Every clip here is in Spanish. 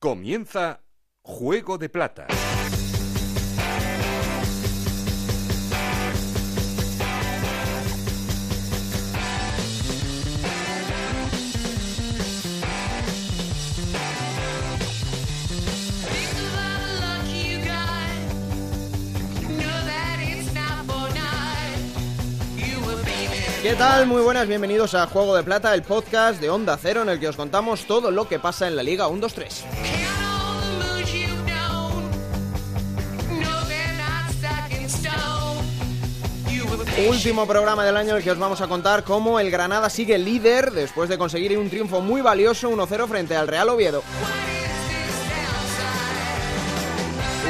Comienza Juego de Plata. ¿Qué tal? Muy buenas, bienvenidos a Juego de Plata, el podcast de Onda Cero en el que os contamos todo lo que pasa en la Liga 1-2-3. Último programa del año en el que os vamos a contar cómo el Granada sigue líder después de conseguir un triunfo muy valioso 1-0 frente al Real Oviedo.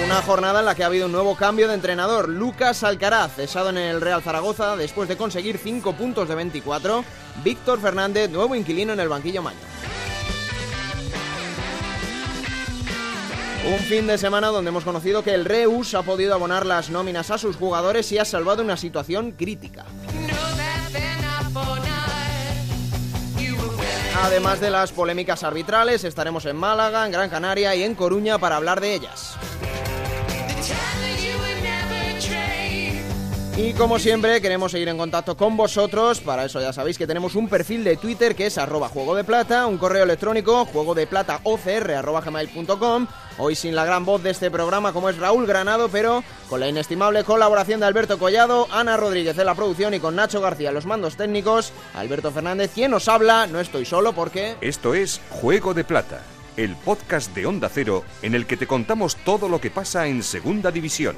Una jornada en la que ha habido un nuevo cambio de entrenador. Lucas Alcaraz, cesado en el Real Zaragoza después de conseguir 5 puntos de 24. Víctor Fernández, nuevo inquilino en el banquillo Maño. Un fin de semana donde hemos conocido que el Reus ha podido abonar las nóminas a sus jugadores y ha salvado una situación crítica. Además de las polémicas arbitrales, estaremos en Málaga, en Gran Canaria y en Coruña para hablar de ellas. Y como siempre, queremos seguir en contacto con vosotros. Para eso ya sabéis que tenemos un perfil de Twitter que es arroba juego de plata, un correo electrónico juego. Hoy sin la gran voz de este programa como es Raúl Granado, pero con la inestimable colaboración de Alberto Collado, Ana Rodríguez de la producción y con Nacho García los mandos técnicos. Alberto Fernández, quien nos habla, no estoy solo porque... Esto es Juego de Plata, el podcast de Onda Cero en el que te contamos todo lo que pasa en Segunda División.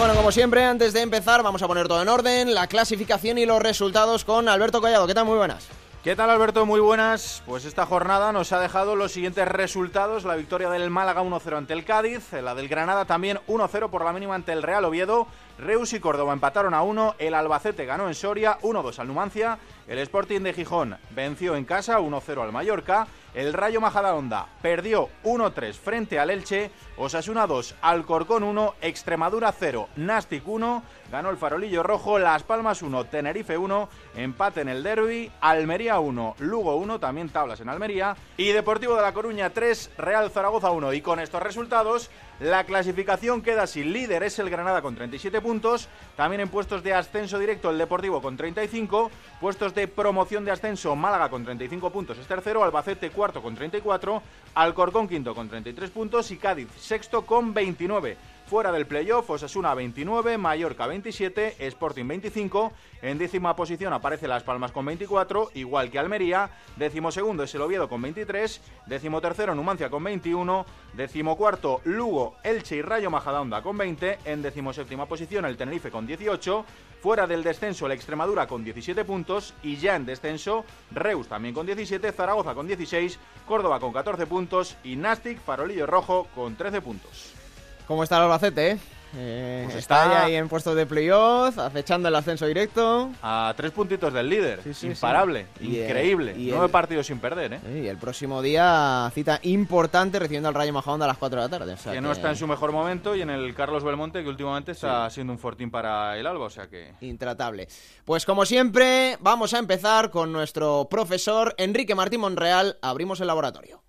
Bueno, como siempre, antes de empezar, vamos a poner todo en orden, la clasificación y los resultados con Alberto Collado. ¿Qué tal? Muy buenas. ¿Qué tal Alberto? Muy buenas. Pues esta jornada nos ha dejado los siguientes resultados. La victoria del Málaga 1-0 ante el Cádiz, la del Granada también 1-0 por la mínima ante el Real Oviedo. Reus y Córdoba empataron a 1, el Albacete ganó en Soria 1-2 al Numancia, el Sporting de Gijón venció en casa 1-0 al Mallorca, el Rayo Majadahonda perdió 1-3 frente al Elche, Osasuna 2, Alcorcón 1, Extremadura 0, Nastic 1, ganó el Farolillo Rojo, Las Palmas 1, Tenerife 1, empate en el Derby, Almería 1, Lugo 1, también tablas en Almería, y Deportivo de La Coruña 3, Real Zaragoza 1. Y con estos resultados, la clasificación queda así. Líder es el Granada con 37 puntos. También en puestos de ascenso directo el Deportivo con 35. Puestos de promoción de ascenso Málaga con 35 puntos es tercero. Albacete cuarto con 34. Alcorcón quinto con 33 puntos. Y Cádiz sexto con 29. Fuera del playoff, Osasuna 29, Mallorca 27, Sporting 25. En décima posición aparece Las Palmas con 24, igual que Almería. Décimo segundo es el Oviedo con 23. Décimo tercero Numancia con 21. Décimo cuarto Lugo, Elche y Rayo Majadahonda con 20. En décimo séptima posición el Tenerife con 18. Fuera del descenso el Extremadura con 17 puntos. Y ya en descenso Reus también con 17, Zaragoza con 16, Córdoba con 14 puntos y Nastic, Farolillo Rojo con 13 puntos. ¿Cómo está el Albacete? Eh, Pues está, está- ahí en puestos de playoff, acechando el ascenso directo. A tres puntitos del líder. Sí, sí, Imparable, sí. Eh, increíble. y Nueve el- partidos sin perder, ¿eh? Y el próximo día, cita importante recibiendo al Rayo Majadahonda a las 4 de la tarde. o sea que no está en su mejor momento y en el Carlos Belmonte que últimamente está siendo un fortín para el Alba, o sea que Intratable. Pues como siempre, vamos a empezar con nuestro profesor Enrique Martín Monreal. Abrimos el laboratorio.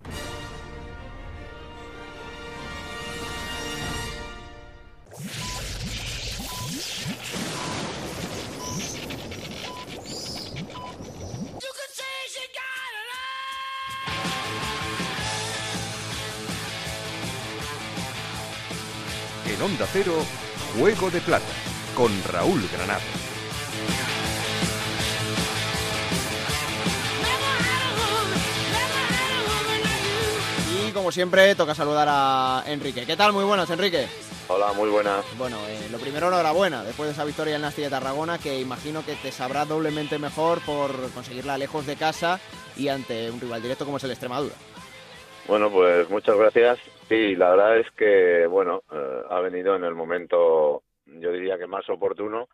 En Onda Cero, Juego de Plata, con Raúl Granado. Y como siempre, toca saludar a Enrique. ¿Qué tal? Muy buenas, Enrique. Hola, muy buenas. Bueno, eh, lo primero, enhorabuena. Después de esa victoria en Nasti de Tarragona, que imagino que te sabrá doblemente mejor por conseguirla lejos de casa y ante un rival directo como es el Extremadura. Bueno, pues muchas gracias. Sí, la verdad es que, bueno, eh, ha venido en el momento, yo diría que más oportuno,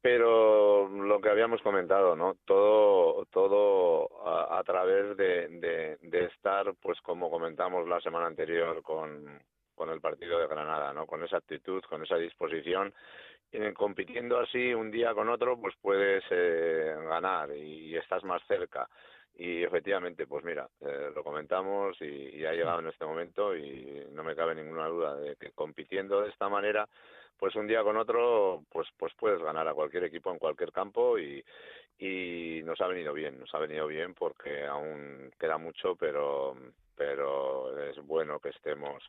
pero lo que habíamos comentado, ¿no? Todo, todo a, través de, de, de estar, pues como comentamos la semana anterior con, con el partido de Granada, ¿no? Con esa actitud, con esa disposición compitiendo así un día con otro, pues puedes eh, ganar y estás más cerca. Y efectivamente, pues mira, eh, lo comentamos y, ha llegado en este momento y no me cabe ninguna duda de que compitiendo de esta manera, pues un día con otro, pues pues puedes ganar a cualquier equipo en cualquier campo y, y nos ha venido bien, nos ha venido bien porque aún queda mucho, pero pero es bueno que estemos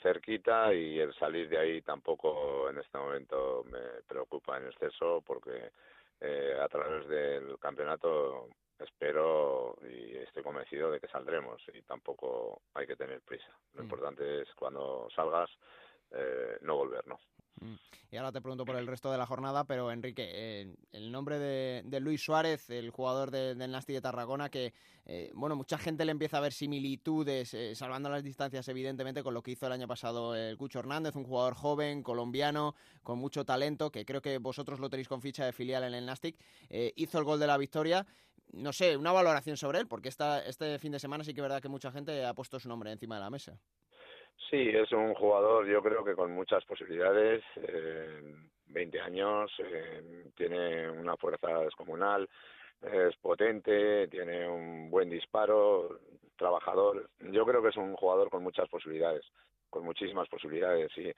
cerquita y el salir de ahí tampoco en este momento me preocupa en exceso porque eh, a través del campeonato espero y estoy convencido de que saldremos y tampoco hay que tener prisa. Lo mm. importante es cuando salgas eh, no volver, ¿no? Mm. Y ahora te pregunto por el resto de la jornada, pero Enrique, eh, el nombre de, Luis Suárez, el jugador del Nasti de Tarragona, que, eh, bueno, mucha gente le empieza a ver similitudes, salvando las distancias, evidentemente, con lo que hizo el año pasado el Cucho Hernández, un jugador joven, colombiano, con mucho talento, que creo que vosotros lo tenéis con ficha de filial en el Nastic, hizo el gol de la victoria. No sé, una valoración sobre él, porque esta, este fin de semana sí que es verdad que mucha gente ha puesto su nombre encima de la mesa. Sí, es un jugador, yo creo que con muchas posibilidades. Eh, 20 años, eh, tiene una fuerza descomunal, es potente, tiene un buen disparo, trabajador. Yo creo que es un jugador con muchas posibilidades con muchísimas posibilidades y,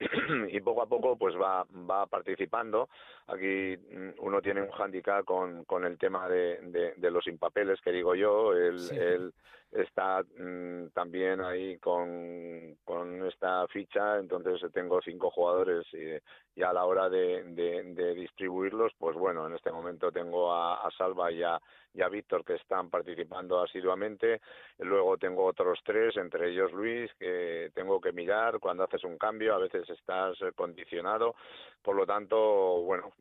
y poco a poco pues va va participando aquí uno tiene un handicap con, con el tema de, de, los impapeles que digo yo. Él, él está mm, también ahí con, con esta ficha. Entonces tengo cinco jugadores y, y a la hora de, de, distribuirlos pues bueno en este momento tengo a, a Salva y a, y a Víctor que están participando asiduamente. Luego tengo otros tres entre ellos Luis que tengo que mirar cuando haces un cambio, a veces estás condicionado, por lo tanto, bueno,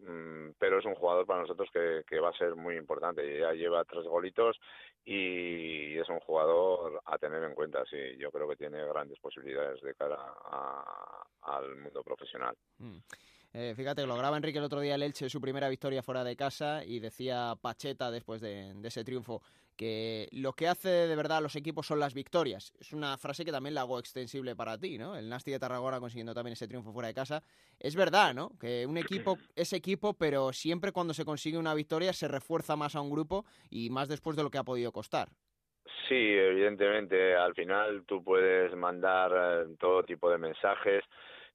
pero es un jugador para nosotros que, que va a ser muy importante, ya lleva tres golitos y es un jugador a tener en cuenta, sí, yo creo que tiene grandes posibilidades de cara al mundo profesional. Mm. Eh, fíjate, lo graba Enrique el otro día el Elche, su primera victoria fuera de casa, y decía Pacheta después de, ese triunfo que lo que hace de verdad a los equipos son las victorias. Es una frase que también la hago extensible para ti, ¿no? El Nasti de Tarragona consiguiendo también ese triunfo fuera de casa. Es verdad, ¿no? Que un equipo es equipo, pero siempre cuando se consigue una victoria se refuerza más a un grupo y más después de lo que ha podido costar. Sí, evidentemente, al final tú puedes mandar eh, todo tipo de mensajes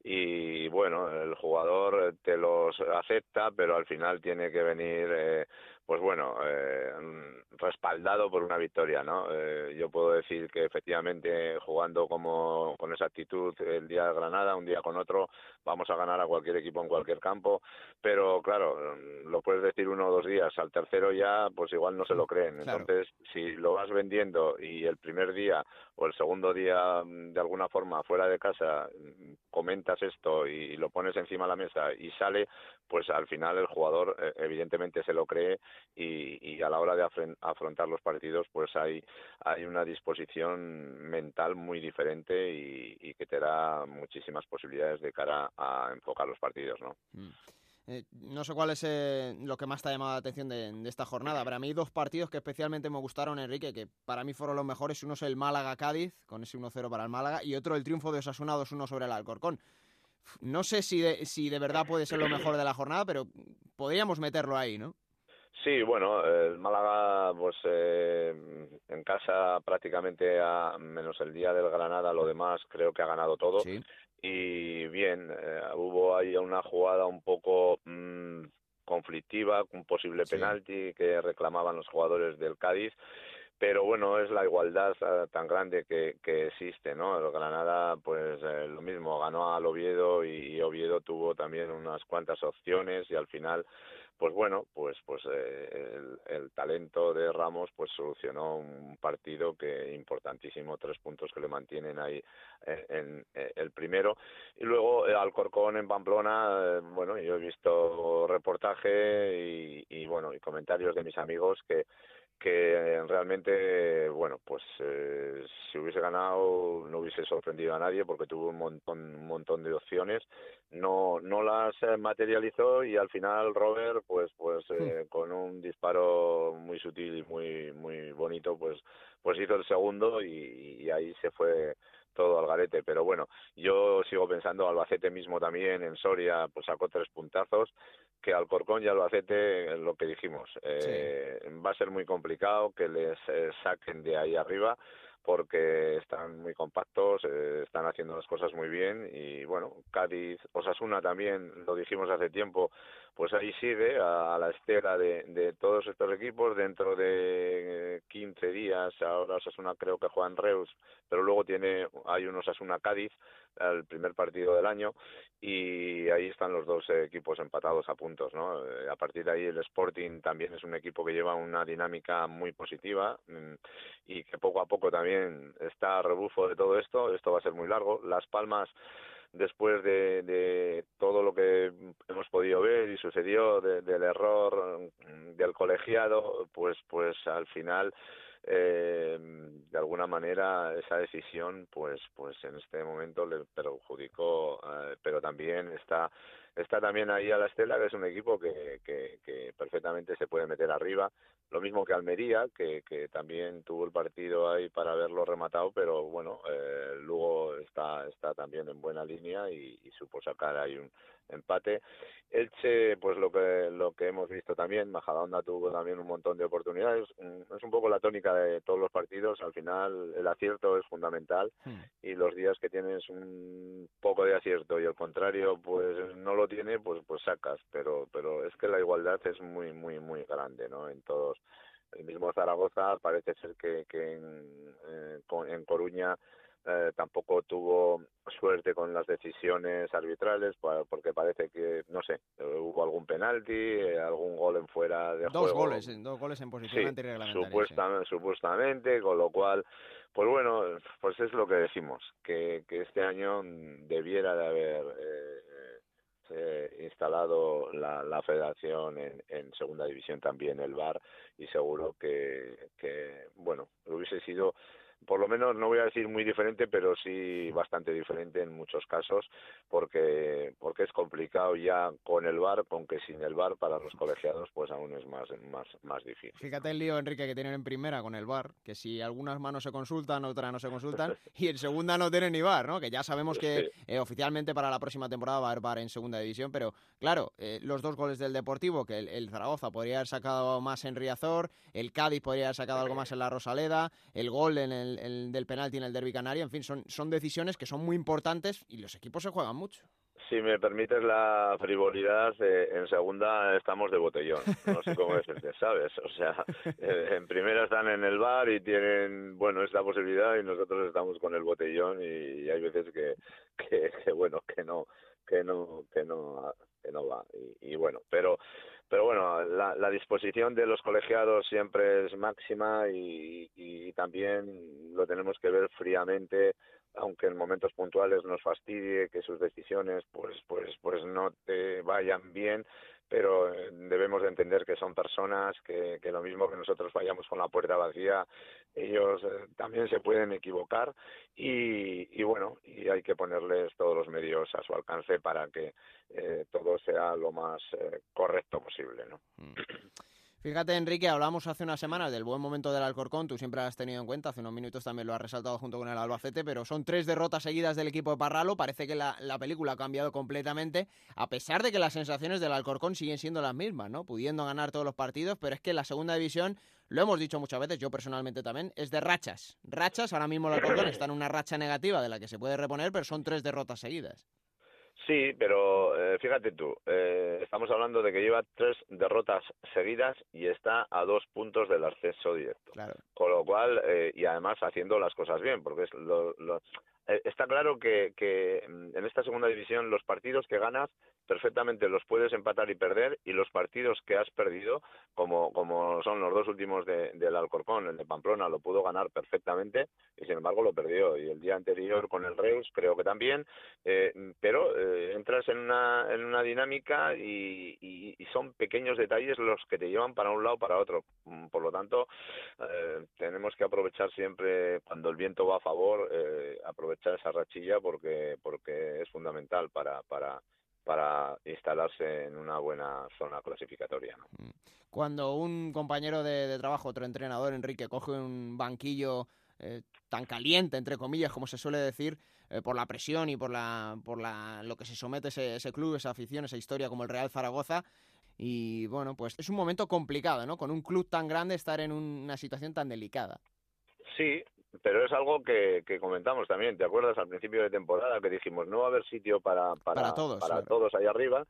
y bueno, el jugador te los acepta, pero al final tiene que venir eh, pues bueno, eh, respaldado por una victoria, ¿no? Eh, yo puedo decir que efectivamente jugando como con esa actitud el día de Granada, un día con otro, vamos a ganar a cualquier equipo en cualquier campo, pero claro, lo puedes decir uno o dos días, al tercero ya, pues igual no se lo creen. Entonces, si lo vas vendiendo y el primer día o el segundo día de alguna forma fuera de casa comentas esto y lo pones encima de la mesa y sale, pues al final el jugador eh, evidentemente se lo cree y, a la hora de afrontar los partidos pues hay, hay una disposición mental muy diferente y, que te da muchísimas posibilidades de cara a enfocar los partidos, ¿no? Mm. Eh, no sé cuál es eh, lo que más te ha llamado la atención de, esta jornada. Para mí dos partidos que especialmente me gustaron, Enrique, que para mí fueron los mejores. Uno es el Málaga-Cádiz, con ese 1-0 para el Málaga, y otro el triunfo de Osasuna 2-1 sobre el Alcorcón. No sé si si de verdad puede ser lo mejor de la jornada, pero podríamos meterlo ahí, ¿no? Sí, bueno, el Málaga, pues eh, en casa prácticamente, a, menos el día del Granada, lo demás creo que ha ganado todo. Y bien, eh, hubo ahí una jugada un poco mm, conflictiva, un posible penalti que reclamaban los jugadores del Cádiz pero bueno, es la igualdad eh, tan grande que, que existe, ¿no? El Granada, pues lo mismo, ganó al Oviedo y Oviedo tuvo también unas cuantas opciones y al final pues bueno, pues pues eh, el, talento de Ramos pues solucionó un partido que importantísimo, tres puntos que le mantienen ahí eh, en, eh, el primero. Y luego Alcorcón en Pamplona, bueno, yo he visto reportaje y, y bueno y comentarios de mis amigos que que realmente, bueno, pues eh, si hubiese ganado no hubiese sorprendido a nadie porque tuvo un montón, un montón de opciones, no, no las materializó y al final Robert, pues, pues eh, con un disparo muy sutil y muy, muy bonito, pues, pues hizo el segundo y, ahí se fue todo al garete. Pero bueno, yo sigo pensando, Albacete mismo también, en Soria, pues sacó tres puntazos, que Alcorcón y Albacete, lo que dijimos, eh, va a ser muy complicado que les eh, saquen de ahí arriba porque están muy compactos, eh, están haciendo las cosas muy bien y bueno, Cádiz, Osasuna también, lo dijimos hace tiempo, pues ahí sigue a, la estela de, de, todos estos equipos. Dentro de 15 días, ahora Osasuna creo que juega en Reus, pero luego tiene, hay un Osasuna Cádiz, el primer partido del año y ahí están los dos equipos empatados a puntos, ¿no? Eh, a partir de ahí el Sporting también es un equipo que lleva una dinámica muy positiva mm, y que poco a poco también está a rebufo de todo esto. Esto va a ser muy largo. Las Palmas después de, de, todo lo que hemos podido ver y sucedió del error del colegiado, pues pues al final eh, de alguna manera esa decisión pues pues en este momento le perjudicó eh, pero también está está también ahí a la estela que es un equipo que, que, que perfectamente se puede meter arriba. Lo mismo que Almería que, que también tuvo el partido ahí para haberlo rematado pero bueno eh, Lugo está está también en buena línea y, y supo sacar ahí un empate. Elche pues lo que lo que hemos visto también Majadahonda tuvo también un montón de oportunidades. Mm, es un poco la tónica de todos los partidos, al final el acierto es fundamental hmm. y los días que tienes un poco de acierto y el contrario pues no lo tiene, pues pues sacas, pero pero es que la igualdad es muy muy muy grande, ¿no? En todos. El mismo Zaragoza parece ser que, que en, eh, en Coruña eh, tampoco tuvo suerte con las decisiones arbitrales porque parece que no sé hubo algún penalti eh, algún gol en fuera de dos goles dos goles en posición sí, supuestamente, supuestamente con lo cual pues bueno pues es lo que decimos que, que este año debiera de haber eh, instalado la, la federación en, en, segunda división también el VAR y seguro que, que bueno hubiese sido por lo menos no voy a decir muy diferente, pero sí bastante diferente en muchos casos, porque porque es complicado ya con el bar, aunque sin el bar para los colegiados pues aún es más más más difícil. Fíjate el lío Enrique que tienen en primera con el bar, que si algunas manos se consultan, otras no se consultan, y en segunda no tienen ni bar, ¿no? Que ya sabemos que eh, oficialmente para la próxima temporada va a haber bar en segunda división, pero claro, eh, los dos goles del Deportivo, que el, Zaragoza podría haber sacado más en Riazor, el Cádiz podría haber sacado algo más en la Rosaleda, el gol en el el, del penalti en el derby canario. En fin, son, son decisiones que son muy importantes y los equipos se juegan mucho. Si me permites la frivolidad, eh, en segunda estamos de botellón. No sé cómo es, ¿sabes? O sea, eh, en primera están en el bar y tienen, bueno, esta posibilidad y nosotros estamos con el botellón y, hay veces que, que, bueno, que no, que no, que no, que no va. Y, y bueno, pero pero bueno, la, la, disposición de los colegiados siempre es máxima y, y, también lo tenemos que ver fríamente, aunque en momentos puntuales nos fastidie que sus decisiones pues pues pues no te vayan bien, pero eh, debemos de entender que son personas que, que lo mismo que nosotros vayamos con la puerta vacía, ellos eh, también se pueden equivocar y, y, bueno, y hay que ponerles todos los medios a su alcance para que eh, todo sea lo más eh, correcto posible, ¿no? Mm. Fíjate, Enrique, hablamos hace unas semanas del buen momento del Alcorcón, tú siempre lo has tenido en cuenta, hace unos minutos también lo has resaltado junto con el Albacete, pero son tres derrotas seguidas del equipo de Parralo, parece que la, película ha cambiado completamente, a pesar de que las sensaciones del Alcorcón siguen siendo las mismas, ¿no? Pudiendo ganar todos los partidos, pero es que la segunda división, lo hemos dicho muchas veces, yo personalmente también, es de rachas. Rachas, ahora mismo el Alcorcón está en una racha negativa de la que se puede reponer, pero son tres derrotas seguidas. Sí, pero eh, fíjate tú, eh, estamos hablando de que lleva tres derrotas seguidas y está a dos puntos del ascenso directo. Con lo cual, eh, y además haciendo las cosas bien, porque es lo, lo, está claro que, que mm, en esta segunda división los partidos que ganas perfectamente los puedes empatar y perder y los partidos que has perdido, como, como son los dos últimos de, del Alcorcón, el de Pamplona, lo pudo ganar perfectamente y sin embargo lo perdió. Y el día anterior con el Reus creo que también, eh, pero eh, entras en una, en una dinámica y, y, son pequeños detalles los que te llevan para un lado para otro. Mm, por lo tanto, eh, tenemos que aprovechar siempre cuando el viento va a favor, eh, aprovechar esa rachilla porque, porque es fundamental para, para, para instalarse en una buena zona clasificatoria. ¿no? Mm. Cuando un compañero de, de, trabajo, otro entrenador, Enrique, coge un banquillo eh, tan caliente, entre comillas, como se suele decir, eh, por la presión y por, la, por la, lo que se somete ese, ese club, esa afición, esa historia como el Real Zaragoza. Y bueno, pues es un momento complicado, ¿no? Con un club tan grande estar en una situación tan delicada. Sí, pero es algo que, que, comentamos también. ¿Te acuerdas al principio de temporada que dijimos no va a haber sitio para, para, todos, para todos ahí arriba?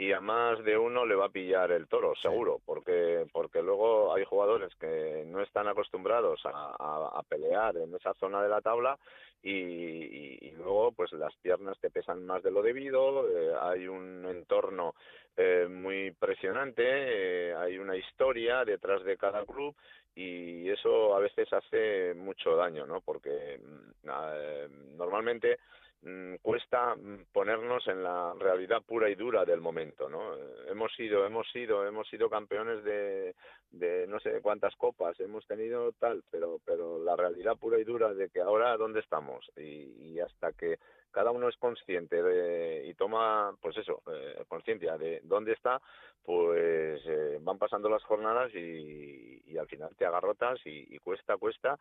y a más de uno le va a pillar el toro, seguro, porque porque luego hay jugadores que no están acostumbrados a, a, pelear en esa zona de la tabla y, luego pues las piernas te pesan más de lo debido, eh, hay un entorno eh, muy presionante, eh, hay una historia detrás de cada club y eso a veces hace mucho daño, ¿no? Porque mm, normalmente Mm, cuesta mm, ponernos en la realidad pura y dura del momento, ¿no? Hemos sido, hemos sido, hemos sido campeones de, de no sé cuántas copas, hemos tenido tal, pero, pero la realidad pura y dura de que ahora dónde estamos y, y hasta que cada uno es consciente de, y toma, pues eso, eh, conciencia de dónde está, pues eh, van pasando las jornadas y, y, al final te agarrotas y, y, cuesta, cuesta.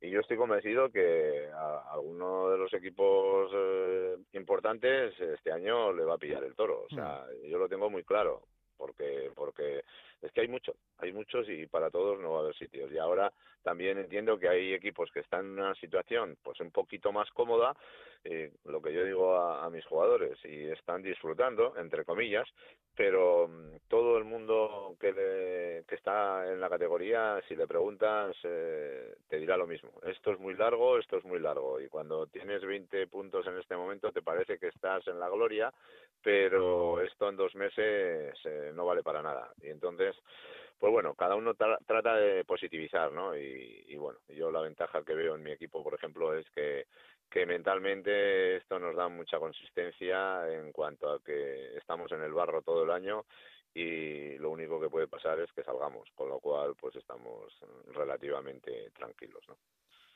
Y yo estoy convencido que a, alguno de los equipos eh, importantes este año le va a pillar el toro. O sea, mm. yo lo tengo muy claro porque porque es que hay mucho, hay muchos y para todos no va a haber sitios. Y ahora también entiendo que hay equipos que están en una situación pues un poquito más cómoda, eh, lo que yo digo a, mis jugadores, y están disfrutando, entre comillas, pero mm, todo el mundo que, que está en la categoría, si le preguntas, eh, te dirá lo mismo. Esto es muy largo, esto es muy largo. Y cuando tienes 20 puntos en este momento te parece que estás en la gloria, pero esto en dos meses eh, no vale para nada. Y entonces, pues bueno, cada uno trata de positivizar, ¿no? Y, y, bueno, yo la ventaja que veo en mi equipo, por ejemplo, es que mentalmente esto nos da mucha consistencia en cuanto a que estamos en el barro todo el año y lo único que puede pasar es que salgamos, con lo cual pues estamos relativamente tranquilos, ¿no?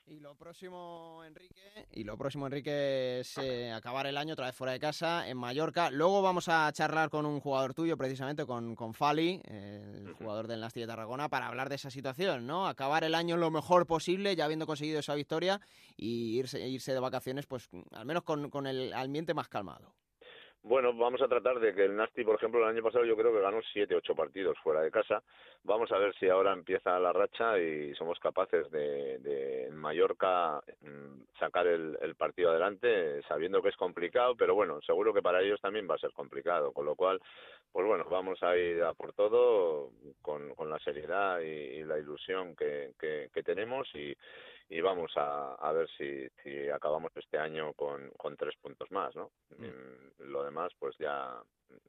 Y lo próximo, Enrique, y lo próximo, Enrique, es eh, acabar el año otra vez fuera de casa, en Mallorca. Luego vamos a charlar con un jugador tuyo, precisamente con, con Fali, el jugador del Nasti de Tarragona, para hablar de esa situación, ¿no? Acabar el año lo mejor posible, ya habiendo conseguido esa victoria, y irse, irse de vacaciones, pues al menos con, con el ambiente más calmado. Bueno, vamos a tratar de que el Nasti, por ejemplo, el año pasado yo creo que ganó siete, ocho partidos fuera de casa. Vamos a ver si ahora empieza la racha y somos capaces de, de en Mallorca mm, sacar el, el, partido adelante, sabiendo que es complicado, pero bueno, seguro que para ellos también va a ser complicado. Con lo cual, pues bueno, vamos a ir a por todo con, con la seriedad y, la ilusión que, que, que tenemos y, y vamos a, a ver si, si acabamos este año con, con tres puntos más, ¿no? Mm. Mm, lo demás, pues ya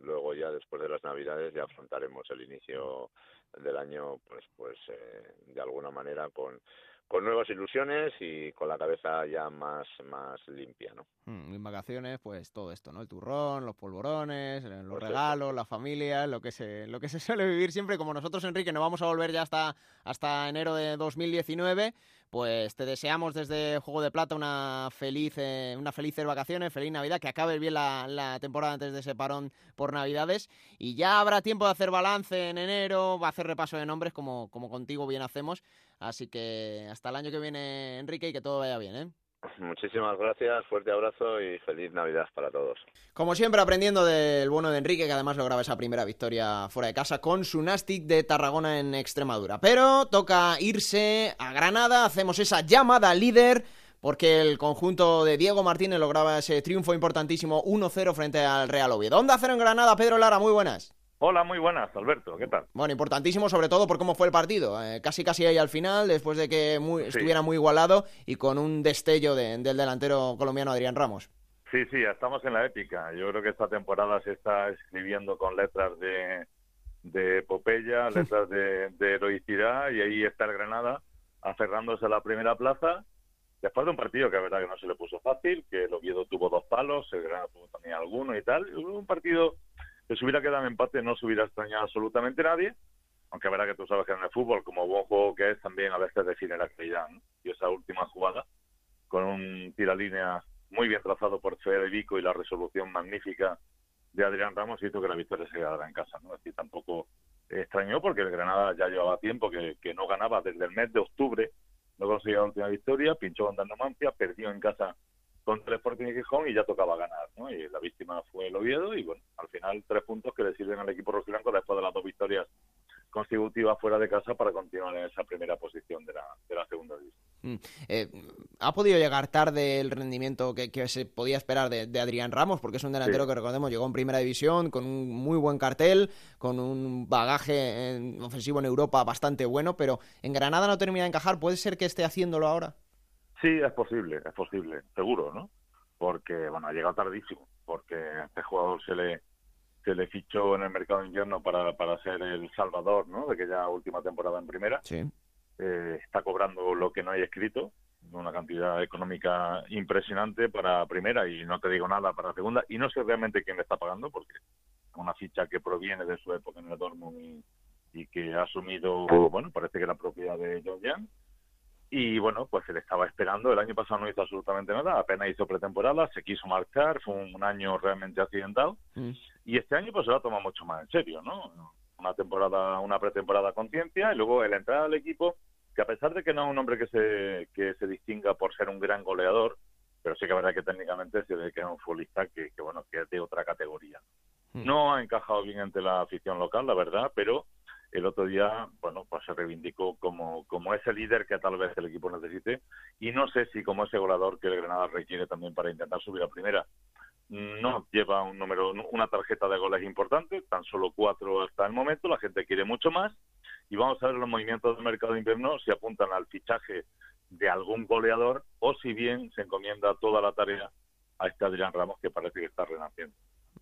luego ya después de las navidades ya afrontaremos el inicio del año, pues pues eh, de alguna manera con con nuevas ilusiones y con la cabeza ya más, más limpia, ¿no? Mm, en vacaciones, pues todo esto, ¿no? El turrón, los polvorones, eh, los regalos, la familia, lo que se, lo que se suele vivir siempre, como nosotros, Enrique, no vamos a volver ya hasta, hasta enero de 2019, pues te deseamos desde Juego de Plata una feliz, eh, una felices vacaciones, feliz Navidad, que acabe bien la, la, temporada antes de ese parón por Navidades y ya habrá tiempo de hacer balance en enero, va a hacer repaso de nombres como, como contigo bien hacemos, así que hasta el año que viene Enrique y que todo vaya bien, ¿eh? Muchísimas gracias, fuerte abrazo y feliz Navidad para todos. Como siempre, aprendiendo del bueno de Enrique, que además lograba esa primera victoria fuera de casa con su Nastic de Tarragona en Extremadura. Pero toca irse a Granada, hacemos esa llamada líder porque el conjunto de Diego Martínez lograba ese triunfo importantísimo 1-0 frente al Real Oviedo. ¿Dónde hacer en Granada? Pedro Lara, muy buenas. Hola, muy buenas, Alberto, ¿qué tal? Bueno, importantísimo sobre todo por cómo fue el partido. Eh, casi casi ahí al final, después de que estuviera muy igualado y con un destello del delantero colombiano Adrián Ramos. Sí, sí, estamos en la épica. Yo creo que esta temporada se está escribiendo con letras de, de epopeya, letras de, heroicidad, y ahí está el Granada aferrándose a la primera plaza. Después de un partido que la verdad que no se le puso fácil, que el Oviedo tuvo dos palos, el Granada tuvo también alguno y tal. Un partido que se hubiera quedado en empate no se hubiera extrañado absolutamente nadie, aunque verá que tú sabes que en el fútbol, como buen juego que es, también a veces define la calidad. Y esa última jugada, con un tiralínea muy bien trazado por Federico y la resolución magnífica de Adrián Ramos, hizo que la victoria se quedara en casa. ¿no? Es decir, tampoco extrañó porque el Granada ya llevaba tiempo que, no ganaba desde el mes de octubre no consiguió la última victoria, pinchó con Numancia, perdió en casa contra el Sporting de Gijón y ya tocaba ganar, ¿no? Y la víctima fue el Oviedo y bueno, al final tres puntos que le sirven al equipo rojiblanco después de las dos victorias consecutiva fuera de casa para continuar en esa primera posición de la, de la segunda división. Mm. Eh, ¿Ha podido llegar tarde el rendimiento que, se podía esperar de, Adrián Ramos? Porque es un delantero que recordemos llegó en primera división con un muy buen cartel, con un bagaje ofensivo en Europa bastante bueno, pero en Granada no termina de encajar. ¿Puede ser que esté haciéndolo ahora? Sí, es posible, es posible, seguro, ¿no? Porque, bueno, ha llegado tardísimo, porque a este jugador se le se le fichó en el mercado de invierno para, para ser el salvador ¿no? de aquella última temporada en primera. Eh, está cobrando lo que no hay escrito, una cantidad económica impresionante para primera y no te digo nada para segunda. Y no sé realmente quién le está pagando porque es una ficha que proviene de su época en el Dortmund y, que ha asumido, bueno, parece que la propiedad de John Young y bueno, pues se le estaba esperando. El año pasado no hizo absolutamente nada, apenas hizo pretemporada, se quiso marchar, fue un, año realmente accidentado. Mm. Y este año pues se lo ha tomado mucho más en serio, ¿no? Una temporada, una pretemporada con ciencia y luego el entrar al equipo, que a pesar de que no es un hombre que se, que se distinga por ser un gran goleador, pero sí que es verdad que técnicamente se ve que es un futbolista que, que, bueno, que es de otra categoría. Mm. No ha encajado bien ante la afición local, la verdad, pero el otro día, bueno, pues se reivindicó como, ese líder que tal vez el equipo necesite y no sé si como ese goleador que el Granada requiere también para intentar subir a primera. No lleva un número, una tarjeta de goles importante, tan solo cuatro hasta el momento, la gente quiere mucho más y vamos a ver los movimientos del mercado de invierno si apuntan al fichaje de algún goleador o si bien se encomienda toda la tarea a este Adrián Ramos que parece que está renaciendo.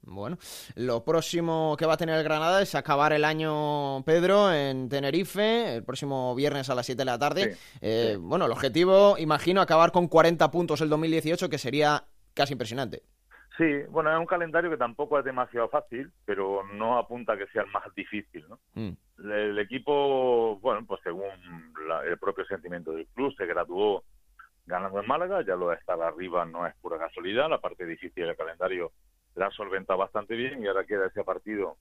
Bueno, lo próximo que va a tener el Granada es acabar el año, Pedro, en Tenerife, el próximo viernes a las 7 de la tarde. Eh, bueno, el objetivo, imagino, acabar con 40 puntos el 2018, que sería casi impresionante. Sí, bueno, es un calendario que tampoco es demasiado fácil, pero no apunta a que sea el más difícil, ¿no? Mm. El, equipo, bueno, pues según el propio sentimiento del club, se graduó ganando en Málaga, ya lo de estar arriba no es pura casualidad, la parte difícil del calendario la ha solventado bastante bien y ahora queda ese partido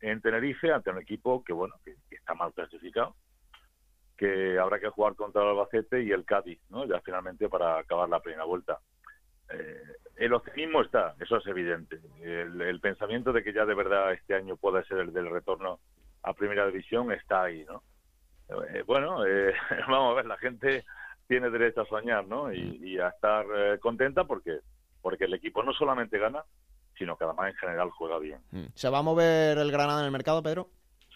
en Tenerife ante un equipo que bueno que, está mal clasificado que habrá que jugar contra el Albacete y el Cádiz no ya finalmente para acabar la primera vuelta. Eh, el optimismo está eso es evidente. El, pensamiento de que ya de verdad este año puede ser el del retorno a primera división está ahí no eh, bueno eh, vamos a ver la gente tiene derecho a soñar no y, y a estar contenta porque porque el equipo no solamente gana, sino que además en general juega bien. Mm. ¿Se va a mover el Granada en el mercado, Pedro?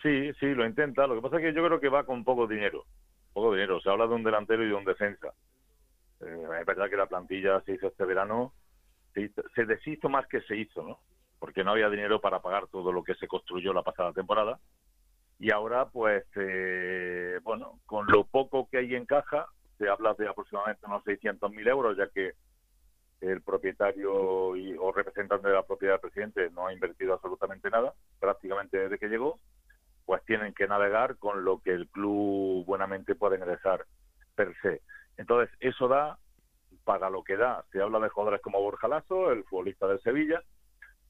Sí, sí, lo intenta. Lo que pasa es que yo creo que va con poco dinero. Poco dinero. Se habla de un delantero y de un defensa. Eh, es verdad que la plantilla se hizo este verano, se, deshizo más que se hizo, ¿no? Porque no había dinero para pagar todo lo que se construyó la pasada temporada. Y ahora, pues, eh, bueno, con lo poco que hay en caja, se habla de aproximadamente unos 600.000 euros, ya que el propietario y, o representante de la propiedad del presidente no ha invertido absolutamente nada, prácticamente desde que llegó, pues tienen que navegar con lo que el club buenamente puede ingresar per se. Entonces, eso da para lo que da. Se habla de jugadores como Borja Lasso, el futbolista del Sevilla,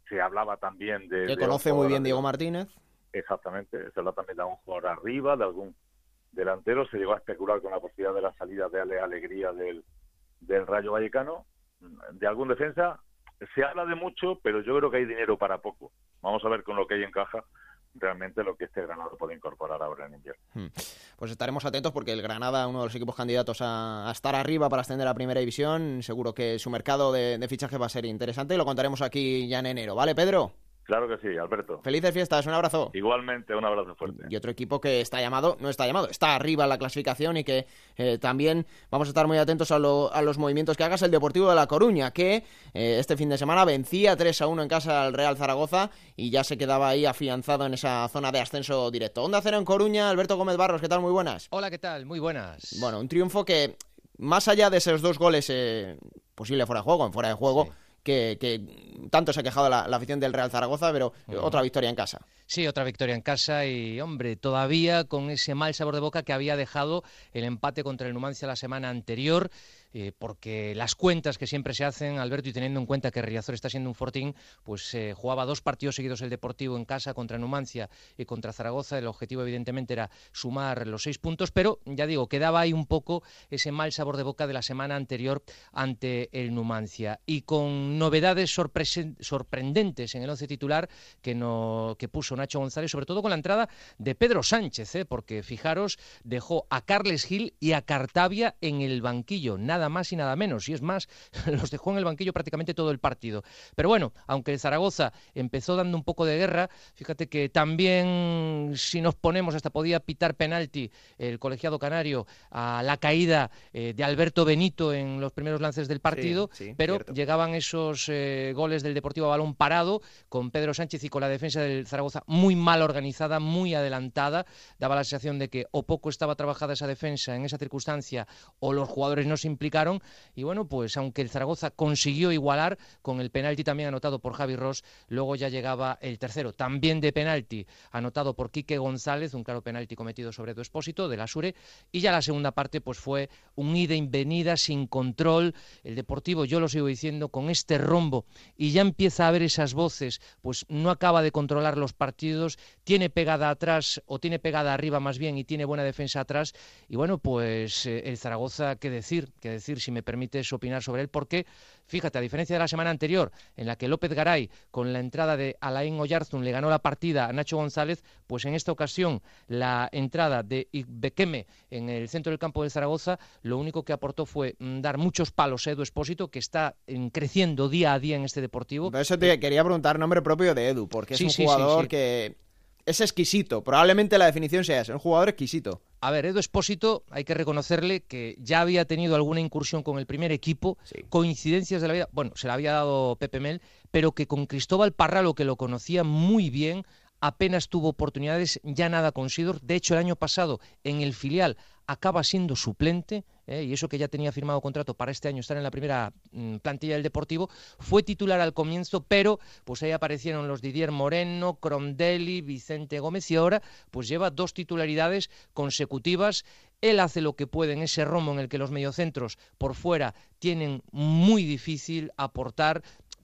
se hablaba también de... Que conoce muy bien Diego Martínez. Exactamente, se habla también de un jugador arriba, de algún delantero, se llegó a especular con la posibilidad de la salida de Ale Alegría del, del Rayo Vallecano, de algún defensa. Se habla de mucho, pero yo creo que hay dinero para poco. Vamos a ver con lo que hay en caja realmente lo que este Granada puede incorporar ahora en invierno. Hmm. Pues estaremos atentos porque el Granada, uno de los equipos candidatos a, estar arriba para ascender a Primera División, seguro que su mercado de, de fichaje va a ser interesante y lo contaremos aquí ya en enero. ¿Vale, Pedro? Claro que sí, Alberto. Felices fiestas, un abrazo. Igualmente, un abrazo fuerte. Y otro equipo que está llamado, no está llamado, está arriba en la clasificación y que eh, también vamos a estar muy atentos a, los movimientos que hagas el Deportivo de La Coruña, que eh, este fin de semana vencía 3 a 1 en casa al Real Zaragoza y ya se quedaba ahí afianzado en esa zona de ascenso directo. Onda Cero en Coruña, Alberto Gómez Barros, ¿qué tal? Muy buenas. Hola, ¿qué tal? Muy buenas. Bueno, un triunfo que, más allá de esos dos goles eh, posible fuera de juego, en fuera de juego que, tanto se ha quejado la, afición del Real Zaragoza, pero otra victoria en casa. Sí, otra victoria en casa y, hombre, todavía con ese mal sabor de boca que había dejado el empate contra el Numancia la semana anterior. Eh, porque las cuentas que siempre se hacen, Alberto, y teniendo en cuenta que Riazor está siendo un fortín, pues eh, jugaba dos partidos seguidos el Deportivo en casa contra Numancia y contra Zaragoza. El objetivo, evidentemente, era sumar los seis puntos, pero ya digo, quedaba ahí un poco ese mal sabor de boca de la semana anterior ante el Numancia. Y con novedades sorprendentes en el once titular que, no, que puso Nacho González, sobre todo con la entrada de Pedro Sánchez, ¿eh? porque fijaros, dejó a Carles Gil y a Cartavia en el banquillo, nada más y nada menos. Y es más, los dejó en el banquillo prácticamente todo el partido. Pero bueno, aunque el Zaragoza empezó dando un poco de guerra, fíjate que también si nos ponemos hasta podía pitar penalti el colegiado canario a la caída eh, de Alberto Benito en los primeros lances del partido, pero llegaban esos eh, goles del Deportivo a balón parado con Pedro Sánchez y con la defensa del Zaragoza muy mal organizada, muy adelantada, daba la sensación de que o poco estaba trabajada esa defensa en esa circunstancia o los jugadores no se y bueno, pues aunque el Zaragoza consiguió igualar con el penalti también anotado por Javi Ross, luego ya llegaba el tercero, también de penalti, anotado por Quique González, un claro penalti cometido sobre tu Expósito de la Sure, y ya la segunda parte pues fue un ida y venida sin control, el Deportivo, yo lo sigo diciendo, con este rombo, y ya empieza a haber esas voces, pues no acaba de controlar los partidos, tiene pegada atrás, o tiene pegada arriba más bien, y tiene buena defensa atrás, y bueno, pues eh, el Zaragoza, qué decir, qué decir, si me permites opinar sobre él, porque Fíjate, a diferencia de la semana anterior, en la que López Garay, con la entrada de Alain Oyarzun, le ganó la partida a Nacho González, pues en esta ocasión la entrada de Bequeme en el centro del campo de Zaragoza, lo único que aportó fue mm, dar muchos palos a Edu Espósito, que está creciendo día a día en este deportivo. Por eso te quería preguntar nombre propio de Edu, porque es un jugador que es exquisito. Probablemente la definición sea esa, un jugador exquisito. A ver, Edu Espósito, hay que reconocerle que ya había tenido alguna incursión con el primer equipo, coincidencias de la vida, bueno, se la había dado Pepe Mel, pero que con Cristóbal Parralo, que lo conocía muy bien, apenas tuvo oportunidades, ya nada con Sidor. De hecho, el año pasado en el filial acaba siendo suplente, ¿eh? y eso que ya tenía firmado contrato para este año estar en la primera mm, plantilla del Deportivo, fue titular al comienzo, pero pues ahí aparecieron los Didier Moreno, Crondelli, Vicente Gómez y ahora pues lleva dos titularidades consecutivas. Él hace lo que puede en ese rombo en el que los mediocentros por fuera tienen muy difícil aportar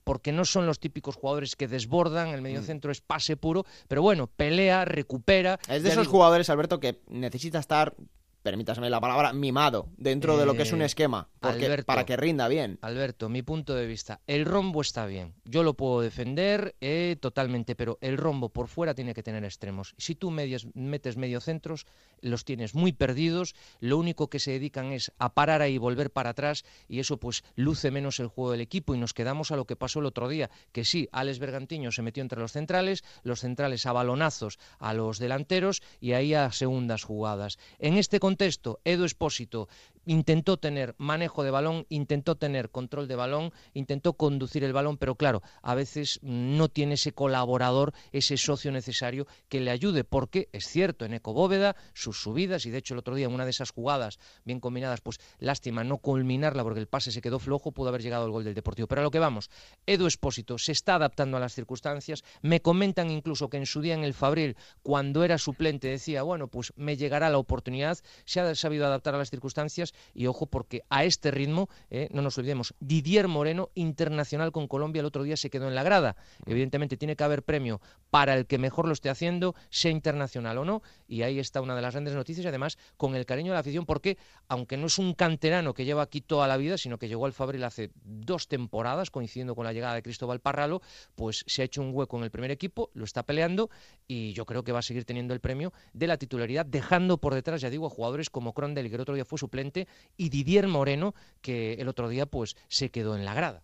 porque no son los típicos jugadores que desbordan, el mediocentro mm. es pase puro, pero bueno, pelea, recupera. Es de esos jugadores, Alberto, que necesita estar permítaseme la palabra, mimado dentro de lo que es un eh, esquema, para que rinda bien. Alberto, mi punto de vista, el rombo está bien, yo lo puedo defender eh, totalmente, pero el rombo por fuera tiene que tener extremos. Si tú metes mediocentros, los tienes muy perdidos, lo único que se dedican es a parar ahí y volver para atrás, y eso pues luce menos el juego del equipo, y nos quedamos a lo que pasó el otro día, que sí, Alex Bergantiño se metió entre los centrales, los centrales a balonazos a los delanteros, y ahí a segundas jugadas. En este contexto, Edu Espósito intentó tener manejo de balón, intentó tener control de balón, intentó conducir el balón, pero claro, a veces no tiene ese colaborador, ese socio necesario que le ayude, porque es cierto, en Eco Bóveda, sus subidas, y de hecho el otro día en una de esas jugadas bien combinadas, pues lástima no culminarla porque el pase se quedó flojo, pudo haber llegado el gol del Deportivo. Pero a lo que vamos, Edu Espósito se está adaptando a las circunstancias, me comentan incluso que en su día en el Fabril, cuando era suplente, decía, bueno, pues me llegará la oportunidad, se ha sabido adaptar a las circunstancias y ojo porque a este ritmo, eh, no nos olvidemos, Didier Moreno, internacional con Colombia, el otro día se quedó en la grada. Evidentemente tiene que haber premio para el que mejor lo esté haciendo, sea internacional o no, y ahí está una de las grandes noticias, y además con el cariño de la afición, porque aunque no es un canterano que lleva aquí toda la vida, sino que llegó al Fabril hace dos temporadas, coincidiendo con la llegada de Cristóbal Parralo, pues se ha hecho un hueco en el primer equipo, lo está peleando, y yo creo que va a seguir teniendo el premio de la titularidad, dejando por detrás, ya digo, a jugadores como Crondel, que el otro día fue suplente, y Didier Moreno, que el otro día pues se quedó en la grada.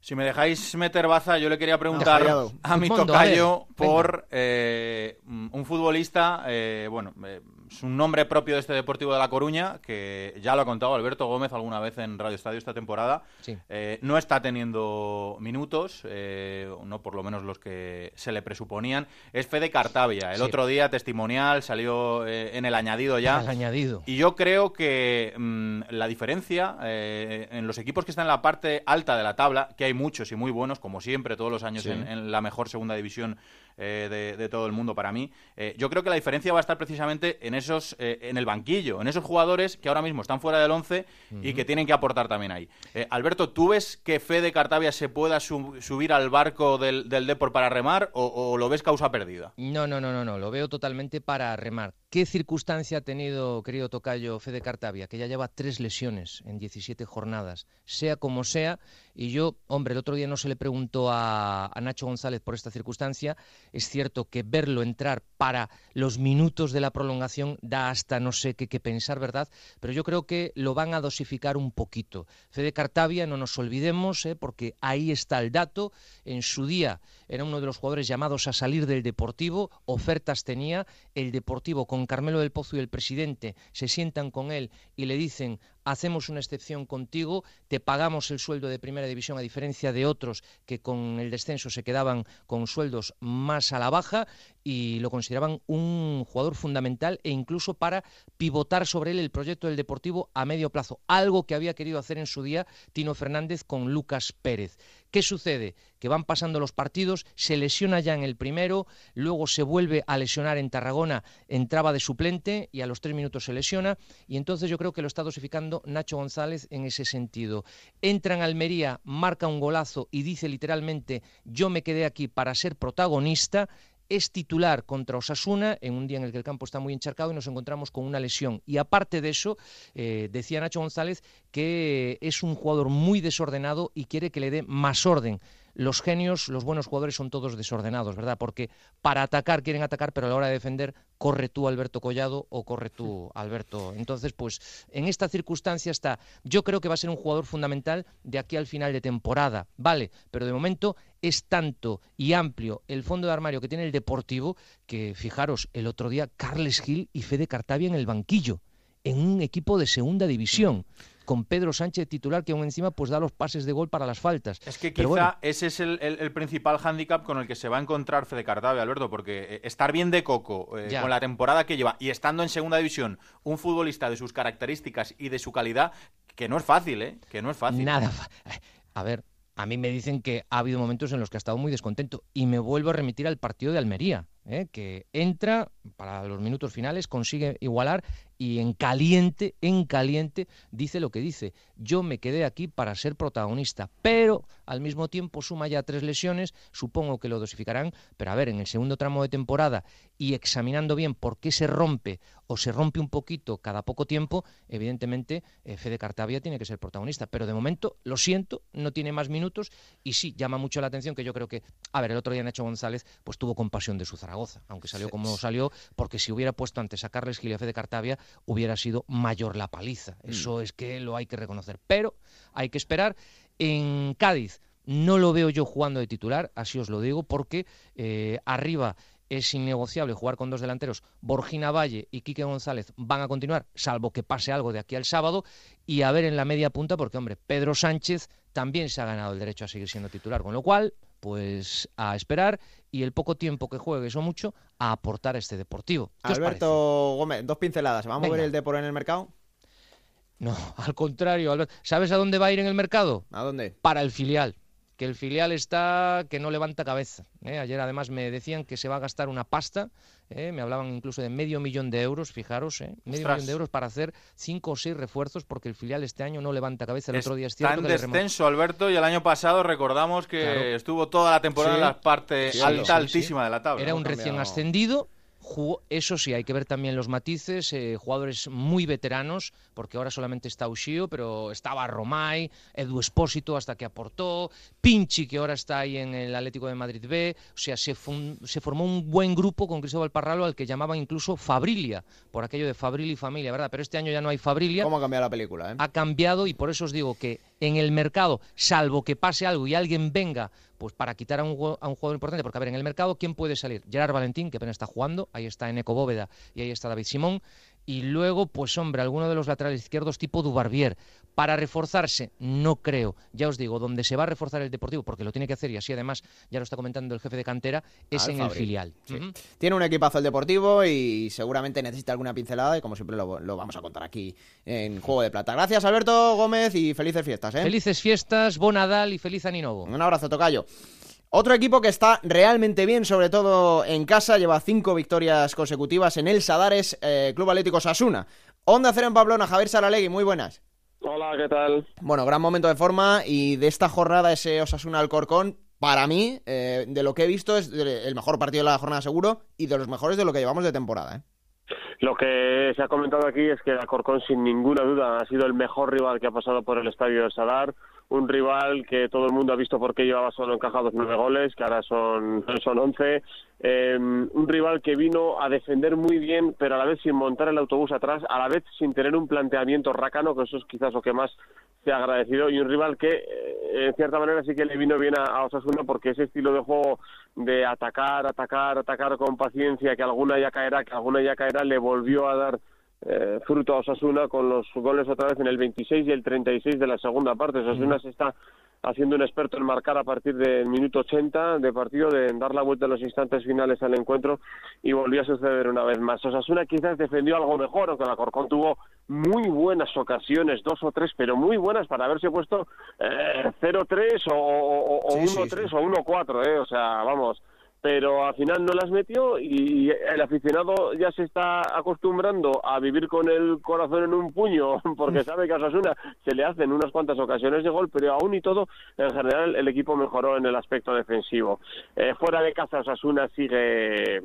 Si me dejáis meter baza, yo le quería preguntar a mi tocayo por eh, un futbolista, eh, bueno, eh, es un nombre propio de este Deportivo de La Coruña, que ya lo ha contado Alberto Gómez alguna vez en Radio Estadio esta temporada. Eh, no está teniendo minutos, eh, no por lo menos los que se le presuponían. Es Fede Cartavia. El otro día, testimonial, salió eh, en el añadido ya. El añadido. Y yo creo que mm, la diferencia en los equipos que están en la parte alta de la tabla, que hay muchos y muy buenos, como siempre, todos los años en, la mejor segunda división eh, de, todo el mundo para mí. Eh, yo creo que la diferencia va a estar precisamente en esos, en el banquillo, en esos jugadores que ahora mismo están fuera del 11 y que tienen que aportar también ahí. Alberto, ¿tú ves que Fede Cartavia se pueda subir al barco del, del Depor para remar o, o, lo ves causa perdida? No, no, no, no, no, lo veo totalmente para remar. ¿Qué circunstancia ha tenido, querido Tocayo Fede Cartavia, que ya lleva tres lesiones en 17 jornadas? Sea como sea, y yo, hombre, el otro día no se le preguntó a, Nacho González por esta circunstancia. Es cierto que verlo entrar para los minutos de la prolongación da hasta no sé qué, pensar, ¿verdad? Pero yo creo que lo van a dosificar un poquito. Fede Cartavia, no nos olvidemos, ¿eh? porque ahí está el dato. En su día era uno de los jugadores llamados a salir del Deportivo, ofertas tenía. El Deportivo con Carmelo del Pozo y el presidente se sientan con él y le dicen hacemos una excepción contigo, te pagamos el sueldo de primera división a diferencia de otros que con el descenso se quedaban con sueldos más a la baja y lo consideraban un jugador fundamental e incluso para pivotar sobre él el proyecto del Deportivo a medio plazo, algo que había querido hacer en su día Tino Fernández con Lucas Pérez. ¿Qué sucede? Que van pasando los partidos, se lesiona ya en el primero, luego se vuelve a lesionar en Tarragona, entraba de suplente y a los tres minutos se lesiona y entonces yo creo que lo está dosificando Nacho González en ese sentido. Entra en Almería, marca un golazo y dice literalmente yo me quedé aquí para ser protagonista es titular contra Osasuna en un día en el que el campo está muy encharcado y nos encontramos con una lesión. Y aparte de eso, eh, decía Nacho González que es un jugador muy desordenado y quiere que le dé más orden los genios, los buenos jugadores son todos desordenados, ¿verdad? Porque para atacar quieren atacar, pero a la hora de defender corre tú Alberto Collado o corre tú Alberto. Entonces, pues en esta circunstancia está, yo creo que va a ser un jugador fundamental de aquí al final de temporada, ¿vale? Pero de momento es tanto y amplio el fondo de armario que tiene el Deportivo que, fijaros, el otro día Carles Gil y Fede Cartavia en el banquillo, en un equipo de segunda división con Pedro Sánchez titular que aún encima pues da los pases de gol para las faltas. Es que quizá ese es el, principal hándicap con el que se va a encontrar Fede Cartave, Alberto, porque eh, estar bien de coco eh, con la temporada que lleva y estando en segunda división un futbolista de sus características y de su calidad, que no es fácil, ¿eh? Que no es fácil. Nada. A ver, a mí me dicen que ha habido momentos en los que ha estado muy descontento y me vuelvo a remitir al partido de Almería, ¿eh? que entra para los minutos finales, consigue igualar y en caliente, en caliente, dice lo que dice. Yo me quedé aquí para ser protagonista, pero al mismo tiempo suma ya tres lesiones, supongo que lo dosificarán, pero a ver, en el segundo tramo de temporada y examinando bien por qué se rompe o se rompe un poquito cada poco tiempo, evidentemente eh, Fede Cartavia tiene que ser protagonista, pero de momento, lo siento, no tiene más minutos y sí, llama mucho la atención que yo creo que, a ver, el otro día Nacho González pues tuvo compasión de su Zaragoza, aunque salió como salió, porque si hubiera puesto antes a Carles Gil y a Fede Cartavia, hubiera sido mayor la paliza. Mm. Eso es que lo hay que reconocer. Pero hay que esperar. En Cádiz no lo veo yo jugando de titular, así os lo digo, porque eh, arriba es innegociable jugar con dos delanteros. Borgina Valle y Quique González van a continuar, salvo que pase algo de aquí al sábado. Y a ver en la media punta, porque, hombre, Pedro Sánchez también se ha ganado el derecho a seguir siendo titular. Con lo cual, pues a esperar y el poco tiempo que juegue, eso mucho, a aportar a este deportivo. Alberto Gómez, dos pinceladas. ¿Vamos a ver el Depor en el mercado? No, al contrario, Alberto. ¿Sabes a dónde va a ir en el mercado? ¿A dónde? Para el filial que el filial está que no levanta cabeza. ¿eh? Ayer además me decían que se va a gastar una pasta, ¿eh? me hablaban incluso de medio millón de euros, fijaros, ¿eh? medio millón de euros para hacer cinco o seis refuerzos porque el filial este año no levanta cabeza. El otro día es cierto. Está en descenso, Alberto, y el año pasado recordamos que estuvo toda la temporada en la parte alta, altísima de la tabla. Era un recién ascendido eso sí, hay que ver también los matices, eh, jugadores muy veteranos, porque ahora solamente está Ushio, pero estaba Romay, Edu Espósito hasta que aportó, Pinchi, que ahora está ahí en el Atlético de Madrid B, o sea, se, se formó un buen grupo con Cristóbal Parralo al que llamaban incluso Fabrilia, por aquello de Fabril y familia, ¿verdad? Pero este año ya no hay Fabrilia. ¿Cómo ha cambiado la película? Eh? Ha cambiado y por eso os digo que en el mercado, salvo que pase algo y alguien venga pues para quitar a un, a un jugador importante, porque a ver, en el mercado, ¿quién puede salir? Gerard Valentín, que apenas está jugando, ahí está en Eco Bóveda y ahí está David Simón, y luego, pues hombre, alguno de los laterales izquierdos tipo Dubarbier. Para reforzarse, no creo. Ya os digo, donde se va a reforzar el Deportivo, porque lo tiene que hacer y así además ya lo está comentando el jefe de cantera, es en el filial. Tiene un equipazo el Deportivo y seguramente necesita alguna pincelada y como siempre lo, vamos a contar aquí en Juego de Plata. Gracias Alberto Gómez y felices fiestas. ¿eh? Felices fiestas, Bonadal y feliz Aninovo. Un abrazo, Tocayo. Otro equipo que está realmente bien, sobre todo en casa, lleva cinco victorias consecutivas en el Sadares eh, Club Atlético Sasuna. Onda Cero en Pamplona, Javier Saralegui, muy buenas. Hola, ¿qué tal? Bueno, gran momento de forma y de esta jornada ese Osasuna Alcorcón, para mí, eh, de lo que he visto, es el mejor partido de la jornada seguro y de los mejores de lo que llevamos de temporada. ¿eh? Lo que se ha comentado aquí es que Alcorcón, sin ninguna duda, ha sido el mejor rival que ha pasado por el estadio de Sadar un rival que todo el mundo ha visto por qué llevaba solo encajados nueve goles, que ahora son, son once, eh, un rival que vino a defender muy bien, pero a la vez sin montar el autobús atrás, a la vez sin tener un planteamiento rácano, que eso es quizás lo que más se ha agradecido, y un rival que eh, en cierta manera sí que le vino bien a, a, Osasuna porque ese estilo de juego de atacar, atacar, atacar con paciencia, que alguna ya caerá, que alguna ya caerá, le volvió a dar eh, fruto a Osasuna con los goles otra vez en el 26 y el 36 de la segunda parte. Osasuna se está haciendo un experto en marcar a partir del minuto 80 de partido, de dar la vuelta en los instantes finales al encuentro y volvió a suceder una vez más. Osasuna quizás defendió algo mejor, aunque la Corcón tuvo muy buenas ocasiones, dos o tres, pero muy buenas para haberse puesto eh, 0-3 o, o, o sí, 1-3 sí, sí. o 1-4, eh, o sea, vamos pero al final no las metió y el aficionado ya se está acostumbrando a vivir con el corazón en un puño porque sabe que a Osasuna se le hacen unas cuantas ocasiones de gol, pero aún y todo, en general, el equipo mejoró en el aspecto defensivo. Eh, fuera de casa, Osasuna sigue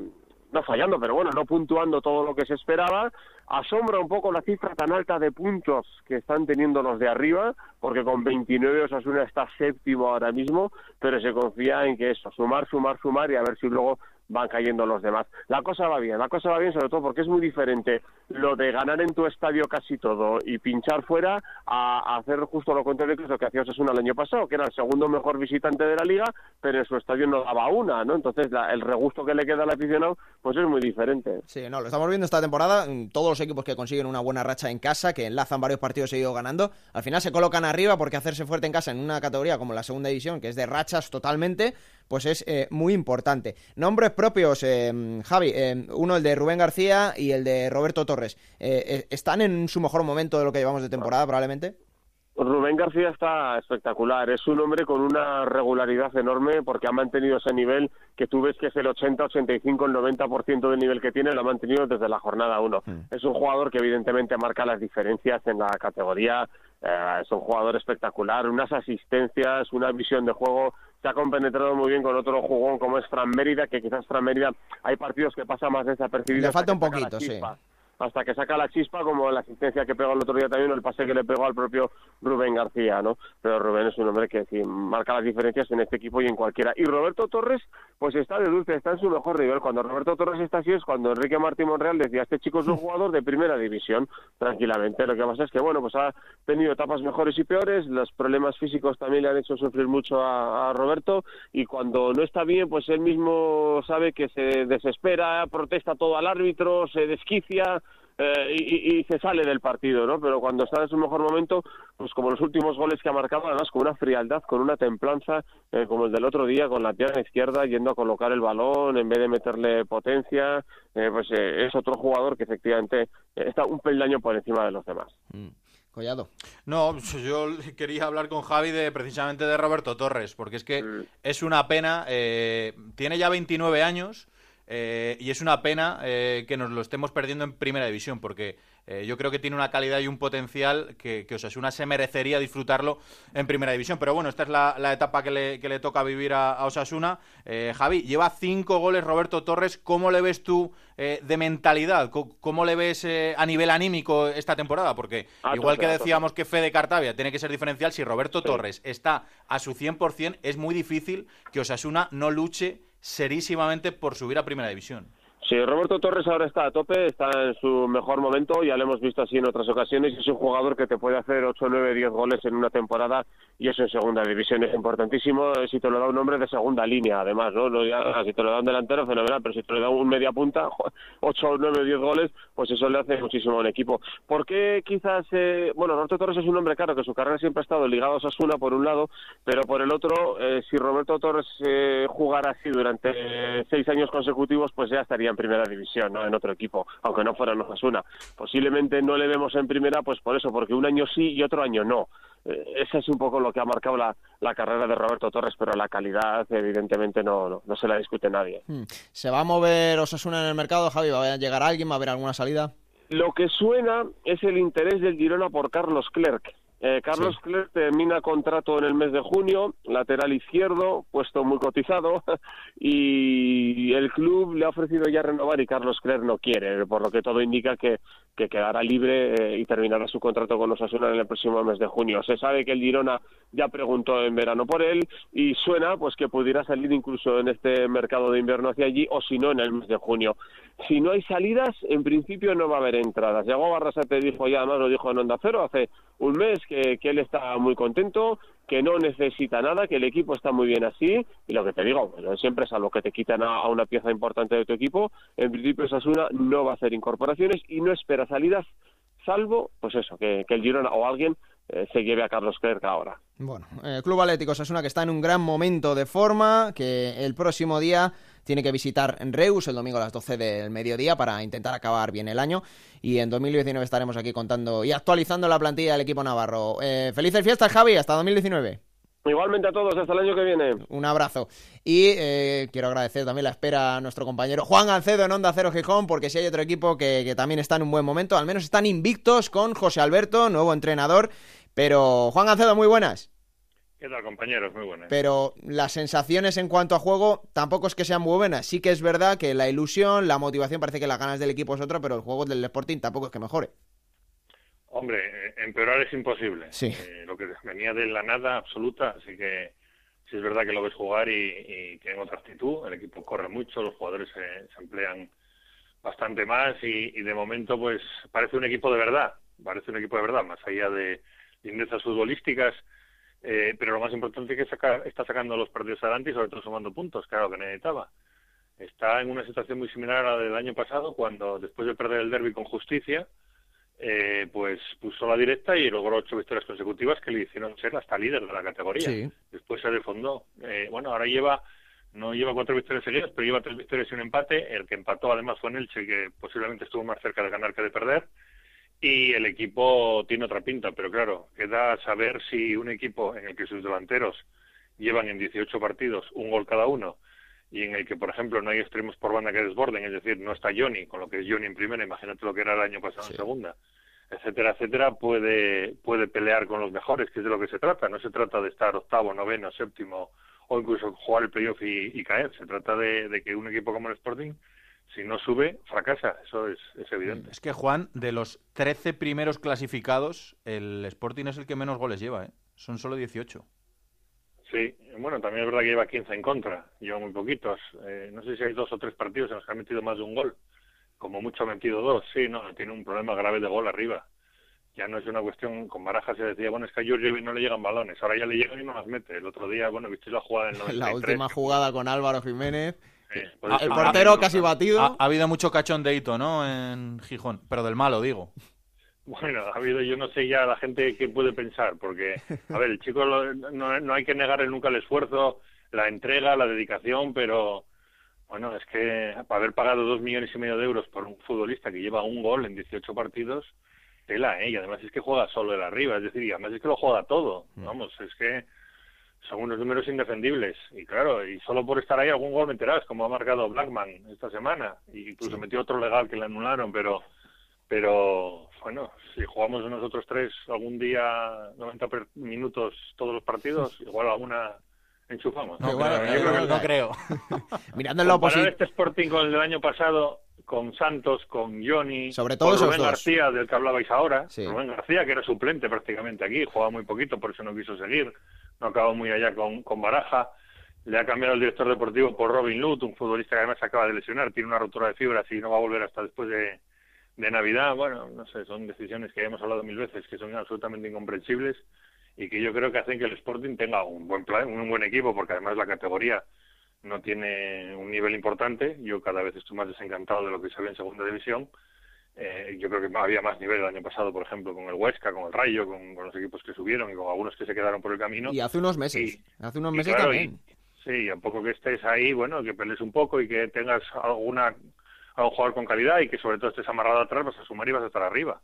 no fallando, pero bueno, no puntuando todo lo que se esperaba. Asombra un poco la cifra tan alta de puntos que están teniendo los de arriba, porque con 29 Osasuna está séptimo ahora mismo, pero se confía en que eso, sumar, sumar, sumar y a ver si luego van cayendo los demás. La cosa va bien, la cosa va bien sobre todo porque es muy diferente lo de ganar en tu estadio casi todo y pinchar fuera a, hacer justo lo contrario que lo que hacía Osasuna el año pasado, que era el segundo mejor visitante de la liga, pero en su estadio no daba una, ¿no? Entonces el regusto que le queda al aficionado pues es muy diferente. Sí, no, lo estamos viendo esta temporada, todos los equipos que consiguen una buena racha en casa, que enlazan varios partidos seguidos ganando, al final se colocan arriba porque hacerse fuerte en casa en una categoría como la segunda división, que es de rachas totalmente, pues es eh, muy importante. Nombres propios, eh, Javi, eh, uno el de Rubén García y el de Roberto Torres. Eh, ¿Están en su mejor momento de lo que llevamos de temporada, probablemente? Rubén García está espectacular, es un hombre con una regularidad enorme porque ha mantenido ese nivel que tú ves que es el 80, 85, el 90% del nivel que tiene, lo ha mantenido desde la jornada 1. Mm. Es un jugador que evidentemente marca las diferencias en la categoría, eh, es un jugador espectacular, unas asistencias, una visión de juego, se ha compenetrado muy bien con otro jugón como es Fran Mérida, que quizás Fran Mérida hay partidos que pasa más desapercibido. Le falta un poquito, sí hasta que saca la chispa, como la asistencia que pegó el otro día también, o el pase que le pegó al propio Rubén García, ¿no? Pero Rubén es un hombre que sí, marca las diferencias en este equipo y en cualquiera. Y Roberto Torres, pues está de dulce, está en su mejor nivel. Cuando Roberto Torres está así es cuando Enrique Martín Monreal decía, este chico es un jugador de primera división, tranquilamente. Lo que pasa es que, bueno, pues ha tenido etapas mejores y peores, los problemas físicos también le han hecho sufrir mucho a, a Roberto, y cuando no está bien, pues él mismo sabe que se desespera, protesta todo al árbitro, se desquicia, eh, y, y, se sale del partido, ¿no? Pero cuando está en su mejor momento, pues como los últimos goles que ha marcado, además con una frialdad, con una templanza, eh, como el del otro día, con la pierna izquierda yendo a colocar el balón en vez de meterle potencia, eh, pues es otro jugador que efectivamente está un peldaño por encima de los demás. Mm. Collado. No, yo quería hablar con Javi de precisamente de Roberto Torres, porque es que mm. es una pena, tiene ya 29 años, eh, y es una pena eh, que nos lo estemos perdiendo en primera división, porque eh, yo creo que tiene una calidad y un potencial que, que Osasuna se merecería disfrutarlo en primera división. Pero bueno, esta es la, la etapa que le, que le, toca vivir a, a Osasuna. Javi, lleva cinco goles Roberto Torres. ¿Cómo le ves tú de mentalidad? ¿Cómo, cómo le ves a nivel anímico esta temporada? Porque a igual tope, que decíamos que Fede Cartavia tiene que ser diferencial, si Roberto Sí. Torres está a su 100%, es muy difícil que Osasuna no luche serísimamente por subir a primera división. Sí, Roberto Torres ahora está a tope, está en su mejor momento, ya lo hemos visto así en otras ocasiones, es un jugador que te puede hacer 8, 9, 10 goles en una temporada y eso en segunda división es importantísimo, eh, si te lo da un hombre de segunda línea además, ¿no? ya, si te lo da un delantero, fenomenal, pero si te lo da un media punta, 8, 9, 10 goles, pues eso le hace muchísimo a equipo. ¿Por qué quizás, eh, bueno, Roberto Torres es un hombre claro que su carrera siempre ha estado ligado a Sasuna por un lado, pero por el otro, eh, si Roberto Torres eh, jugara así durante seis años consecutivos, pues ya estaría en primera división, ¿no? en otro equipo, aunque no fuera en Osasuna. Posiblemente no le vemos en primera, pues por eso, porque un año sí y otro año no. Eh, ese es un poco lo que ha marcado la, la, carrera de Roberto Torres, pero la calidad evidentemente no, no, no, se la discute nadie. Hmm. ¿Se va a mover Osasuna en el mercado, Javi? ¿Va a llegar alguien? ¿Va a haber alguna salida? Lo que suena es el interés del Girona por Carlos Clerc. Eh, Carlos sí. Termina contrato en el mes de junio, lateral izquierdo, puesto muy cotizado, y el club le ha ofrecido ya renovar y Carlos Clerc no quiere, por lo que todo indica que, que quedará libre eh, y terminará su contrato con Osasuna en el próximo mes de junio. Se sabe que el Girona ya preguntó en verano por él y suena pues que pudiera salir incluso en este mercado de invierno hacia allí o si no en el mes de junio. Si no hay salidas, en principio no va a haber entradas. Llegó Barrasate dijo ya, además lo dijo en Onda Cero hace un mes que, él está muy contento, que no necesita nada, que el equipo está muy bien así, y lo que te digo, bueno, siempre es algo que te quitan a, una pieza importante de tu equipo, en principio Sasuna no va a hacer incorporaciones y no espera salidas, salvo, pues eso, que, que el Girona o alguien eh, se lleve a Carlos Clerc ahora. Bueno, eh, Club Atlético Sasuna que está en un gran momento de forma, que el próximo día tiene que visitar Reus el domingo a las 12 del mediodía para intentar acabar bien el año. Y en 2019 estaremos aquí contando y actualizando la plantilla del equipo navarro. Eh, felices fiestas, Javi, hasta 2019. Igualmente a todos, hasta el año que viene. Un abrazo. Y eh, quiero agradecer también la espera a nuestro compañero Juan Gancedo en Onda Cero Gijón, porque si hay otro equipo que, que también está en un buen momento, al menos están invictos con José Alberto, nuevo entrenador. Pero, Juan Gancedo, muy buenas. ¿Qué tal, compañeros? Muy buenas. Pero las sensaciones en cuanto a juego tampoco es que sean muy buenas. Sí que es verdad que la ilusión, la motivación, parece que las ganas del equipo es otro, pero el juego del Sporting tampoco es que mejore. Hombre, empeorar es imposible. Sí. Eh, lo que venía de la nada absoluta, así que sí es verdad que lo ves jugar y, y tienen otra actitud. El equipo corre mucho, los jugadores se, se emplean bastante más y, y, de momento pues parece un equipo de verdad. Parece un equipo de verdad, más allá de lindezas futbolísticas. Eh, pero lo más importante es que saca, está sacando los partidos adelante y sobre todo sumando puntos, claro que necesitaba. Está en una situación muy similar a la del año pasado, cuando después de perder el derby con justicia, eh, pues puso la directa y logró ocho victorias consecutivas que le hicieron ser hasta líder de la categoría. Sí. Después se defondó. Eh, bueno, ahora lleva, no lleva cuatro victorias seguidas, pero lleva tres victorias y un empate. El que empató además fue en Elche, que posiblemente estuvo más cerca de ganar que de perder. Y el equipo tiene otra pinta, pero claro, queda saber si un equipo en el que sus delanteros llevan en 18 partidos un gol cada uno y en el que, por ejemplo, no hay extremos por banda que desborden, es decir, no está Johnny, con lo que es Johnny en primera, imagínate lo que era el año pasado sí. en segunda, etcétera, etcétera, puede, puede pelear con los mejores, que es de lo que se trata. No se trata de estar octavo, noveno, séptimo o incluso jugar el playoff y, y caer. Se trata de, de, que un equipo como el Sporting, si no sube, fracasa. Eso es, es evidente. Es que, Juan, de los 13 primeros clasificados, el Sporting es el que menos goles lleva, ¿eh? Son solo 18. Sí, bueno, también es verdad que lleva 15 en contra, lleva muy poquitos. Eh, no sé si hay dos o tres partidos en los que ha metido más de un gol. Como mucho ha metido dos, sí, no, tiene un problema grave de gol arriba. Ya no es una cuestión, con Baraja se decía, bueno, es que a Giorgio no le llegan balones, ahora ya le llegan y no las mete. El otro día, bueno, viste la jugada en el 93. La última jugada con Álvaro Jiménez. Sí, pues el portero ha, casi batido. Ha, ha, habido mucho cachondeito, ¿no? En Gijón, pero del malo, digo. Bueno, ha habido, yo no sé ya la gente que puede pensar, porque, a ver, el chico lo, no, no hay que negarle nunca el esfuerzo, la entrega, la dedicación, pero bueno, es que para haber pagado dos millones y medio de euros por un futbolista que lleva un gol en 18 partidos, tela, ¿eh? Y además es que juega solo el arriba, es decir, y además es que lo juega todo, vamos, es que son unos números indefendibles. Y claro, y solo por estar ahí algún gol me enterás, como ha marcado Blackman esta semana, y incluso sí. metió otro legal que le anularon, pero pero bueno, si jugamos nosotros tres algún día 90 minutos todos los partidos, igual alguna enchufamos. No, bueno, yo creo que no creo. Mirando la oposición. este Sporting con el del año pasado, con Santos, con Johnny, sobre todo con Rubén García, del que hablabais ahora. Sí. Rubén García, que era suplente prácticamente aquí, jugaba muy poquito, por eso no quiso seguir. No acabó muy allá con, con Baraja. Le ha cambiado el director deportivo por Robin Lut, un futbolista que además acaba de lesionar, tiene una rotura de fibras y no va a volver hasta después de, de Navidad, bueno, no sé, son decisiones que hemos hablado mil veces, que son absolutamente incomprensibles y que yo creo que hacen que el Sporting tenga un buen plan, un buen equipo, porque además la categoría no tiene un nivel importante. Yo cada vez estoy más desencantado de lo que se ve en segunda división. Eh, yo creo que había más nivel el año pasado, por ejemplo, con el Huesca, con el Rayo, con, con, los equipos que subieron y con algunos que se quedaron por el camino. Y hace unos meses, y, hace unos meses claro, también. Y, sí, a poco que estés ahí, bueno, que pelees un poco y que tengas alguna a un jugador con calidad y que sobre todo estés amarrado atrás, vas a sumar y vas a estar arriba.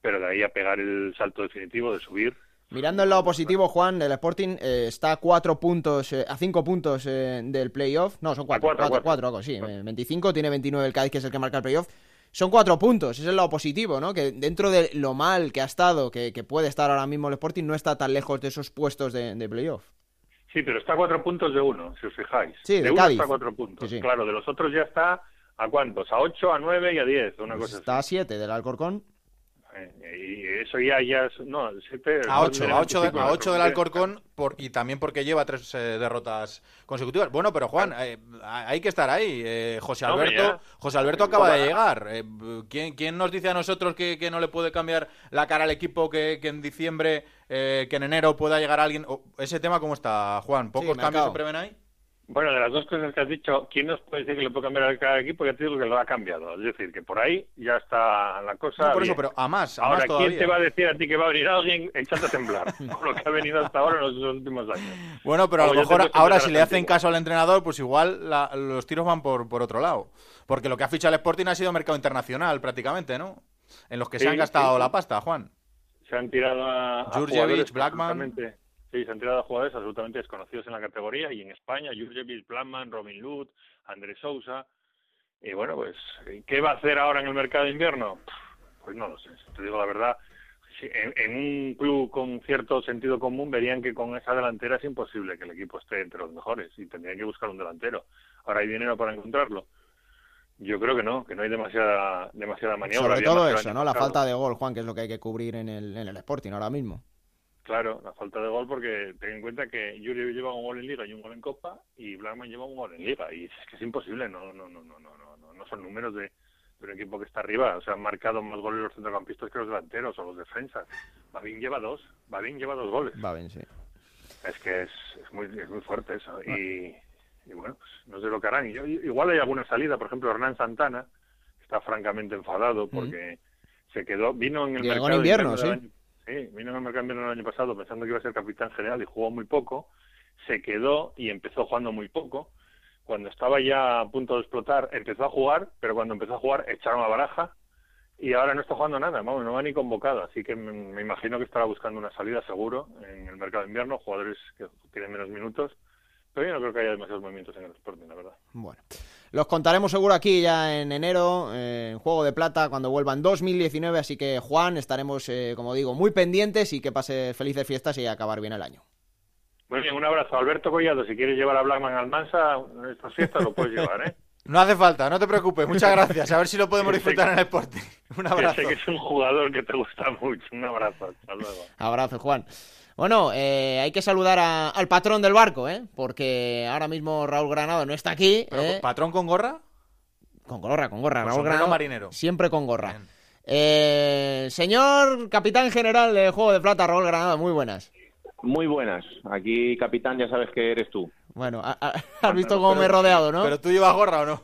Pero de ahí a pegar el salto definitivo de subir. Mirando el lado positivo, Juan, el Sporting eh, está a cuatro puntos, eh, a cinco puntos eh, del playoff. No, son cuatro, cuatro, cuatro, cuatro. cuatro, sí. 25, tiene 29 el Cádiz, que es el que marca el playoff. Son cuatro puntos, ese es el lado positivo, ¿no? Que dentro de lo mal que ha estado, que, que puede estar ahora mismo el Sporting, no está tan lejos de esos puestos de, de playoff. Sí, pero está a cuatro puntos de uno, si os fijáis. Sí, de de uno Cádiz. está a cuatro puntos. Sí, sí. Claro, de los otros ya está a cuántos, a ocho, a nueve y a diez, una Pues cosa está a siete del Alcorcón. Eh, Y eso ya, ya es, no, siete... A 8, el a 8, veinticinco, a ocho del el- Alcorcón por, y también porque lleva tres eh, derrotas consecutivas. Bueno, pero Juan, eh, hay que estar ahí. Eh, José Alberto. José Alberto acaba de llegar. Eh, ¿quién, quién nos dice a nosotros que, que no le puede cambiar la cara al equipo que, que en diciembre, eh, que en enero pueda llegar alguien? Oh, ese tema, ¿cómo está, Juan? ¿Pocos Sí, cambios se prevén ahí? Bueno, de las dos cosas que has dicho, ¿quién nos puede decir que le puede cambiar cada equipo? Ya te digo que lo ha cambiado. Es decir, que por ahí ya está la cosa. No, por eso, pero a más, a Ahora, más ¿quién te va a decir a ti que va a venir alguien? Échate a temblar. Por lo que ha venido hasta ahora en los últimos años. Bueno, pero a lo mejor ahora si le hacen caso al entrenador, pues igual la- los tiros van por, por otro lado. Porque lo que ha fichado el Sporting ha sido mercado internacional prácticamente, ¿no? En los que se han gastado sí, la pasta, Juan. Se han tirado a, Jurjevic, Blackman. Sí, se han tirado a jugadores absolutamente desconocidos en la categoría y en España, Jurjevic, Blackman, Robin Lud, Andrés Sousa. Y bueno, pues, ¿qué va a hacer ahora en el mercado de invierno? Pues no lo sé, te digo la verdad. en, en un club con cierto sentido común verían que con esa delantera es imposible que el equipo esté entre los mejores y tendrían que buscar un delantero. Ahora hay dinero para encontrarlo. Yo creo que no, que no hay demasiada demasiada maniobra. Sobre todo eso, ¿no? La falta de gol, Juan, que es lo que hay que cubrir en el, en el Sporting ahora mismo. Claro, la falta de gol porque ten en cuenta que Yuri lleva un gol en Liga y un gol en Copa y Blackman lleva un gol en Liga y es que es imposible, no no no no no no no, no son números de, de un equipo que está arriba, o sea, han marcado más goles los centrocampistas que los delanteros o los defensas. Babín lleva dos, Babín lleva dos goles. Va bien, sí. Es que es, es muy es muy fuerte eso y, y bueno, pues no sé lo que harán. Y yo- igual hay alguna salida, por ejemplo, Hernán Santana está francamente enfadado porque se quedó vino en el Llegó en mercado de invierno, sí. Sí, vino de invierno el año pasado pensando que iba a ser capitán general y jugó muy poco. Se quedó y empezó jugando muy poco. Cuando estaba ya a punto de explotar, empezó a jugar, pero cuando empezó a jugar echaron la baraja y ahora no está jugando nada, no va ni convocado. Así que me, me imagino que estará buscando una salida seguro en el mercado de invierno, jugadores que tienen menos minutos. Pero yo no creo que haya demasiados movimientos en el Sporting, la verdad. Bueno, los contaremos seguro aquí ya en enero, eh, en Juego de Plata, cuando vuelva en 2019. Así que, Juan, estaremos, eh, como digo, muy pendientes y que pase felices fiestas y acabar bien el año. Muy bien, un abrazo. Alberto Collado, si quieres llevar a Blackman al Mansa en estas fiestas, lo puedes llevar, ¿eh? No hace falta, no te preocupes. Muchas gracias. A ver si lo podemos disfrutar en el Sporting. Un abrazo. sé que es un jugador que te gusta mucho. Un abrazo. Hasta luego. Abrazo, Juan. Bueno, eh, hay que saludar a- al patrón del barco, ¿eh? Porque ahora mismo Raúl Granado no está aquí. Pero, ¿eh? ¿Patrón con gorra? Con gorra, con gorra. Con Raúl Granado marinero. siempre con gorra. Bien. Eh, señor capitán general de Juego de Plata, Raúl Granado, muy buenas. Muy buenas. Aquí, capitán, ya sabes que eres tú. Bueno, a- a- has visto cómo me he rodeado, ¿no? ¿Pero tú llevas gorra o no?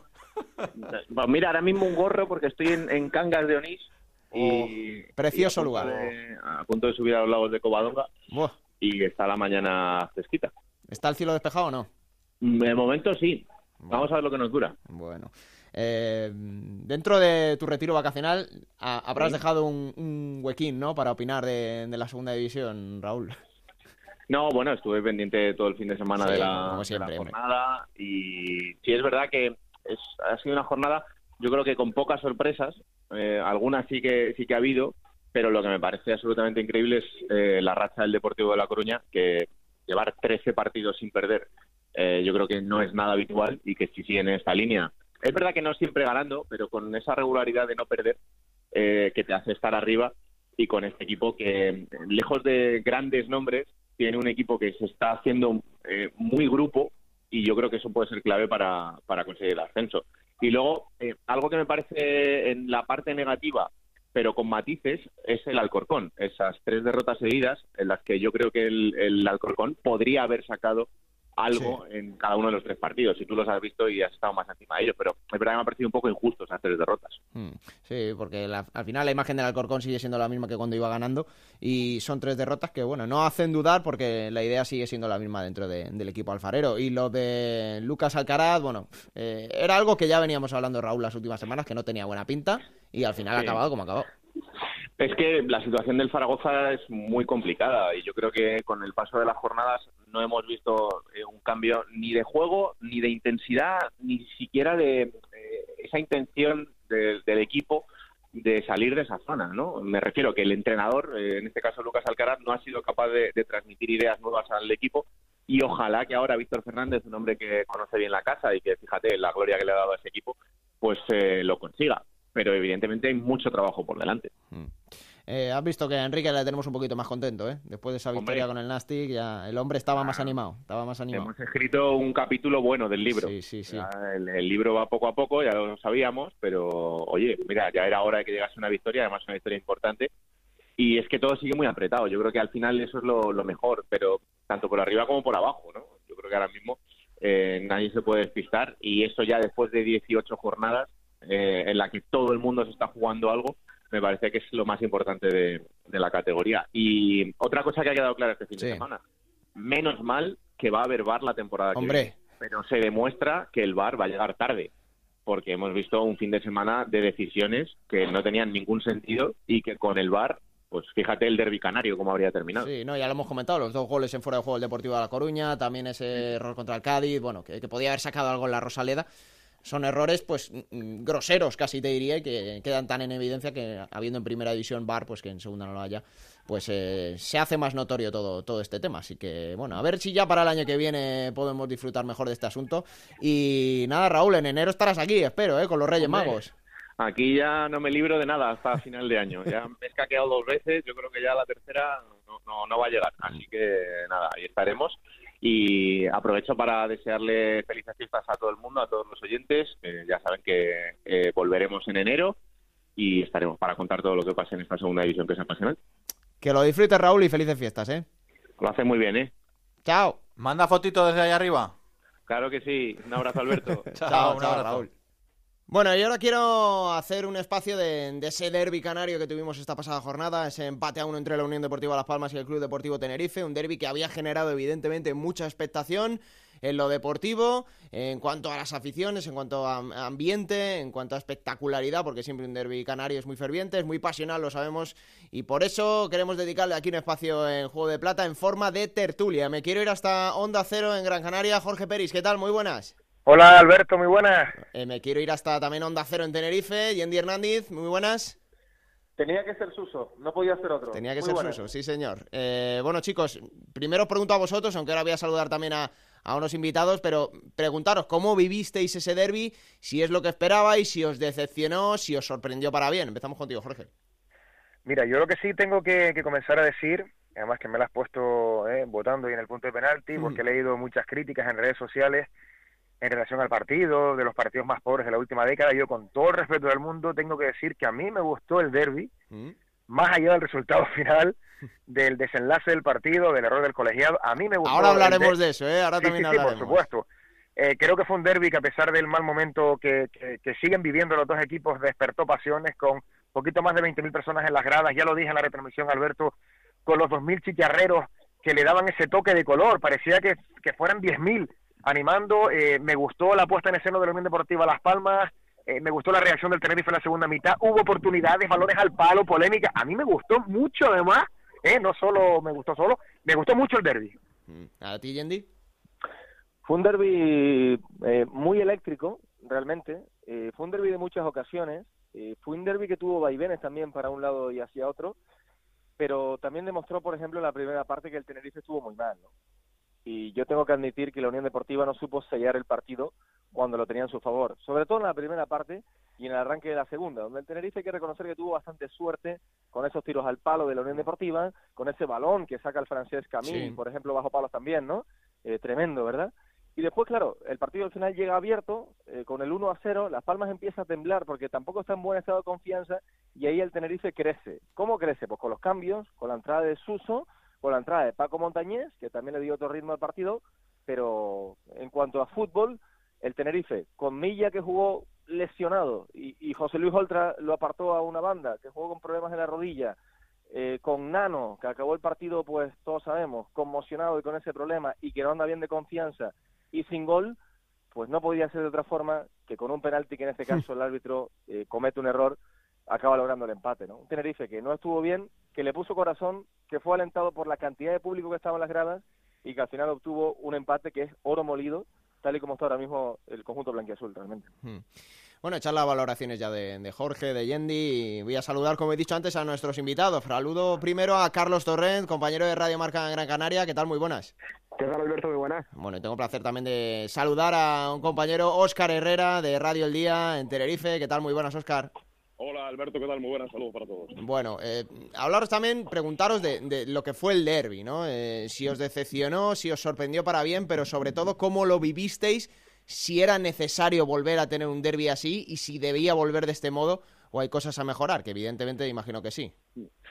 Pues mira, ahora mismo un gorro porque estoy en, en Cangas de Onís y... Precioso y lugar. de- a punto de subir a los lagos de Covadonga Buah, y está la mañana fresquita. ¿Está el cielo despejado o no? De momento sí. Vamos a ver lo que nos dura. Bueno. Eh, dentro de tu retiro vacacional a- habrás Sí. dejado un, un huequín, ¿no? Para opinar de, de la segunda división, Raúl. No, bueno, estuve pendiente todo el fin de semana Sí, de, la, de hombre. jornada y sí es verdad que es, ha sido una jornada, yo creo que con pocas sorpresas, eh, algunas sí que sí que ha habido, pero lo que me parece absolutamente increíble es eh, la racha del Deportivo de La Coruña, que llevar 13 partidos sin perder, eh, yo creo que no es nada habitual y que si sigue en esta línea. Es verdad que no siempre ganando, pero con esa regularidad de no perder, eh, que te hace estar arriba y con este equipo que, lejos de grandes nombres, tiene un equipo que se está haciendo muy grupo y yo creo que eso puede ser clave para, para conseguir el ascenso. Y luego, eh, algo que me parece en la parte negativa, pero con matices, es el Alcorcón. Esas tres derrotas seguidas en las que yo creo que el, el Alcorcón podría haber sacado algo en cada uno de los tres partidos. Si tú los has visto y has estado más encima de ellos, pero es verdad que me ha parecido un poco injusto esas tres derrotas. Mm, sí, porque al final la imagen del Alcorcón sigue siendo la misma que cuando iba ganando y son tres derrotas que, bueno, no hacen dudar porque la idea sigue siendo la misma dentro del equipo alfarero. Y lo de Lucas Alcaraz, bueno, eh, era algo que ya veníamos hablando Raúl las últimas semanas, que no tenía buena pinta y al final ha acabado como ha acabado. Es que la situación del Zaragoza es muy complicada y yo creo que con el paso de las jornadas no hemos visto eh, un cambio ni de juego, ni de intensidad, ni siquiera de eh, esa intención del equipo de salir de esa zona, ¿no? Me refiero que el entrenador, eh, en este caso Lucas Alcaraz, no ha sido capaz de, transmitir ideas nuevas al equipo y ojalá que ahora Víctor Fernández, un hombre que conoce bien la casa y que, fíjate, la gloria que le ha dado a ese equipo, pues lo consiga pero evidentemente hay mucho trabajo por delante. Mm. Eh, has visto que a Enrique le tenemos un poquito más contento, ¿eh? Después de esa victoria con el Nastic, ya el hombre estaba más animado, estaba más animado. Hemos escrito un capítulo bueno del libro. Sí, sí, sí. El, libro va poco a poco, ya lo sabíamos, pero oye, mira, ya era hora de que llegase una victoria, además una victoria importante. Y es que todo sigue muy apretado. Yo creo que al final eso es lo, mejor, pero tanto por arriba como por abajo, ¿no? Yo creo que ahora mismo eh, nadie se puede despistar y eso ya después de 18 jornadas eh, en la que todo el mundo se está jugando algo, me parece que es lo más importante de, la categoría. Y otra cosa que ha quedado clara este fin de semana, menos mal que va a haber VAR la temporada que viene, pero se demuestra que el VAR va a llegar tarde, porque hemos visto un fin de semana de decisiones que no tenían ningún sentido y que con el VAR pues fíjate el derbi canario cómo habría terminado. Sí, no, ya lo hemos comentado, los dos goles en fuera de juego del Deportivo de La Coruña, también ese error contra el Cádiz, bueno, que, que podía haber sacado algo en la Rosaleda son errores pues groseros casi te diría que quedan tan en evidencia que habiendo en primera división bar pues que en segunda no lo haya pues eh, se hace más notorio todo, todo este tema. Así que bueno a ver si ya para el año que viene podemos disfrutar mejor de este asunto. Y nada Raúl en enero estarás aquí espero eh con los Reyes Magos. aquí ya no me libro de nada hasta final de año. Ya me he escaqueado dos veces yo creo que ya la tercera no, no, no va a llegar. Así que nada ahí estaremos y aprovecho para desearle felices fiestas a todo el mundo, a todos los oyentes. ya saben que eh, volveremos en enero y estaremos para contar todo lo que pase en esta segunda división que es apasionante. Que lo disfrutes, Raúl, y felices fiestas, ¿eh? Lo hace muy bien, ¿eh? Chao. Manda fotito desde ahí arriba. Claro que sí. Un abrazo, Alberto. chao, chao, Raúl. Bueno, y ahora quiero hacer un espacio de, ese derby canario que tuvimos esta pasada jornada, ese empate a uno entre la Unión Deportiva Las Palmas y el Club Deportivo Tenerife, un derby que había generado evidentemente mucha expectación en lo deportivo, en cuanto a las aficiones, en cuanto a ambiente, en cuanto a espectacularidad, porque siempre un derby canario es muy ferviente, es muy pasional, lo sabemos, y por eso queremos dedicarle aquí un espacio en Juego de Plata en forma de tertulia. Me quiero ir hasta Onda Cero en Gran Canaria. Jorge Peris, ¿qué tal? Muy buenas. Hola Alberto, muy buenas. Eh, me quiero ir hasta también Onda Cero en Tenerife. Yendi Hernández, muy buenas. Tenía que ser Suso, no podía ser otro. Tenía que ser Suso, sí señor. Eh, bueno chicos, primero os pregunto a vosotros, aunque ahora voy a saludar también a, unos invitados, pero preguntaros cómo vivisteis ese derby, si es lo que esperabais, si os decepcionó, si os sorprendió para bien. Empezamos contigo, Jorge. Mira, yo lo que sí tengo que, comenzar a decir, además que me la has puesto eh, votando y en el punto de penalti, porque he leído muchas críticas en redes sociales en relación al partido, de los partidos más pobres de la última década. Yo, con todo el respeto del mundo, tengo que decir que a mí me gustó el derby, mm. más allá del resultado final, del desenlace del partido, del error del colegiado. A mí me gustó. Ahora hablaremos de eso, ¿eh? Ahora también sí, por supuesto. Eh, creo que fue un derby que, a pesar del mal momento que, que, siguen viviendo los dos equipos, despertó pasiones con poquito más de 20.000 personas en las gradas. Ya lo dije en la retransmisión, Alberto, con los 2.000 chicharreros que le daban ese toque de color. Parecía que, que fueran 10.000 animando. Eh, me gustó la puesta en escena de la Unión Deportiva Las Palmas. Eh, me gustó la reacción del Tenerife en la segunda mitad. Hubo oportunidades, balones al palo, polémica. A mí me gustó mucho, además. Eh, no solo me gustó solo, me gustó mucho el derby. Mm. ¿A ti, Yendi? Fue un derby eh, muy eléctrico, realmente. fue un derby de muchas ocasiones. fue un derby que tuvo vaivenes también para un lado y hacia otro. Pero también demostró, por ejemplo, en la primera parte que el Tenerife estuvo muy mal. ¿no? Y yo tengo que admitir que la Unión Deportiva no supo sellar el partido cuando lo tenía en su favor, sobre todo en la primera parte y en el arranque de la segunda, donde el Tenerife hay que reconocer que tuvo bastante suerte con esos tiros al palo de la Unión Deportiva, con ese balón que saca el francés Camille, por ejemplo, bajo palos también, ¿no? Eh, tremendo, ¿verdad? Y después, claro, el partido al final llega abierto, eh, con el 1 a 0, Las Palmas empieza a temblar porque tampoco está en buen estado de confianza y ahí el Tenerife crece. ¿Cómo crece? Pues con los cambios, con la entrada de Suso, con la entrada de Paco Montañés, que también le dio otro ritmo al partido, pero en cuanto a fútbol, el Tenerife, con Milla que jugó lesionado y, José Luis Oltra lo apartó a una banda, que jugó con problemas en la rodilla, eh, con Nano, que acabó el partido, pues todos sabemos, conmocionado y con ese problema y que no anda bien de confianza y sin gol, pues no podía ser de otra forma que con un penalti que en este caso el árbitro eh, comete un error, acaba logrando el empate, ¿no? Un Tenerife que no estuvo bien, que le puso corazón, que fue alentado por la cantidad de público que estaba en las gradas y que al final obtuvo un empate que es oro molido, tal y como está ahora mismo el conjunto blanquiazul realmente. Hmm. Bueno, echar las valoraciones ya de, Jorge, de Yendi. Y voy a saludar, como he dicho antes, a nuestros invitados. Saludo primero a Carlos Torrent, compañero de Radio Marca en Gran Canaria. ¿Qué tal? Muy buenas. ¿Qué tal, Alberto? Muy buenas. Bueno, y tengo placer también de saludar a un compañero, Óscar Herrera, de Radio El Día en Tenerife. ¿Qué tal? Muy buenas, Óscar. Hola Alberto, ¿qué tal? Muy buenas, saludos para todos. Bueno, eh, hablaros también, preguntaros de, lo que fue el derby, ¿no? Eh, si os decepcionó, si os sorprendió para bien, pero sobre todo cómo lo vivisteis, si era necesario volver a tener un derby así y si debía volver de este modo o hay cosas a mejorar, que evidentemente imagino que sí.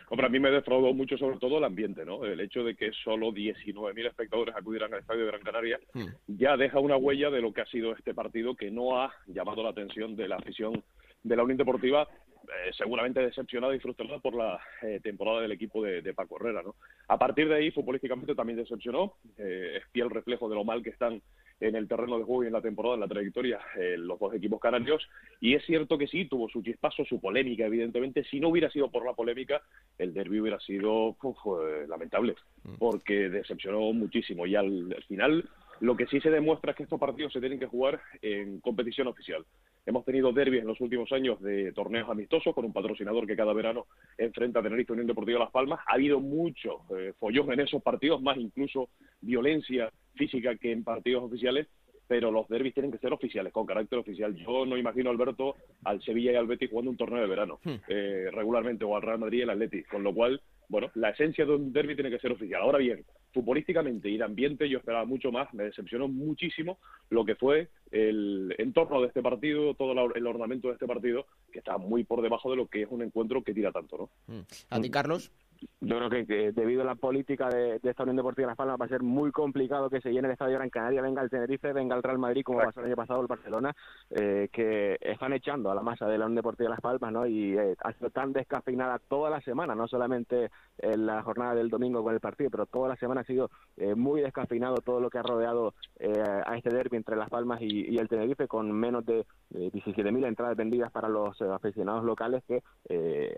Hombre, a mí me defraudó mucho sobre todo el ambiente, ¿no? El hecho de que solo 19.000 espectadores acudieran al estadio de Gran Canaria hmm. ya deja una huella de lo que ha sido este partido que no ha llamado la atención de la afición de la Unión Deportiva eh, seguramente decepcionada y frustrada por la eh, temporada del equipo de, Paco Herrera. ¿no? A partir de ahí, futbolísticamente también decepcionó, eh, es fiel reflejo de lo mal que están en el terreno de juego y en la temporada, en la trayectoria, los dos equipos canarios. Y es cierto que sí, tuvo su chispazo, su polémica, evidentemente. Si no hubiera sido por la polémica, el derby hubiera sido lamentable, mm. porque decepcionó muchísimo. Y al final, lo que sí se demuestra es que estos partidos se tienen que jugar en competición oficial. Hemos tenido derbis en los últimos años de torneos amistosos con un patrocinador que cada verano enfrenta a Tenerife Unión Deportiva Las Palmas. Ha habido mucho eh, follón en esos partidos, más incluso violencia física que en partidos oficiales, pero los derbis tienen que ser oficiales, con carácter oficial. Yo no imagino, Alberto, al Sevilla y al Betis jugando un torneo de verano hmm. eh, regularmente, o al Real Madrid y el Atleti, con lo cual bueno, la esencia de un derby tiene que ser oficial. Ahora bien, futbolísticamente y de ambiente yo esperaba mucho más, me decepcionó muchísimo lo que fue el entorno de este partido, todo el ornamento de este partido, que está muy por debajo de lo que es un encuentro que tira tanto, ¿no? Mm. ¿A ti, Carlos? yo creo que, debido a la política de, esta Unión Deportiva Las Palmas va a ser muy complicado que se llene el Estadio Gran Canaria, venga el Tenerife, venga el Real Madrid, como pasó el año pasado el Barcelona, eh, que están echando a la masa de la Unión Deportiva Las Palmas, ¿no? Y eh, ha sido tan descafeinada toda la semana, no solamente en la jornada del domingo con el partido, pero toda la semana ha sido eh, muy descafeinado todo lo que ha rodeado a este derby entre Las Palmas y, el Tenerife, con menos de 17.000 entradas vendidas para los aficionados locales que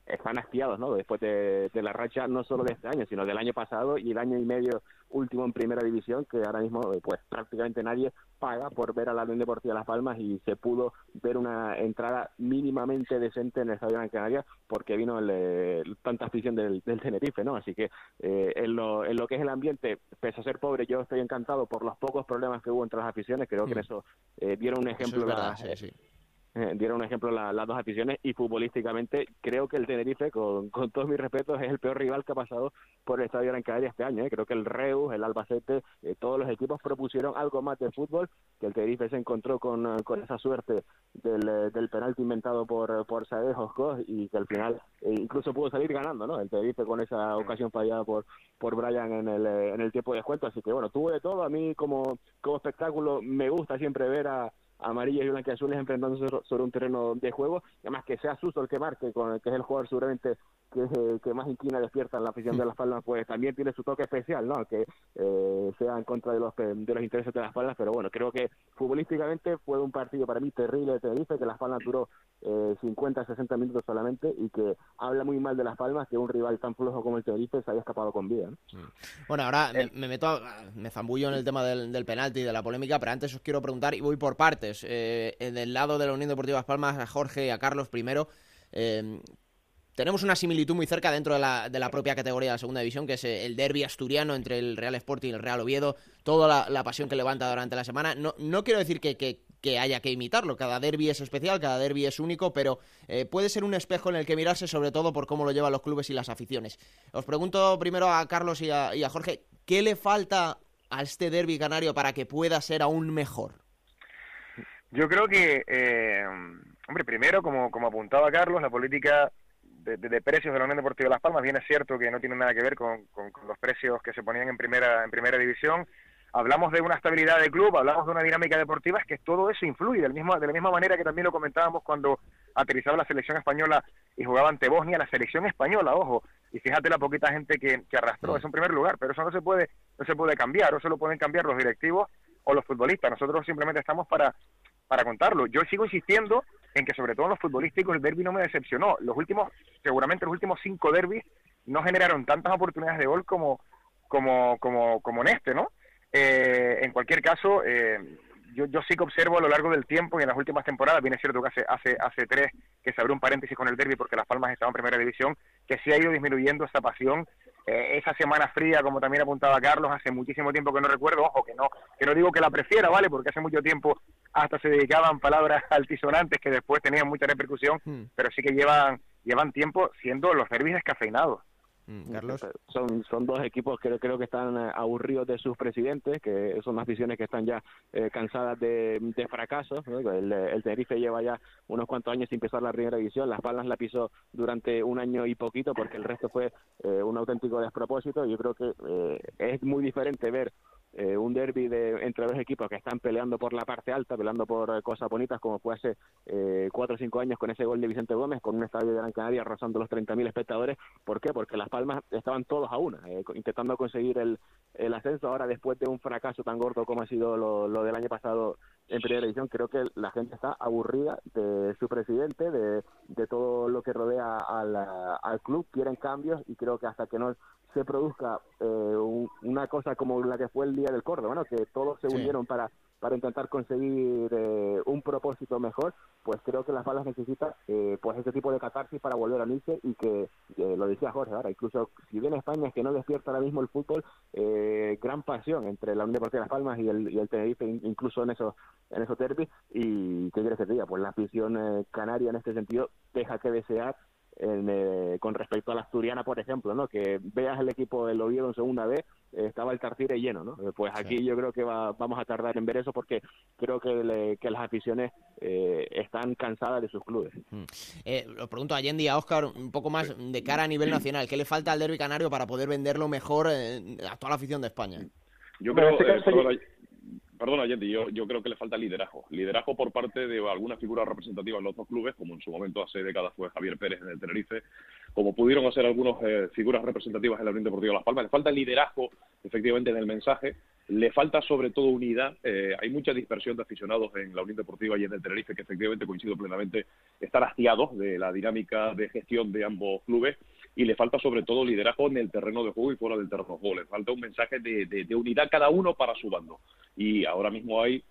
están hastiados, ¿no? Después de, de la racha no solo de este año, sino del año pasado y el año y medio último en primera división, que ahora mismo eh, pues prácticamente nadie paga por ver a la Unión Deportiva Las Palmas y se pudo ver una entrada mínimamente decente en el Estadio de Canarias porque vino el, tanta afición del, Tenerife, ¿no? Así que eh, en, lo, en lo que es el ambiente, pese a ser pobre, yo estoy encantado por los pocos problemas que hubo entre las aficiones, creo que en eso eh, dieron un ejemplo eh, dieron un ejemplo las dos aficiones y futbolísticamente creo que el Tenerife, con, con todos mis respetos, es el peor rival que ha pasado por el Estadio Gran Canaria este año. ¿eh? Creo que el Reus, el Albacete, eh, todos los equipos propusieron algo más de fútbol, que el Tenerife se encontró con, con esa suerte del, del penalti inventado por, por Saez y que al final incluso pudo salir ganando, ¿no? El Tenerife con esa ocasión fallada por, por Brian en el, en el tiempo de descuento. Así que bueno, tuvo de todo. A mí como, como espectáculo me gusta siempre ver a amarillas y blanqueazules enfrentándose sobre un terreno de juego, además que sea Suso el que marque, con que es el jugador seguramente que, eh, que más inquina despierta en la afición de Las Palmas, pues también tiene su toque especial, ¿no? Que eh, sea en contra de los, de los intereses de Las Palmas, pero bueno, creo que futbolísticamente fue un partido para mí terrible de Tenerife, que Las Palmas duró eh, 50, 60 minutos solamente y que habla muy mal de Las Palmas que un rival tan flojo como el Tenerife se haya escapado con vida. Bueno, ahora me, meto, me zambullo en el tema del, del penalti y de la polémica, pero antes os quiero preguntar y voy por partes. Eh, en el lado de la Unión Deportiva Las Palmas, a Jorge y a Carlos primero. Eh, tenemos una similitud muy cerca dentro de la, de la, propia categoría de la segunda división, que es el derby asturiano entre el Real Sporting y el Real Oviedo, toda la, pasión que levanta durante la semana. No, no quiero decir que, que, haya que imitarlo, cada derby es especial, cada derby es único, pero eh, puede ser un espejo en el que mirarse, sobre todo por cómo lo llevan los clubes y las aficiones. Os pregunto primero a Carlos y a, y a Jorge, ¿qué le falta a este derby canario para que pueda ser aún mejor? Yo creo que, eh, hombre, primero, como, como apuntaba Carlos, la política de, precios de la Unión Deportiva de Las Palmas, bien es cierto que no tiene nada que ver con, con, los precios que se ponían en primera, en primera división. hablamos de una estabilidad de club, hablamos de una dinámica deportiva, es que todo eso influye, del mismo, de la misma manera que también lo comentábamos cuando aterrizaba la selección española y jugaba ante Bosnia, la selección española, ojo, y fíjate la poquita gente que, que arrastró eso en primer lugar, pero eso no se puede, no se puede cambiar, o eso lo pueden cambiar los directivos o los futbolistas, nosotros simplemente estamos para, para contarlo. Yo sigo insistiendo en que sobre todo en los futbolísticos el derby no me decepcionó. Los últimos, seguramente los últimos cinco derbis no generaron tantas oportunidades de gol como, como, como, como en este, ¿no? Eh, en cualquier caso, eh, yo, yo sí que observo a lo largo del tiempo y en las últimas temporadas, bien es cierto que hace, hace, hace tres que se abrió un paréntesis con el derby porque Las Palmas estaban en primera división, que sí ha ido disminuyendo esa pasión, eh, esa semana fría, como también apuntaba Carlos, hace muchísimo tiempo que no recuerdo, ojo, que no, que no digo que la prefiera, ¿vale? Porque hace mucho tiempo hasta se dedicaban palabras altisonantes que después tenían mucha repercusión, hmm. pero sí que llevan, llevan tiempo siendo los derbis descafeinados. Mm, Carlos. Son, son dos equipos que creo que están eh, aburridos de sus presidentes, que son aficiones que están ya eh, cansadas de, de fracasos. El, el, Tenerife lleva ya unos cuantos años sin empezar la primera división, Las Palmas la pisó durante un año y poquito porque el resto fue eh, un auténtico despropósito. Yo creo que es muy diferente ver eh, un derby de, entre dos equipos que están peleando por la parte alta, peleando por eh, cosas bonitas, como fue hace eh, cuatro o cinco años con ese gol de Vicente Gómez, con un estadio de Gran Canaria rozando los 30.000 espectadores. ¿Por qué? Porque Las Palmas estaban todos a una, intentando conseguir el, el ascenso. Ahora, después de un fracaso tan gordo como ha sido lo, lo del año pasado en primera división, creo que la gente está aburrida de su presidente, de, de todo lo que rodea al, al club, quieren cambios y creo que hasta que no se produzca eh, una cosa como la que fue el día del Córdoba, ¿no? que todos se unieron para para intentar conseguir eh, un propósito mejor, pues creo que las balas necesitan eh, pues ese tipo de catarsis para volver a unirse y que, lo decía Jorge ahora, incluso si bien España es que no despierta ahora mismo el fútbol, eh, gran pasión entre la Unión de Las Palmas y el, y el Tenerife, incluso en esos en esos y qué quieres que pues la afición canaria en este sentido deja que desear eh, con respecto a la asturiana, por ejemplo, ¿no? Que veas el equipo del Oviedo en segunda vez, eh, estaba el Tartire lleno, ¿no? Eh, pues aquí yo creo que vamos a tardar en ver eso porque creo que, que las aficiones están cansadas de sus clubes. Mm. lo pregunto a Yendi y a Oscar un poco más de cara a nivel nacional. ¿Qué le falta al derbi canario para poder venderlo mejor a toda la afición de España? Yo creo que perdona, Yendi, yo, yo creo que le falta liderazgo. Liderazgo por parte de algunas figuras representativas en los dos clubes, como en su momento hace décadas fue Javier Pérez en el Tenerife, como pudieron hacer algunas eh, figuras representativas en la Unión Deportiva de Las Palmas. Le falta liderazgo, efectivamente, en el mensaje. Le falta sobre todo unidad. Eh, hay mucha dispersión de aficionados en la Unión Deportiva y en el Tenerife, que efectivamente coincido plenamente, están hastiados de la dinámica de gestión de ambos clubes y le falta sobre todo liderazgo en el terreno de juego y fuera del terreno de juego. Le falta un mensaje de, de, unidad cada uno para su bando. Y ahora mismo hay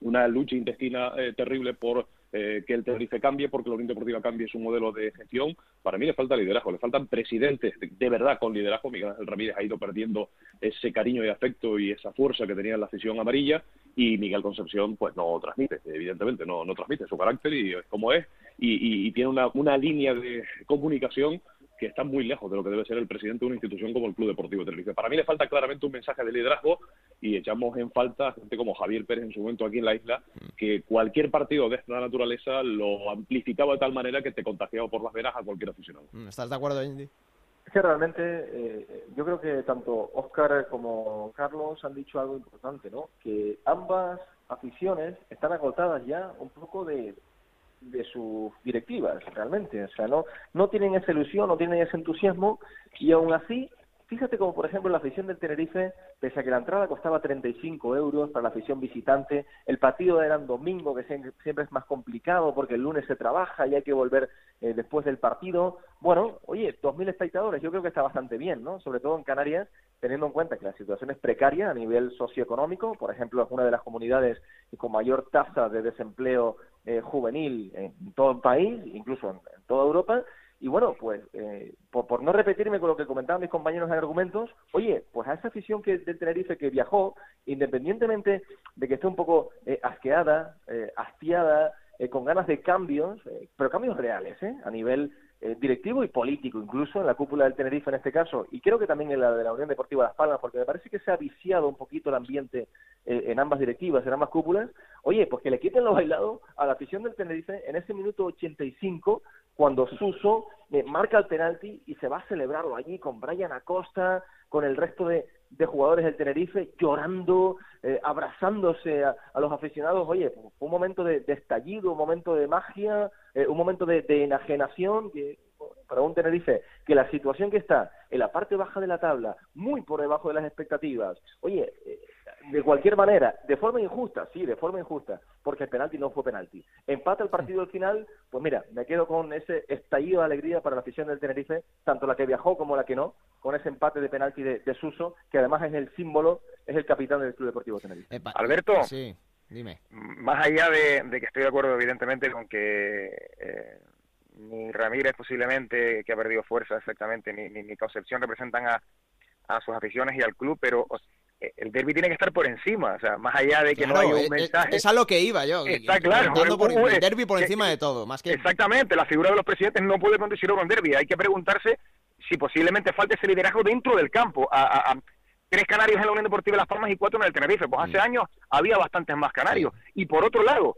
una lucha intestina eh, terrible por eh, que el Tenerife cambie, porque la Unión Deportiva cambie su modelo de gestión. Para mí le falta liderazgo, le faltan presidentes de, verdad con liderazgo. Miguel Ramírez ha ido perdiendo ese cariño y afecto y esa fuerza que tenía en la afición amarilla y Miguel Concepción pues no transmite, evidentemente no, no transmite su carácter y es como es y, y tiene una, una línea de comunicación que está muy lejos de lo que debe ser el presidente de una institución como el Club Deportivo Tenerife. Para mí le falta claramente un mensaje de liderazgo y echamos en falta a gente como Javier Pérez en su momento aquí en la isla, que cualquier partido de esta naturaleza lo amplificaba de tal manera que te contagiaba por las venas a cualquier aficionado. Mm, ¿Estás de acuerdo, Indy? Es que realmente eh, yo creo que tanto Óscar como Carlos han dicho algo importante, ¿no? Que ambas aficiones están agotadas ya un poco de, de sus directivas realmente, o sea, no, no tienen esa ilusión, no tienen ese entusiasmo y aún así, fíjate como por ejemplo la afición del Tenerife, pese a que la entrada costaba 35 euros para la afición visitante, el partido era en domingo, que siempre es más complicado porque el lunes se trabaja y hay que volver eh, después del partido, bueno, oye, 2.000 espectadores, yo creo que está bastante bien, ¿no? Sobre todo en Canarias, teniendo en cuenta que la situación es precaria a nivel socioeconómico, por ejemplo, es una de las comunidades con mayor tasa de desempleo eh, juvenil en todo el país, incluso en, toda Europa. Y bueno, pues eh, por, no repetirme con lo que comentaban mis compañeros en argumentos, oye, pues a esa afición que, del Tenerife que viajó, independientemente de que esté un poco eh, asqueada, hastiada, con ganas de cambios, pero cambios reales, a nivel eh, directivo y político, incluso en la cúpula del Tenerife en este caso, y creo que también en la de la Unión Deportiva Las Palmas, porque me parece que se ha viciado un poquito el ambiente eh, en ambas directivas, en ambas cúpulas. Oye, pues que le quiten lo bailado a la afición del Tenerife en ese minuto 85, cuando Suso eh, marca el penalti y se va a celebrarlo allí con Brian Acosta, con el resto de, de jugadores del Tenerife llorando, eh, abrazándose a, los aficionados. Oye, un momento de, estallido, un momento de magia, eh, un momento de, enajenación que para un Tenerife que la situación que está en la parte baja de la tabla, muy por debajo de las expectativas, oye, eh, de cualquier manera, de forma injusta, sí, de forma injusta, porque el penalti no fue penalti. Empata el partido al final, pues mira, me quedo con ese estallido de alegría para la afición del Tenerife, tanto la que viajó como la que no, con ese empate de penalti de, Suso, que además es el símbolo, es el capitán del Club Deportivo Tenerife. Alberto, sí, dime. Más allá de, que estoy de acuerdo, evidentemente, con que eh, ni Ramírez posiblemente, que ha perdido fuerza exactamente, ni, ni, Concepción representan a, a sus aficiones y al club, pero el derby tiene que estar por encima, o sea, más allá de que no haya un eh, mensaje. Es a lo que iba yo. Está claro. el derby por encima de todo, más que. Exactamente, la figura de los presidentes no puede conducir a un derby. Hay que preguntarse si posiblemente falta ese liderazgo dentro del campo. A, tres canarios en la Unión Deportiva de Las Palmas y cuatro en el Tenerife. Pues hace mm. años había bastantes más canarios. Y por otro lado,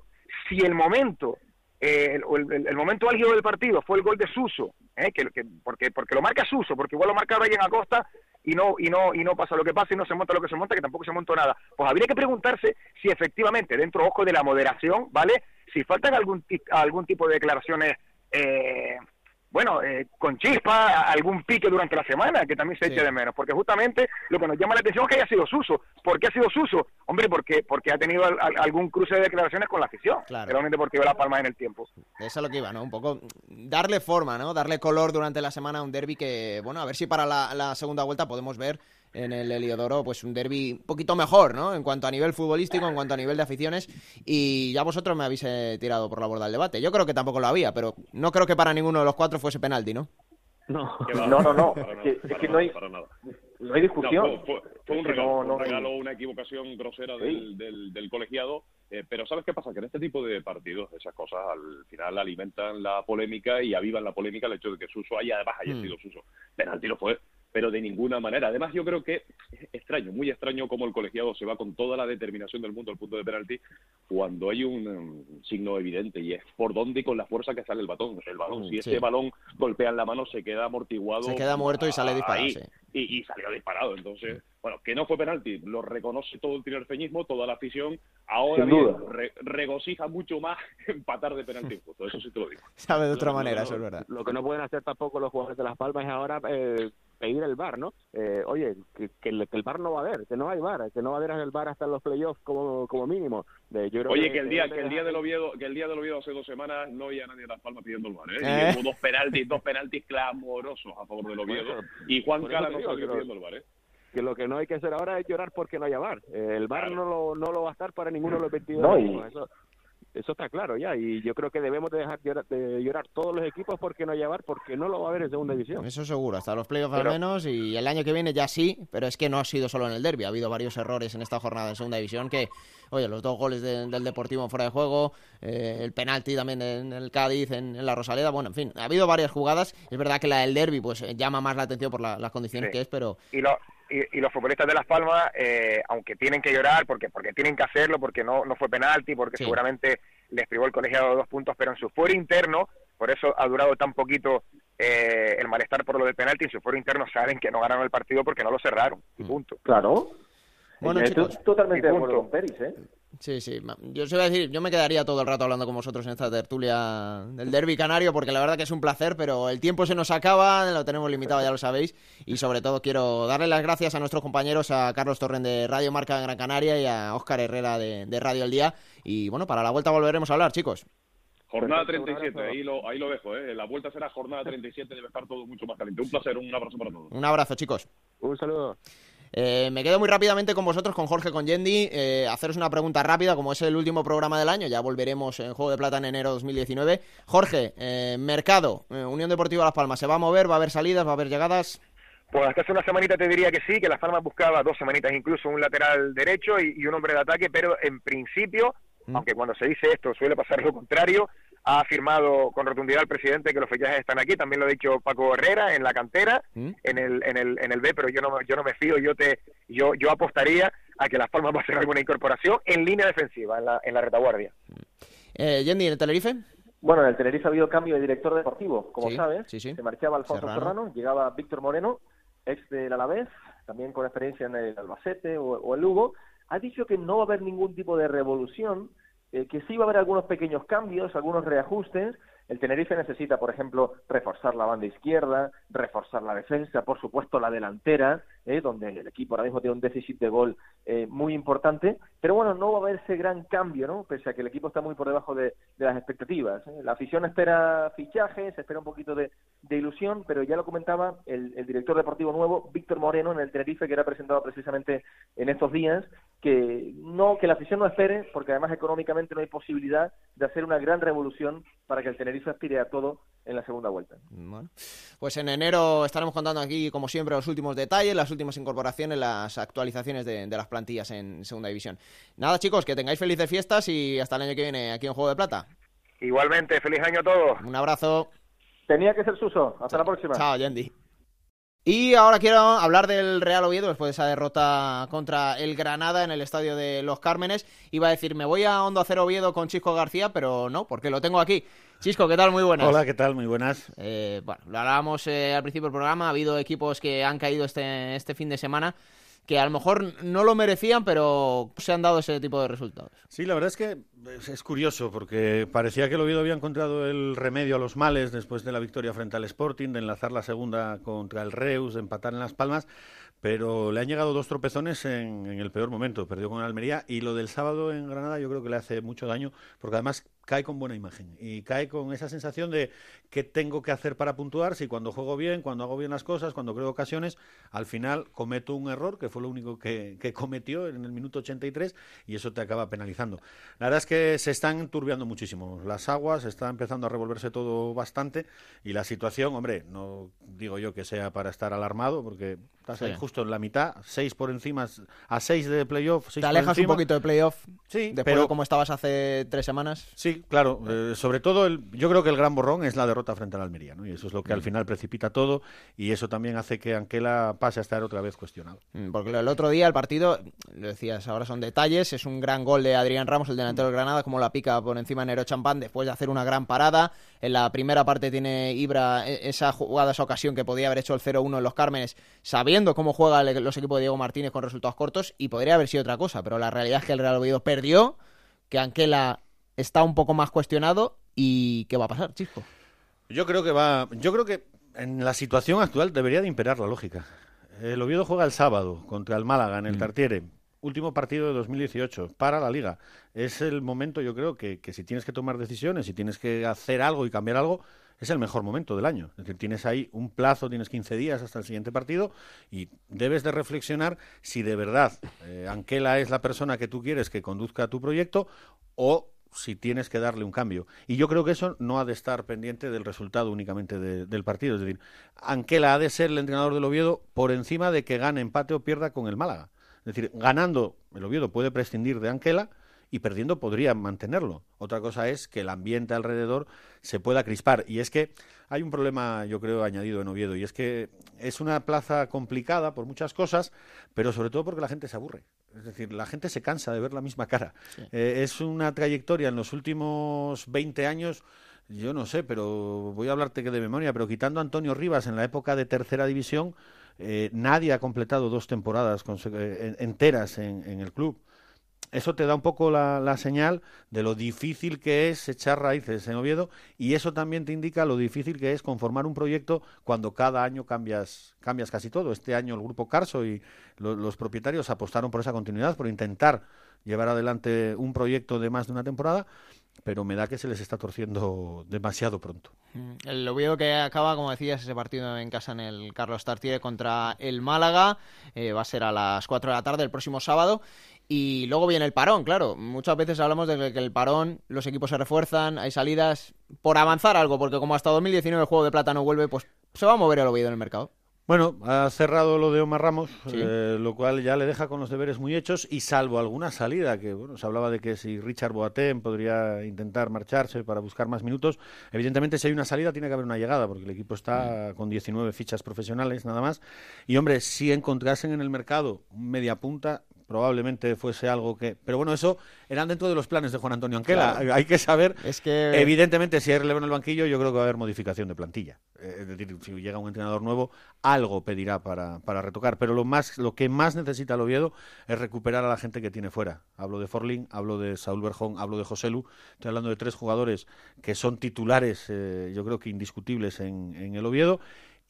si el momento eh, el, momento álgido del partido fue el gol de Suso, eh, que, porque, porque lo marca Suso, porque igual lo marca Brian Acosta y no y no y no pasa lo que pasa y no se monta lo que se monta que tampoco se montó nada. Pues habría que preguntarse si efectivamente dentro ojo de la moderación vale si faltan algún algún tipo de declaraciones eh, bueno, eh, con chispa, algún pique durante la semana, que también se eche de menos, porque justamente lo que nos llama la atención es que haya sido Suso. ¿Por qué ha sido Suso? Hombre, porque porque ha tenido algún cruce de declaraciones con la afición, claro. realmente porque iba La Palma en el tiempo. Eso es lo que iba, ¿no? Un poco darle forma, ¿no? Darle color durante la semana a un derby que, bueno, a ver si para la segunda vuelta podemos ver en el Heliodoro, pues un derby un poquito mejor, ¿no? En cuanto a nivel futbolístico, en cuanto a nivel de aficiones. Y ya vosotros me habéis eh, tirado por la borda del debate. Yo creo que tampoco lo había, pero no creo que para ninguno de los cuatro fuese penalti, ¿no? No, no, no, no. Es que, no hay, no hay discusión. fue, un regalo, una equivocación grosera del, del, colegiado. Eh, pero ¿sabes qué pasa? Que en este tipo de partidos esas cosas al final alimentan la polémica y avivan la polémica el hecho de que Suso haya además haya mm. sido Suso. Penalti lo fue pero de ninguna manera. Además, yo creo que es extraño, muy extraño cómo el colegiado se va con toda la determinación del mundo al punto de penalti cuando hay un um, signo evidente y es por dónde y con la fuerza que sale el batón. El balón, si ese balón golpea en la mano, se queda amortiguado. Se queda muerto y sale disparado. Y, salió disparado. Entonces, bueno, que no fue penalti, lo reconoce todo el tinerfeñismo, toda la afición. Ahora bien, regocija mucho más empatar de penalti Eso sí te lo digo. Sabe de otra manera, eso es verdad. Lo que no pueden hacer tampoco los jugadores de Las Palmas es ahora. Eh, pedir el bar, ¿no? Eh, oye, que, el, bar no va a haber, que no hay bar, que no va a haber el bar hasta los playoffs como, como mínimo. oye, que, el día que el día del Oviedo, que el día del Oviedo hace dos semanas no había nadie de Las Palmas pidiendo el bar, ¿eh? Y hubo dos penaltis, dos penaltis clamorosos a favor del Oviedo y Juan Cala no salió pidiendo el bar, ¿eh? que lo que no hay que hacer ahora es llorar porque no haya bar. el bar no, lo, no lo va a estar para ninguno de los 22. No, y, eso, eso está claro ya, y yo creo que debemos de dejar de llorar todos los equipos porque no llevar, porque no lo va a haber en segunda división. Eso seguro, hasta los playoffs al menos, y el año que viene ya sí, pero es que no ha sido solo en el derby, ha habido varios errores en esta jornada en segunda división que, oye, los dos goles del Deportivo fuera de juego, eh, el penalti también en el Cádiz, en, la Rosaleda, bueno, en fin, ha habido varias jugadas, es verdad que la del derby pues llama más la atención por las condiciones que es, pero... Y lo y, los futbolistas de Las Palmas, eh, aunque tienen que llorar, porque porque tienen que hacerlo, porque no, no fue penalti, porque seguramente les privó el colegiado de dos puntos, pero en su fuero interno, por eso ha durado tan poquito eh, el malestar por lo del penalti, en su fuero interno saben que no ganaron el partido porque no lo cerraron, y mm. punto. Claro. Bueno, Estoy totalmente de acuerdo con Peris, ¿eh? Sí, sí. Yo os iba a decir, yo me quedaría todo el rato hablando con vosotros en esta tertulia del derby canario, porque la verdad que es un placer, pero el tiempo se nos acaba, lo tenemos limitado, ya lo sabéis, y sobre todo quiero darle las gracias a nuestros compañeros, a Carlos Torren de Radio Marca en Gran Canaria y a Óscar Herrera de, Radio El Día. Y bueno, para la vuelta volveremos a hablar, chicos. Jornada 37, ahí lo, ahí lo dejo, ¿eh? La vuelta será jornada 37, debe estar todo mucho más caliente. Un placer, un abrazo para todos. Un abrazo, chicos. Un saludo. Eh, me quedo muy rápidamente con vosotros, con Jorge, con Yendi. Eh, haceros una pregunta rápida, como es el último programa del año, ya volveremos en Juego de Plata en enero 2019. Jorge, eh, mercado, Unión Deportiva Las Palmas, ¿se va a mover? ¿Va a haber salidas? ¿Va a haber llegadas? Pues hasta hace una semanita te diría que sí, que Las Palmas buscaba dos semanitas incluso un lateral derecho y, un hombre de ataque, pero en principio, mm. aunque cuando se dice esto suele pasar lo contrario, ha afirmado con rotundidad el presidente que los fichajes están aquí, también lo ha dicho Paco Herrera en la cantera, ¿Mm? en el en el en el B, pero yo no yo no me fío, yo te yo yo apostaría a que Las Palmas va a hacer alguna incorporación en línea defensiva, en la en la retaguardia. Eh, Yendi, ¿en el Tenerife? Bueno, en el Tenerife ha habido cambio de director deportivo, como sabes. Se marchaba Alfonso Serrano. llegaba Víctor Moreno, ex del Alavés, también con experiencia en el Albacete o, el Lugo, ha dicho que no va a haber ningún tipo de revolución, eh, que sí va a haber algunos pequeños cambios, algunos reajustes, el Tenerife necesita, por ejemplo, reforzar la banda izquierda, reforzar la defensa, por supuesto la delantera, ¿eh? donde el equipo ahora mismo tiene un déficit de gol eh, muy importante, pero bueno, no va a haber ese gran cambio, ¿no? Pese a que el equipo está muy por debajo de, las expectativas. ¿eh? La afición espera fichajes, espera un poquito de, ilusión, pero ya lo comentaba el, director deportivo nuevo, Víctor Moreno, en el Tenerife, que era presentado precisamente en estos días, que no que la afición no espere, porque además económicamente no hay posibilidad de hacer una gran revolución para que el Tenerife aspire a todo en la segunda vuelta. Pues en enero estaremos contando aquí, como siempre, los últimos detalles, las últimas incorporaciones, las actualizaciones de, las plantillas en segunda división. Nada, chicos, que tengáis felices fiestas y hasta el año que viene aquí en Juego de Plata. Igualmente, feliz año a todos. Un abrazo. Tenía que ser Suso. Hasta la próxima. Chao, Yendi. Y ahora quiero hablar del Real Oviedo después de esa derrota contra el Granada en el estadio de Los Cármenes. Iba a decir, me voy a Hondo a hacer Oviedo con Chisco García, pero no, porque lo tengo aquí. Chisco, ¿qué tal? Muy buenas. Hola, ¿qué tal? Muy buenas. Eh, bueno, lo hablábamos eh, al principio del programa. Ha habido equipos que han caído este, este fin de semana que a lo mejor no lo merecían, pero se han dado ese tipo de resultados. Sí, la verdad es que es curioso, porque parecía que el Oviedo había encontrado el remedio a los males después de la victoria frente al Sporting, de enlazar la segunda contra el Reus, de empatar en Las Palmas, pero le han llegado dos tropezones en, en el peor momento. Perdió con Almería y lo del sábado en Granada yo creo que le hace mucho daño, porque además cae con buena imagen y cae con esa sensación de qué tengo que hacer para puntuar si cuando juego bien, cuando hago bien las cosas, cuando creo ocasiones, al final cometo un error, que fue lo único que, cometió en el minuto 83 y eso te acaba penalizando. La verdad es que se están turbiando muchísimo las aguas, está empezando a revolverse todo bastante y la situación, hombre, no digo yo que sea para estar alarmado porque estás ahí justo en la mitad, seis por encima, a seis de playoff. Te alejas un poquito de playoff sí, después pero, de cómo estabas hace tres semanas. Sí, claro. Eh, sobre todo, el, yo creo que el gran borrón es la derrota frente al Almería, ¿no? Y eso es lo que al mm. final precipita todo y eso también hace que Anquela pase a estar otra vez cuestionado. Mm, porque el otro día el partido, lo decías, ahora son detalles, es un gran gol de Adrián Ramos, el delantero del Granada, como la pica por encima de Nero Champán después de hacer una gran parada. En la primera parte tiene Ibra e, esa jugada, esa ocasión que podía haber hecho el 0-1 en los Cármenes, sabiendo cómo juegan los equipos de Diego Martínez con resultados cortos y podría haber sido otra cosa, pero la realidad es que el Real Oviedo perdió, que Anquela está un poco más cuestionado y ¿qué va a pasar, Chisco? Yo creo que va, yo creo que en la situación actual debería de imperar la lógica. El Oviedo juega el sábado contra el Málaga en el mm. Tartiere. Último partido de 2018 para la liga. Es el momento, yo creo, que, que si tienes que tomar decisiones, si tienes que hacer algo y cambiar algo, es el mejor momento del año. Es decir, tienes ahí un plazo, tienes 15 días hasta el siguiente partido y debes de reflexionar si de verdad eh, Anquela es la persona que tú quieres que conduzca tu proyecto o si tienes que darle un cambio. Y yo creo que eso no ha de estar pendiente del resultado únicamente del partido. Es decir, Anquela ha de ser el entrenador del Oviedo por encima de que gane, empate o pierda con el Málaga. Es decir, ganando, el Oviedo puede prescindir de Anquela y perdiendo podría mantenerlo. Otra cosa es que el ambiente alrededor se pueda crispar. Y es que hay un problema, yo creo, añadido en Oviedo, y es que es una plaza complicada por muchas cosas, pero sobre todo porque la gente se aburre. Es decir, la gente se cansa de ver la misma cara. Eh, es una trayectoria en los últimos 20 años yo no sé, pero voy a hablarte de memoria, pero quitando a Antonio Rivas en la época de tercera división, eh, nadie ha completado dos temporadas eh, enteras en, el club eso te da un poco la, señal de lo difícil que es echar raíces en Oviedo y eso también te indica lo difícil que es conformar un proyecto cuando cada año cambias, cambias casi todo. Este año el grupo Carso y los propietarios apostaron por esa continuidad, por intentar llevar adelante un proyecto de más de una temporada pero me da que se les está torciendo demasiado pronto. Mm, el Oviedo que acaba, como decías, ese partido en casa en el Carlos Tartiere contra el Málaga, eh, va a ser a las 4 de la tarde el próximo sábado. Y luego viene el parón, claro. Muchas veces hablamos de que el parón, los equipos se refuerzan, hay salidas por avanzar algo, porque como hasta 2019 el juego de plata no vuelve, pues se va a mover el Oviedo en el mercado. Bueno, ha cerrado lo de Omar Ramos, eh, lo cual ya le deja con los deberes muy hechos y salvo alguna salida, que bueno, se hablaba de que si Richard Boateng podría intentar marcharse para buscar más minutos, evidentemente si hay una salida tiene que haber una llegada, porque el equipo está con 19 fichas profesionales nada más. Y hombre, si encontrasen en el mercado media punta, probablemente fuese algo que... Pero bueno, eso eran dentro de los planes de Juan Antonio Anquela. Hay que saber, es que... evidentemente, si hay relevo en el banquillo, yo creo que va a haber modificación de plantilla. Eh, es decir, si llega un entrenador nuevo, algo pedirá para, para retocar. Pero lo, más, lo que más necesita el Oviedo es recuperar a la gente que tiene fuera. Hablo de Forlín, hablo de Saúl Berjón, hablo de Joselu. Estoy hablando de tres jugadores que son titulares, eh, yo creo que indiscutibles en, en el Oviedo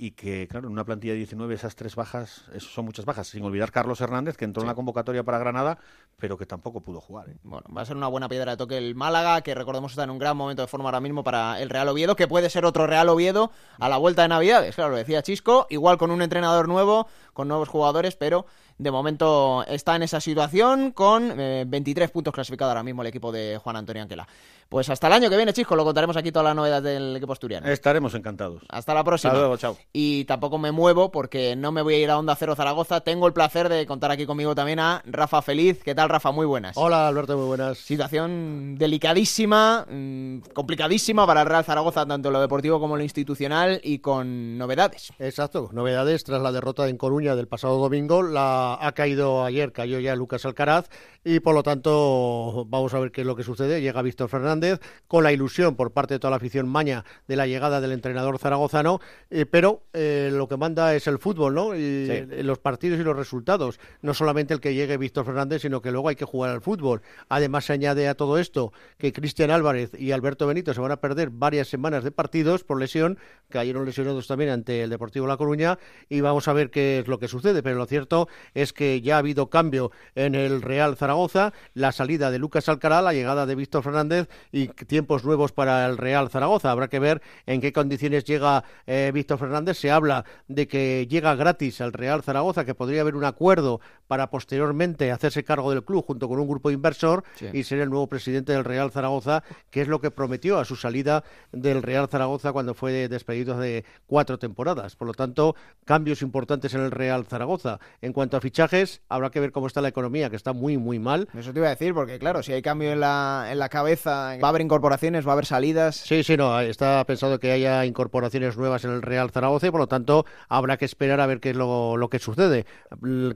y que, claro, en una plantilla de 19 esas tres bajas, eso son muchas bajas, sin olvidar Carlos Hernández, que entró en la convocatoria para Granada, pero que tampoco pudo jugar. ¿eh? Bueno, va a ser una buena piedra de toque el Málaga, que recordemos está en un gran momento de forma ahora mismo para el Real Oviedo, que puede ser otro Real Oviedo a la vuelta de Navidades, claro, lo decía Chisco, igual con un entrenador nuevo, con nuevos jugadores, pero de momento está en esa situación con 23 eh, puntos clasificados ahora mismo el equipo de Juan Antonio Anquela. Pues hasta el año que viene, chicos, lo contaremos aquí toda la novedad del equipo asturiano. Estaremos encantados. Hasta la próxima. Hasta luego, chao. Y tampoco me muevo porque no me voy a ir a Onda Cero Zaragoza. Tengo el placer de contar aquí conmigo también a Rafa Feliz. ¿Qué tal, Rafa? Muy buenas. Hola, Alberto, muy buenas. Situación delicadísima, mm, complicadísima para el Real Zaragoza, tanto en lo deportivo como en lo institucional y con novedades. Exacto, novedades tras la derrota en Coruña del pasado domingo. La ha caído ayer, cayó ya Lucas Alcaraz y por lo tanto vamos a ver qué es lo que sucede. Llega Víctor Fernández con la ilusión por parte de toda la afición maña de la llegada del entrenador zaragozano, eh, pero eh, lo que manda es el fútbol, ¿no? Y los partidos y los resultados. No solamente el que llegue Víctor Fernández, sino que luego hay que jugar al fútbol. Además se añade a todo esto que Cristian Álvarez y Alberto Benito se van a perder varias semanas de partidos por lesión, cayeron lesionados también ante el Deportivo La Coruña y vamos a ver qué es lo que sucede. Pero lo cierto es que ya ha habido cambio en el Real Zaragoza, la salida de Lucas Alcaraz, la llegada de Víctor Fernández y tiempos nuevos para el Real Zaragoza. Habrá que ver en qué condiciones llega eh, Víctor Fernández. Se habla de que llega gratis al Real Zaragoza, que podría haber un acuerdo para posteriormente hacerse cargo del club junto con un grupo inversor y ser el nuevo presidente del Real Zaragoza, que es lo que prometió a su salida del Real Zaragoza cuando fue despedido de cuatro temporadas. Por lo tanto, cambios importantes en el Real Zaragoza. En cuanto a fichajes, habrá que ver cómo está la economía, que está muy, muy mal. Eso te iba a decir, porque claro, si hay cambio en la, en la cabeza, va a haber incorporaciones, va a haber salidas. Sí, sí, no, está pensado que haya incorporaciones nuevas en el Real Zaragoza y por lo tanto habrá que esperar a ver qué es lo, lo que sucede.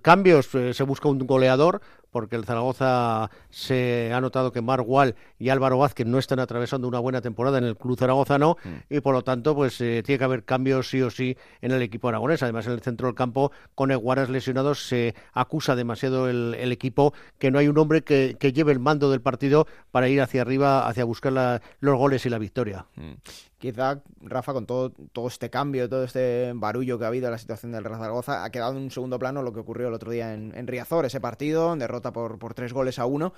Cambios, eh, se busca un goleador, porque el Zaragoza se ha notado que Marc Wall y Álvaro Vázquez no están atravesando una buena temporada en el club zaragozano mm. y por lo tanto pues eh, tiene que haber cambios sí o sí en el equipo aragonés. Además en el centro del campo con Eguaras lesionados se acusa demasiado el, equipo que no hay un hombre que, lleve el mando del partido para ir hacia arriba, hacia buscar los goles y la victoria. Mm quizá Rafa con todo, todo este cambio, todo este barullo que ha habido en la situación del Real Zaragoza, ha quedado en un segundo plano lo que ocurrió el otro día en, Riazor, ese partido, derrota por, por tres goles a uno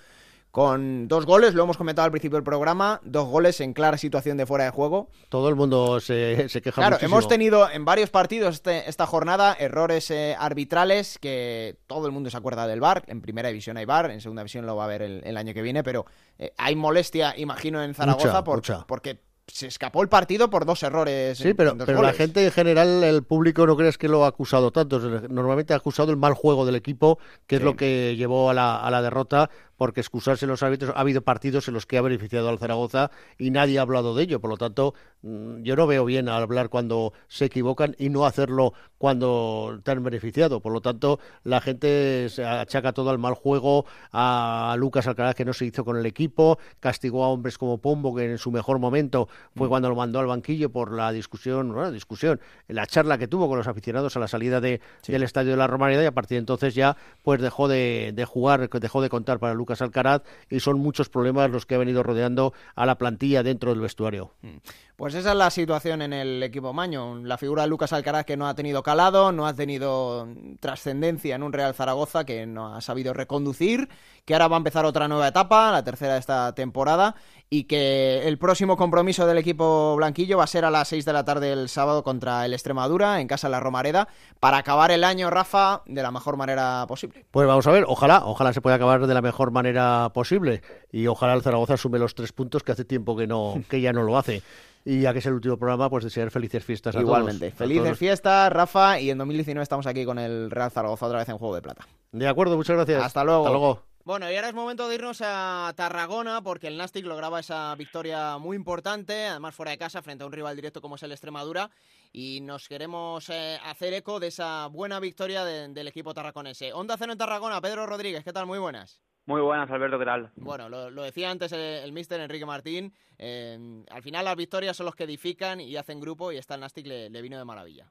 con dos goles, lo hemos comentado al principio del programa, dos goles en clara situación de fuera de juego. Todo el mundo se, se queja Claro, hemos tenido en varios partidos este, esta jornada errores eh, arbitrales que todo el mundo se acuerda del VAR. En primera división hay VAR, en segunda división lo va a ver el, año que viene, pero eh, hay molestia, imagino, en Zaragoza por, porque se escapó el partido por dos errores. Sí, pero, pero la gente en general, el público, no crees que lo ha acusado tanto. Normalmente ha acusado el mal juego del equipo, que es lo que llevó a la, a la derrota porque excusarse los árbitros, ha habido partidos en los que ha beneficiado al Zaragoza y nadie ha hablado de ello. Por lo tanto, mm, yo no veo bien hablar cuando se equivocan y no hacerlo cuando te han beneficiado. Por lo tanto, la gente se achaca todo al mal juego, a Lucas Alcaraz que no se hizo con el equipo, castigó a hombres como Pombo, que en su mejor momento fue mm. cuando lo mandó al banquillo por la discusión, no la discusión, la charla que tuvo con los aficionados a la salida de, del estadio de la Romareda y a partir de entonces ya pues dejó de, de jugar, dejó de contar para Lucas Lucas Alcaraz y son muchos problemas los que ha venido rodeando a la plantilla dentro del vestuario. Mm. Pues esa es la situación en el equipo Maño. La figura de Lucas Alcaraz que no ha tenido calado, no ha tenido trascendencia en un Real Zaragoza que no ha sabido reconducir, que ahora va a empezar otra nueva etapa, la tercera de esta temporada, y que el próximo compromiso del equipo blanquillo va a ser a las 6 de la tarde el sábado contra el Extremadura en casa de la Romareda para acabar el año, Rafa, de la mejor manera posible. Pues vamos a ver, ojalá, ojalá se pueda acabar de la mejor manera posible y ojalá el Zaragoza asume los tres puntos que hace tiempo que no que ya no lo hace. Y ya que es el último programa, pues desear felices fiestas a Igualmente. Felices fiestas, Rafa. Y en 2019 estamos aquí con el Real Zaragoza otra vez en Juego de Plata. De acuerdo, muchas gracias. Hasta luego. Hasta luego. Bueno, y ahora es momento de irnos a Tarragona porque el Nastic lograba esa victoria muy importante, además fuera de casa, frente a un rival directo como es el Extremadura. y nos queremos eh, hacer eco de esa buena victoria del equipo tarraconense. Onda Cero en Tarragona, Pedro Rodríguez, ¿qué tal? Muy buenas. Muy buenas, Alberto, ¿qué tal? Bueno, lo, decía antes el, mister Enrique Martín, al final las victorias son los que edifican y hacen grupo y esta el Nastic le, le vino de maravilla.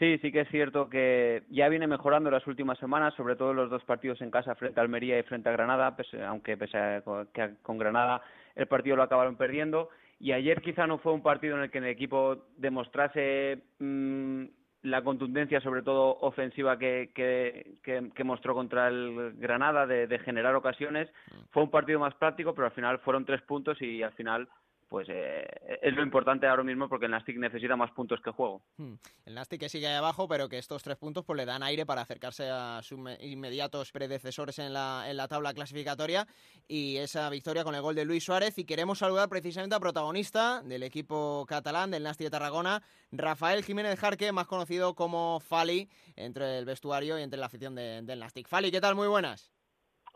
Sí, sí que es cierto que ya viene mejorando las últimas semanas, sobre todo los dos partidos en casa frente a Almería y frente a Granada, aunque pese a que con Granada el partido lo acabaron perdiendo. Y ayer quizá no fue un partido en el que el equipo demostrase mm, la contundencia, sobre todo ofensiva, que, que, mostró contra el Granada de, de generar ocasiones. Mm. Fue un partido más práctico, pero al final fueron tres puntos y al final pues eh, es lo importante ahora mismo porque el Nastic necesita más puntos que juego. Hmm. El Nastic que sigue ahí abajo, pero que estos tres puntos pues le dan aire para acercarse a sus inmediatos predecesores en la, en la tabla clasificatoria y esa victoria con el gol de Luis Suárez. Y queremos saludar precisamente al protagonista del equipo catalán, del Nastic de Tarragona, Rafael Jiménez Jarque, más conocido como Fali, entre el vestuario y entre la afición del Nastic. Fali, ¿qué tal? Muy buenas.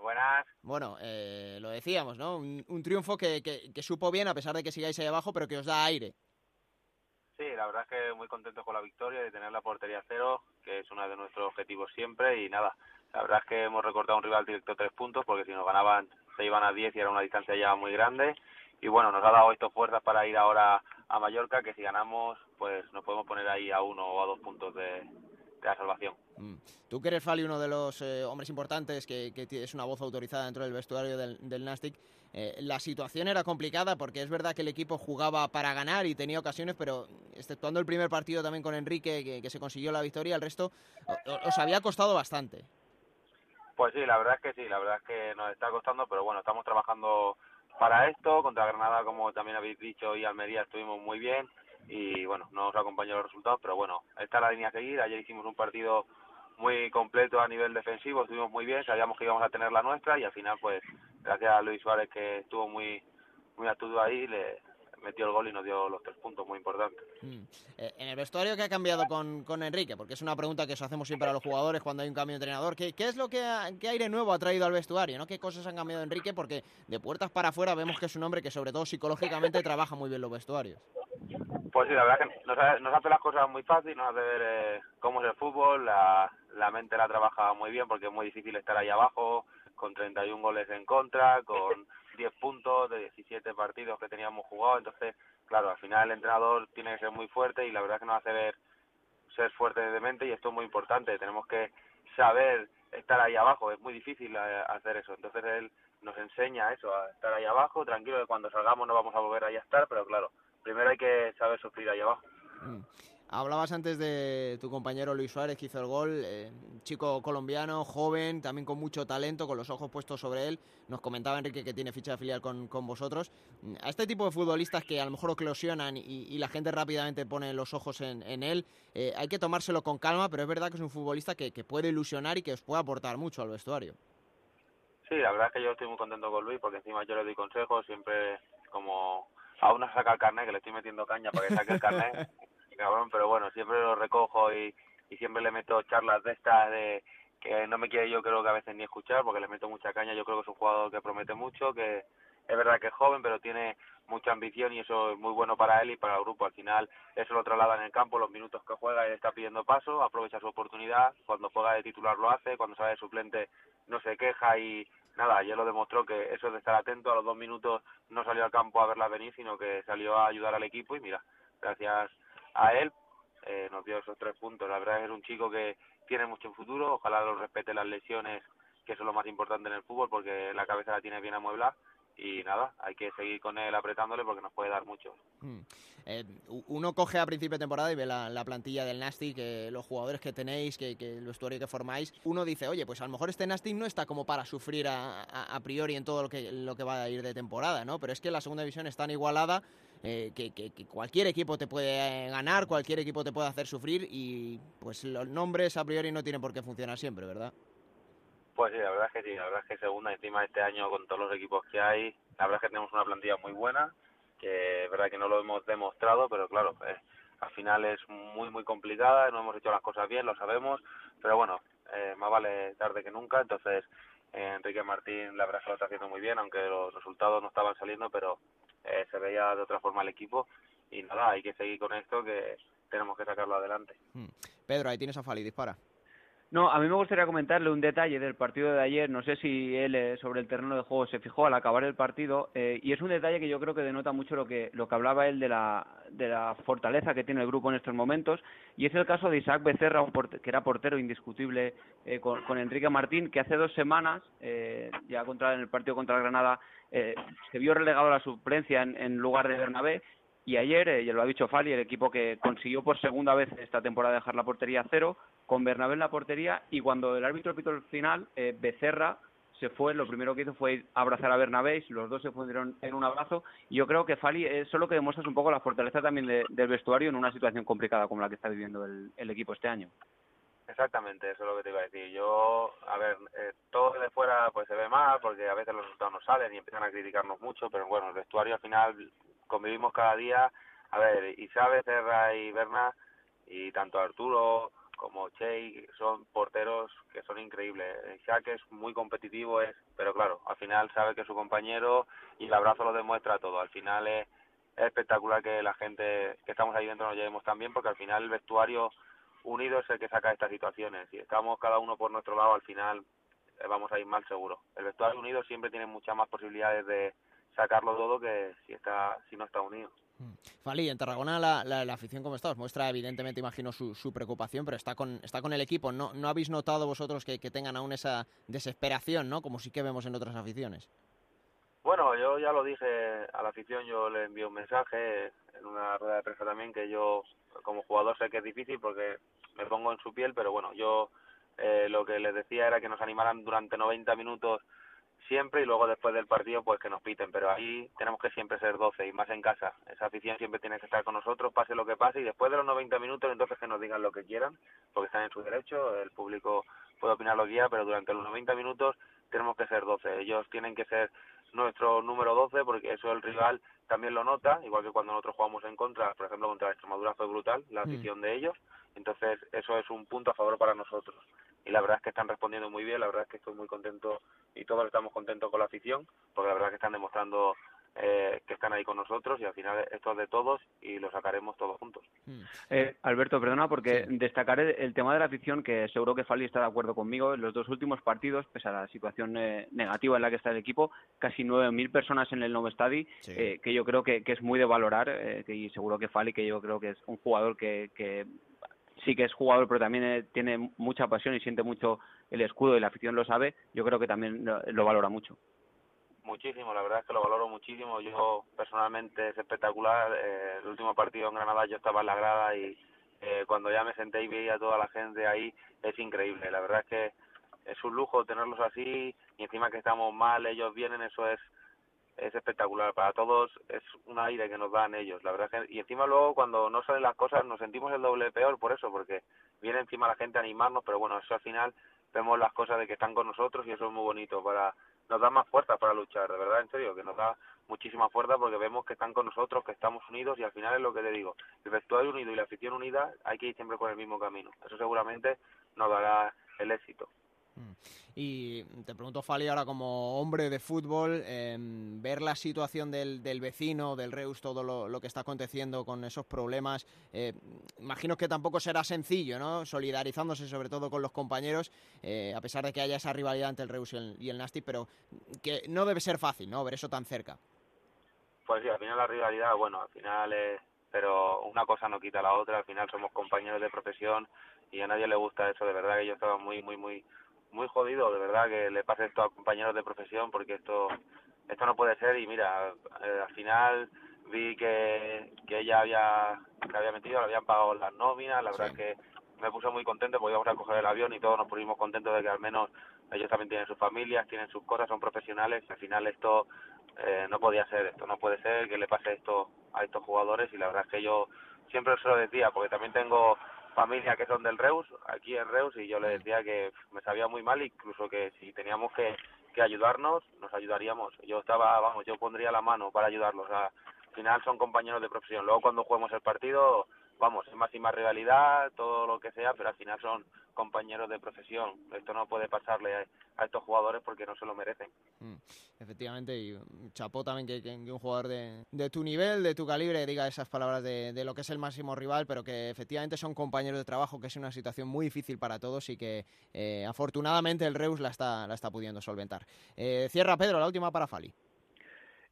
Buenas. Bueno, eh, lo decíamos, ¿no? Un, triunfo que, que, supo bien, a pesar de que sigáis ahí abajo, pero que os da aire. Sí, la verdad es que muy contento con la victoria, de tener la portería cero, que es uno de nuestros objetivos siempre, y nada, la verdad es que hemos recortado un rival directo tres puntos, porque si nos ganaban se iban a diez y era una distancia ya muy grande, y bueno, nos ha dado esto fuerzas para ir ahora a Mallorca, que si ganamos, pues nos podemos poner ahí a uno o a dos puntos de, la salvación. Mm. Tú que eres Fali, uno de los eh, hombres importantes, que, que, es una voz autorizada dentro del vestuario del, del Nastic, eh, la situación era complicada porque es verdad que el equipo jugaba para ganar y tenía ocasiones, pero exceptuando el primer partido también con Enrique, que, se consiguió la victoria, el resto os había costado bastante. Pues sí, la verdad es que sí, la verdad es que nos está costando, pero bueno, estamos trabajando para esto. Contra Granada, como también habéis dicho, y Almería estuvimos muy bien y bueno, no nos acompañó los resultados, pero bueno, esta es la línea a seguir. Ayer hicimos un partido muy completo a nivel defensivo, estuvimos muy bien, sabíamos que íbamos a tener la nuestra y al final pues gracias a Luis Suárez que estuvo muy muy astuto ahí, le metió el gol y nos dio los tres puntos muy importantes. Mm. Eh, en el vestuario, ¿qué ha cambiado con, con Enrique? Porque es una pregunta que os hacemos siempre a los jugadores cuando hay un cambio de entrenador. ¿Qué, qué es lo que qué aire nuevo ha traído al vestuario? ¿no? ¿Qué cosas han cambiado Enrique? Porque de puertas para afuera vemos que es un hombre que sobre todo psicológicamente trabaja muy bien los vestuarios. Pues sí, la verdad que nos, hace las cosas muy fácil, nos hace ver eh, cómo es el fútbol, la, la mente la trabaja muy bien porque es muy difícil estar ahí abajo, con 31 goles en contra, con 10 puntos de 17 partidos que teníamos jugado, entonces, claro, al final el entrenador tiene que ser muy fuerte y la verdad que nos hace ver ser fuerte de mente y esto es muy importante, tenemos que saber estar ahí abajo, es muy difícil eh, hacer eso, entonces él nos enseña eso, a estar ahí abajo, tranquilo que cuando salgamos no vamos a volver ahí a estar, pero claro, primero hay que saber sufrir ahí abajo. Mm. Hablabas antes de tu compañero Luis Suárez que hizo el gol, eh, chico colombiano, joven, también con mucho talento, con los ojos puestos sobre él. Nos comentaba Enrique que tiene ficha de filial con, con vosotros. A este tipo de futbolistas que a lo mejor eclosionan y, la gente rápidamente pone los ojos en, él, eh, hay que tomárselo con calma, pero es verdad que es un futbolista que, que puede ilusionar y que os puede aportar mucho al vestuario. Sí, la verdad es que yo estoy muy contento con Luis porque encima yo le doy consejos, siempre como aún no saca el carnet, que le estoy metiendo caña para que saque el carnet, cabrón, pero bueno, siempre lo recojo y, y siempre le meto charlas de estas de que no me quiere yo creo que a veces ni escuchar porque le meto mucha caña, yo creo que es un jugador que promete mucho, que es verdad que es joven, pero tiene mucha ambición y eso es muy bueno para él y para el grupo. Al final eso lo traslada en el campo, los minutos que juega él está pidiendo paso, aprovecha su oportunidad, cuando juega de titular lo hace, cuando sale de suplente no se queja y nada, ayer lo demostró que eso es de estar atento, a los dos minutos no salió al campo a verla venir, sino que salió a ayudar al equipo y mira, gracias a él eh, nos dio esos tres puntos. La verdad es que es un chico que tiene mucho futuro, ojalá lo respete las lesiones, que eso es lo más importante en el fútbol, porque la cabeza la tiene bien amueblada y nada, hay que seguir con él apretándole porque nos puede dar mucho. Hmm. Eh, uno coge a principio de temporada y ve la, plantilla del Nastic, que los jugadores que tenéis, que, el vestuario que formáis, uno dice, oye, pues a lo mejor este Nastic no está como para sufrir a, priori en todo lo que, lo que va a ir de temporada, ¿no? Pero es que la segunda división es tan igualada eh, que, que, cualquier equipo te puede ganar, cualquier equipo te puede hacer sufrir y pues los nombres a priori no tienen por qué funcionar siempre, ¿verdad? Pues sí, la verdad es que sí, la verdad es que segunda encima este año con todos los equipos que hay, la verdad es que tenemos una plantilla muy buena, que es verdad que no lo hemos demostrado, pero claro, eh, al final es muy muy complicada, no hemos hecho las cosas bien, lo sabemos, pero bueno, eh, más vale tarde que nunca, entonces eh, Enrique Martín la verdad es que lo está haciendo muy bien, aunque los resultados no estaban saliendo, pero se veía de otra forma el equipo y nada, hay que seguir con esto que tenemos que sacarlo adelante. Mm. Pedro, ahí tienes a Fali, dispara. No, a mí me gustaría comentarle un detalle del partido de ayer. No sé si él eh, sobre el terreno de juego se fijó al acabar el partido eh, y es un detalle que yo creo que denota mucho lo que lo que hablaba él de la de la fortaleza que tiene el grupo en estos momentos y es el caso de Isaac Becerra, que era portero indiscutible eh, con, Enrique Martín, que hace dos semanas ya contra en el partido contra Granada se vio relegado a la suplencia en, en lugar de Bernabé y ayer, ya lo ha dicho Fali, el equipo que consiguió por segunda vez esta temporada dejar la portería a cero, con Bernabé en la portería, y cuando el árbitro pitó el final, eh, Becerra se fue, lo primero que hizo fue abrazar a Bernabé, los dos se fundieron en un abrazo, y yo creo que Fali es solo que demuestra un poco la fortaleza también del vestuario en una situación complicada como la que está viviendo el, equipo este año. Exactamente, eso es lo que te iba a decir. Yo, a ver, eh, todo de fuera pues se ve mal porque a veces los resultados no salen y empiezan a criticarnos mucho, pero bueno, el vestuario al final convivimos cada día. A ver, Isabel, Serra y Berna, y tanto Arturo como Che son porteros que son increíbles. Shaq es muy competitivo, es, pero claro, al final sabe que su compañero y el abrazo lo demuestra todo. Al final es, espectacular que la gente que estamos ahí dentro nos llevemos tan bien porque al final el vestuario unido es el que saca estas situaciones. Si estamos cada uno por nuestro lado, al final eh, vamos a ir mal seguro. El vestuario unido siempre tiene muchas más posibilidades de sacarlo todo que si está si no está unido. Mm. Fali, en Tarragona la, la, afición como está muestra evidentemente, imagino, su, su, preocupación, pero está con, está con el equipo. ¿No, no habéis notado vosotros que, que, tengan aún esa desesperación, ¿no? Como sí que vemos en otras aficiones. Bueno, yo ya lo dije a la afición, yo le envié un mensaje en una rueda de prensa también que yo como jugador sé que es difícil porque me pongo en su piel, pero bueno, yo eh, lo que les decía era que nos animaran durante 90 minutos siempre y luego después del partido pues que nos piten, pero ahí tenemos que siempre ser 12 y más en casa. Esa afición siempre tiene que estar con nosotros, pase lo que pase y después de los 90 minutos entonces que nos digan lo que quieran, porque están en su derecho, el público puede opinar lo que quiera, pero durante los 90 minutos tenemos que ser 12. Ellos tienen que ser nuestro número 12 porque eso el rival también lo nota, igual que cuando nosotros jugamos en contra, por ejemplo contra la Extremadura fue brutal la mm. afición de ellos, entonces eso es un punto a favor para nosotros y la verdad es que están respondiendo muy bien, la verdad es que estoy muy contento y todos estamos contentos con la afición, porque la verdad es que están demostrando eh, que están ahí con nosotros y al final esto es de todos y lo sacaremos todos juntos. Hmm. Eh, Alberto, perdona, porque destacaré el, tema de la afición, que seguro que Fali está de acuerdo conmigo, en los dos últimos partidos, pese a la situación eh, negativa en la que está el equipo, casi 9.000 personas en el nuevo estadio, que yo creo que, que, es muy de valorar y seguro que Fali, que yo creo que es un jugador que, que sí que es jugador, pero también eh, tiene mucha pasión y siente mucho el escudo y la afición lo sabe, yo creo que también lo, valora mucho. Muchísimo, la verdad es que lo valoro muchísimo. Yo personalmente es espectacular. Eh, el último partido en Granada yo estaba en la grada y eh, cuando ya me senté y vi a toda la gente ahí es increíble. La verdad es que es un lujo tenerlos así y encima que estamos mal, ellos vienen, eso es es espectacular. Para todos es un aire que nos dan ellos, la verdad. Que, y encima luego cuando no salen las cosas nos sentimos el doble peor por eso, porque viene encima la gente a animarnos, pero bueno, eso al final vemos las cosas de que están con nosotros y eso es muy bonito para nos da más fuerza para luchar, de verdad, en serio, que nos da muchísima fuerza porque vemos que están con nosotros, que estamos unidos y al final es lo que te digo, el vestuario unido y la afición unida hay que ir siempre por el mismo camino. Eso seguramente nos dará el éxito. Mm. Y te pregunto, Fali, ahora como hombre de fútbol, em, ver la situación del, del, vecino, del Reus, todo lo, que está aconteciendo con esos problemas, eh, imagino que tampoco será sencillo, ¿no? Solidarizándose sobre todo con los compañeros, eh, a pesar de que haya esa rivalidad entre el Reus y el, y el Nasty, pero que no debe ser fácil, ¿no? Ver eso tan cerca. Pues sí, al final la rivalidad, bueno, al final es pero una cosa no quita la otra, al final somos compañeros de profesión y a nadie le gusta eso, de verdad que yo estaba muy, muy, muy muy jodido, de verdad, que le pase esto a compañeros de profesión, porque esto esto no puede ser. Y mira, eh, al final vi que, que ella había que había metido, le habían pagado las nóminas, la verdad es que me puse muy contento porque íbamos a coger el avión y todos nos pusimos contentos de que al menos ellos también tienen sus familias, tienen sus cosas, son profesionales, al final esto eh, no podía ser, esto no puede ser que le pase esto a estos jugadores y la verdad es que yo siempre se lo decía, porque también tengo familia que son del Reus, aquí en Reus, y yo le decía que me sabía muy mal, incluso que si teníamos que, que ayudarnos, nos ayudaríamos. Yo estaba, vamos, yo pondría la mano para ayudarlos. al final son compañeros de profesión. Luego cuando juguemos el partido vamos, es máxima rivalidad, todo lo que sea, pero al final son compañeros de profesión. Esto no puede pasarle a, estos jugadores porque no se lo merecen. Mm, efectivamente, y chapó también que, que un jugador de, de, tu nivel, de tu calibre, diga esas palabras de, de, lo que es el máximo rival, pero que efectivamente son compañeros de trabajo, que es una situación muy difícil para todos y que eh, afortunadamente el Reus la está, la está pudiendo solventar. Eh, cierra Pedro, la última para Fali.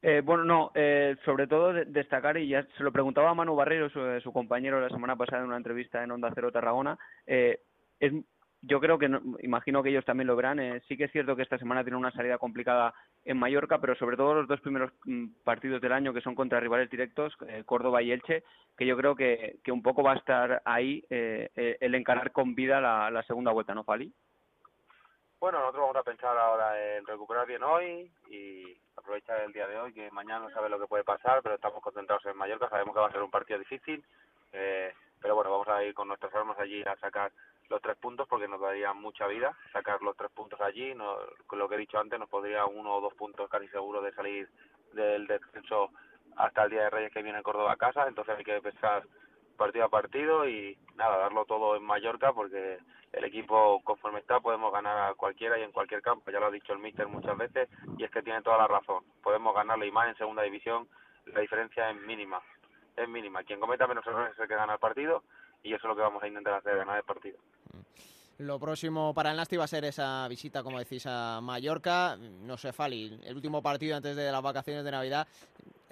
Eh, bueno, no, eh, sobre todo de destacar, y ya se lo preguntaba a Manu Barrero, su, su, compañero, la semana pasada en una entrevista en Onda Cero Tarragona, eh, es, yo creo que, no, imagino que ellos también lo verán, eh, sí que es cierto que esta semana tiene una salida complicada en Mallorca, pero sobre todo los dos primeros mm, partidos del año que son contra rivales directos, eh, Córdoba y Elche, que yo creo que, un poco va a estar ahí eh, eh, el encarar con vida la, la segunda vuelta, ¿no, Fali? Bueno, nosotros vamos a pensar ahora en recuperar bien hoy y aprovechar el día de hoy, que mañana no sabe lo que puede pasar, pero estamos concentrados en Mallorca, sabemos que va a ser un partido difícil, eh, pero bueno, vamos a ir con nuestras armas allí a sacar los tres puntos porque nos daría mucha vida sacar los tres puntos allí, no, lo que he dicho antes, nos podría uno o dos puntos casi seguro de salir del descenso hasta el Día de Reyes que viene Córdoba a casa, entonces hay que pensar partido a partido y nada, darlo todo en Mallorca porque el equipo conforme está podemos ganar a cualquiera y en cualquier campo, ya lo ha dicho el míster muchas veces y es que tiene toda la razón, podemos ganarle y más en segunda división, la diferencia es mínima, es mínima, quien cometa menos errores es el que gana el partido y eso es lo que vamos a intentar hacer, ganar el partido. Lo próximo para el Nasti va a ser esa visita, como decís, a Mallorca. No sé, Fali, el último partido antes de las vacaciones de Navidad.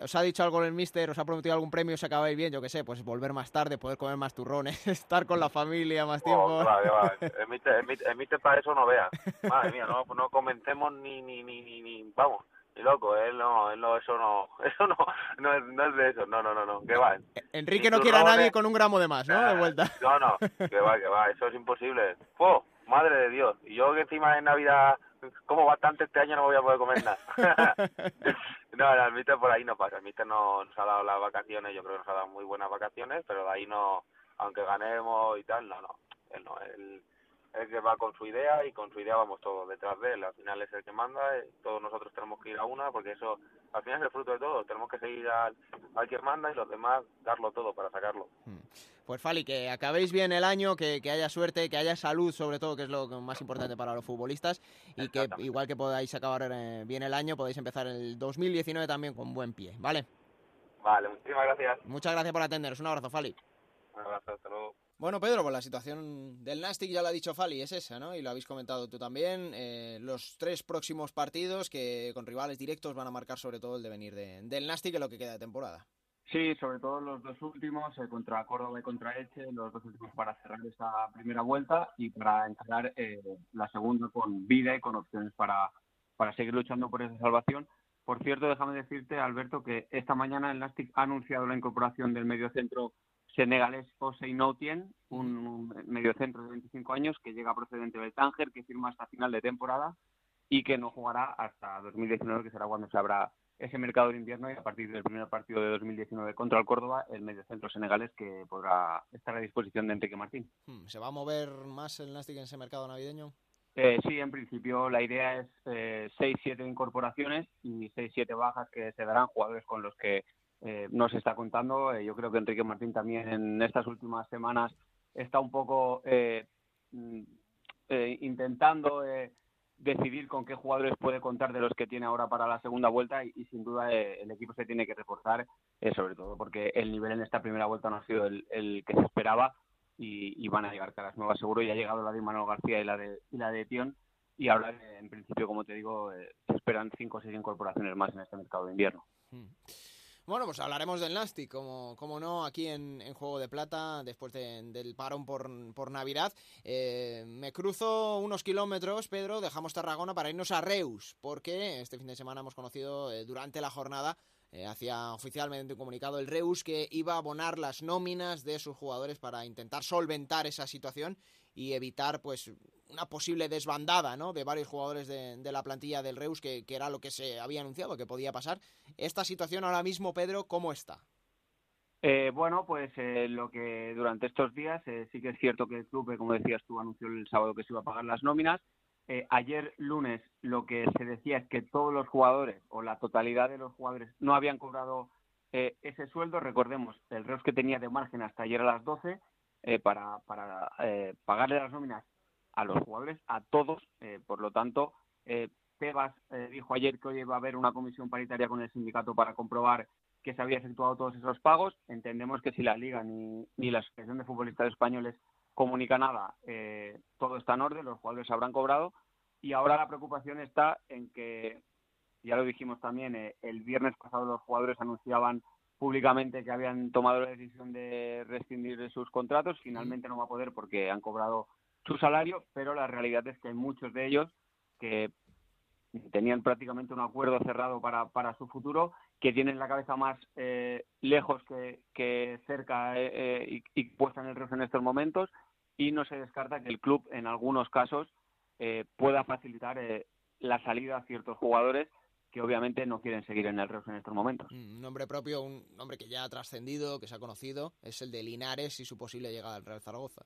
¿Os ha dicho algo el mister? ¿Os ha prometido algún premio? ¿Se acabáis bien? Yo qué sé, pues volver más tarde, poder comer más turrones, estar con la familia más tiempo. Oh, claro, va. El, mister, el, mister, el mister para eso no vea. Madre mía, no, no comencemos ni, ni, ni, ni, ni vamos loco, él no, él no, eso no, eso no, no es, no es de eso, no, no, no, no, que va. Enrique no quiere a nadie con un gramo de más, ¿no? De vuelta. No, no, que va, que va, eso es imposible. ¡Oh, madre de Dios! Y yo que encima en Navidad como bastante este año no voy a poder comer nada. no, no, el mister por ahí no pasa, el mister no, nos ha dado las vacaciones, yo creo que nos ha dado muy buenas vacaciones, pero de ahí no, aunque ganemos y tal, no, no, él no, él el que va con su idea y con su idea vamos todos detrás de él. Al final es el que manda, todos nosotros tenemos que ir a una porque eso al final es el fruto de todo. Tenemos que seguir al, al que manda y los demás darlo todo para sacarlo. Pues Fali, que acabéis bien el año, que, que haya suerte, que haya salud sobre todo, que es lo más importante para los futbolistas y que igual que podáis acabar eh, bien el año, podéis empezar el 2019 también con buen pie, ¿vale? Vale, muchísimas gracias. Muchas gracias por atenderos. Un abrazo, Fali. Un abrazo, hasta luego. Bueno, Pedro, pues la situación del Nastic ya lo ha dicho Fali, es esa, ¿no? Y lo habéis comentado tú también. Eh, los tres próximos partidos que con rivales directos van a marcar sobre todo el devenir de, del Nastic en lo que queda de temporada. Sí, sobre todo los dos últimos, eh, contra Córdoba y contra Elche, los dos últimos para cerrar esta primera vuelta y para encarar eh, la segunda con vida y con opciones para, para seguir luchando por esa salvación. Por cierto, déjame decirte, Alberto, que esta mañana el Nastic ha anunciado la incorporación del mediocentro senegalés José Noutien, un mediocentro de 25 años que llega procedente del Tánger, que firma hasta final de temporada y que no jugará hasta 2019, que será cuando se abra ese mercado de invierno y a partir del primer partido de 2019 contra el Córdoba, el mediocentro senegalés que podrá estar a disposición de Enrique Martín. ¿Se va a mover más el Nastic en ese mercado navideño? Eh, sí, en principio la idea es eh, 6-7 incorporaciones y 6-7 bajas que se darán jugadores con los que eh, no se está contando. Eh, yo creo que Enrique Martín también en estas últimas semanas está un poco eh, eh, intentando eh, decidir con qué jugadores puede contar de los que tiene ahora para la segunda vuelta y, sin duda el equipo se tiene que reforzar, sobre todo porque el nivel en esta primera vuelta no ha sido el, que se esperaba y, y, van a llegar caras nuevas seguro. Ya ha llegado la de Manuel García y la de, y la de Tion y ahora en principio, como te digo, se esperan cinco o seis incorporaciones más en este mercado de invierno. Hmm. Bueno, pues hablaremos del Nastic, como, como no, aquí en, Juego de Plata, después de, del parón por, por Navidad. Eh, me cruzo unos kilómetros, Pedro, dejamos Tarragona para irnos a Reus, porque este fin de semana hemos conocido eh, durante la jornada eh, hacía oficialmente un comunicado el Reus que iba a abonar las nóminas de sus jugadores para intentar solventar esa situación y evitar pues una posible desbandada ¿no? de varios jugadores de, la plantilla del Reus, que, que, era lo que se había anunciado que podía pasar. Esta situación ahora mismo, Pedro, ¿cómo está? Eh, bueno, pues eh, lo que durante estos días eh, sí que es cierto que el club, como decías tú, anunció el sábado que se iba a pagar las nóminas. Eh, ayer lunes lo que se decía es que todos los jugadores o la totalidad de los jugadores no habían cobrado eh, ese sueldo, recordemos, el Reus que tenía de margen hasta ayer a las 12 eh, para, para eh, pagarle las nóminas a los jugadores, a todos, por lo tanto, Tebas dijo ayer que hoy va a haber una comisión paritaria con el sindicato para comprobar que se había efectuado todos esos pagos. Entendemos que si la Liga ni, ni la Asociación de Futbolistas Españoles comunica nada, todo está en orden, los jugadores habrán cobrado. Y ahora la preocupación está en que ya lo dijimos también, eh, el viernes pasado los jugadores anunciaban públicamente que habían tomado la decisión de rescindir sus contratos. Finalmente no va a poder porque han cobrado su salario, pero la realidad es que hay muchos de ellos que tenían prácticamente un acuerdo cerrado para, para su futuro, que tienen la cabeza más eh, lejos que, cerca eh, y, puesta en el resto en estos momentos y no se descarta que el club en algunos casos pueda facilitar la salida a ciertos jugadores que obviamente no quieren seguir en el Reus en estos momentos. Mm, un nombre propio, un nombre que ya ha trascendido, que se ha conocido, es el de Linares y su posible llegada al Real Zaragoza.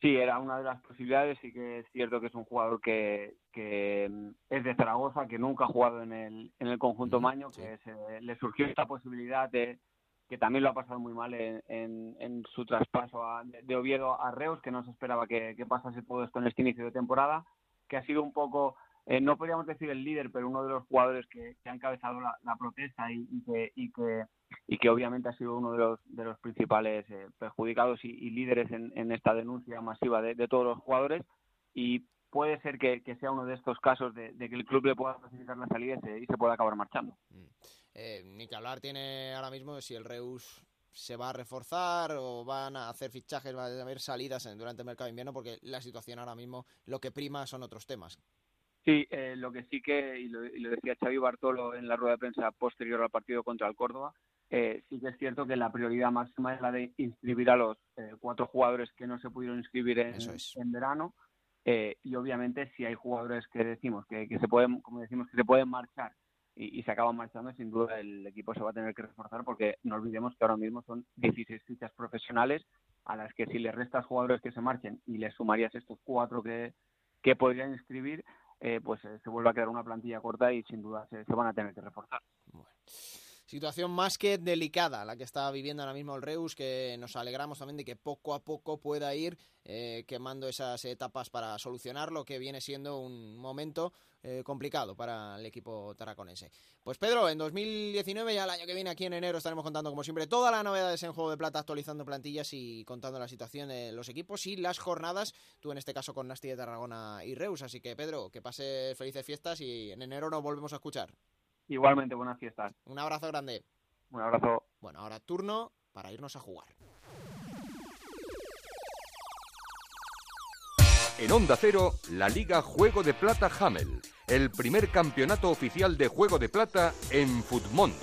Sí, era una de las posibilidades y que es cierto que es un jugador que, que mm, es de Zaragoza, que nunca ha jugado en el, en el conjunto Maño, que le surgió esta posibilidad de que también lo ha pasado muy mal en, en, su traspaso de Oviedo a Reus, que no se esperaba que, que pasase todo esto en este inicio de temporada, que ha sido un poco eh, no podríamos decir el líder, pero uno de los jugadores que, ha encabezado la, protesta y, que, obviamente ha sido uno de los, de los principales eh, perjudicados y, líderes en, esta denuncia masiva de, todos los jugadores. Y puede ser que, sea uno de estos casos de, que el club le pueda facilitar la salida y se, pueda acabar marchando. Mm. Eh, ni que hablar tiene ahora mismo si el Reus se va a reforzar o van a hacer fichajes, va a haber salidas durante el mercado de invierno, porque la situación ahora mismo lo que prima son otros temas. Sí, eh, lo que sí que, y lo, decía Xavi Bartolo en la rueda de prensa posterior al partido contra el Córdoba, eh, sí que es cierto que la prioridad máxima es la de inscribir a los eh, cuatro jugadores que no se pudieron inscribir en, en verano. y obviamente si hay jugadores que decimos que, se pueden, como decimos, que se pueden marchar y, se acaban marchando, sin duda el equipo se va a tener que reforzar porque no olvidemos que ahora mismo son 16 fichas profesionales a las que si le restas jugadores que se marchen y le sumarías estos cuatro que, que podrían inscribir, eh, pues eh, se vuelve a quedar una plantilla corta y sin duda se, van a tener que reforzar. Situación más que delicada la que está viviendo ahora mismo el Reus, que nos alegramos también de que poco a poco pueda ir eh, quemando esas etapas para solucionar lo que viene siendo un momento eh, complicado para el equipo tarraconense. Pues Pedro, en 2019, ya el año que viene, aquí en enero, estaremos contando como siempre todas las novedades en Juego de Plata, actualizando plantillas y contando la situación de los equipos y las jornadas, tú en este caso con Nasti de Tarragona y Reus. Así que Pedro, que pases felices fiestas y en enero nos volvemos a escuchar. Igualmente, buenas fiestas. Un abrazo grande. Un abrazo. Bueno, ahora turno para irnos a jugar. En Onda Cero, la Liga Juego de Plata Hamel, el primer campeonato oficial de Juego de Plata en Futmundo.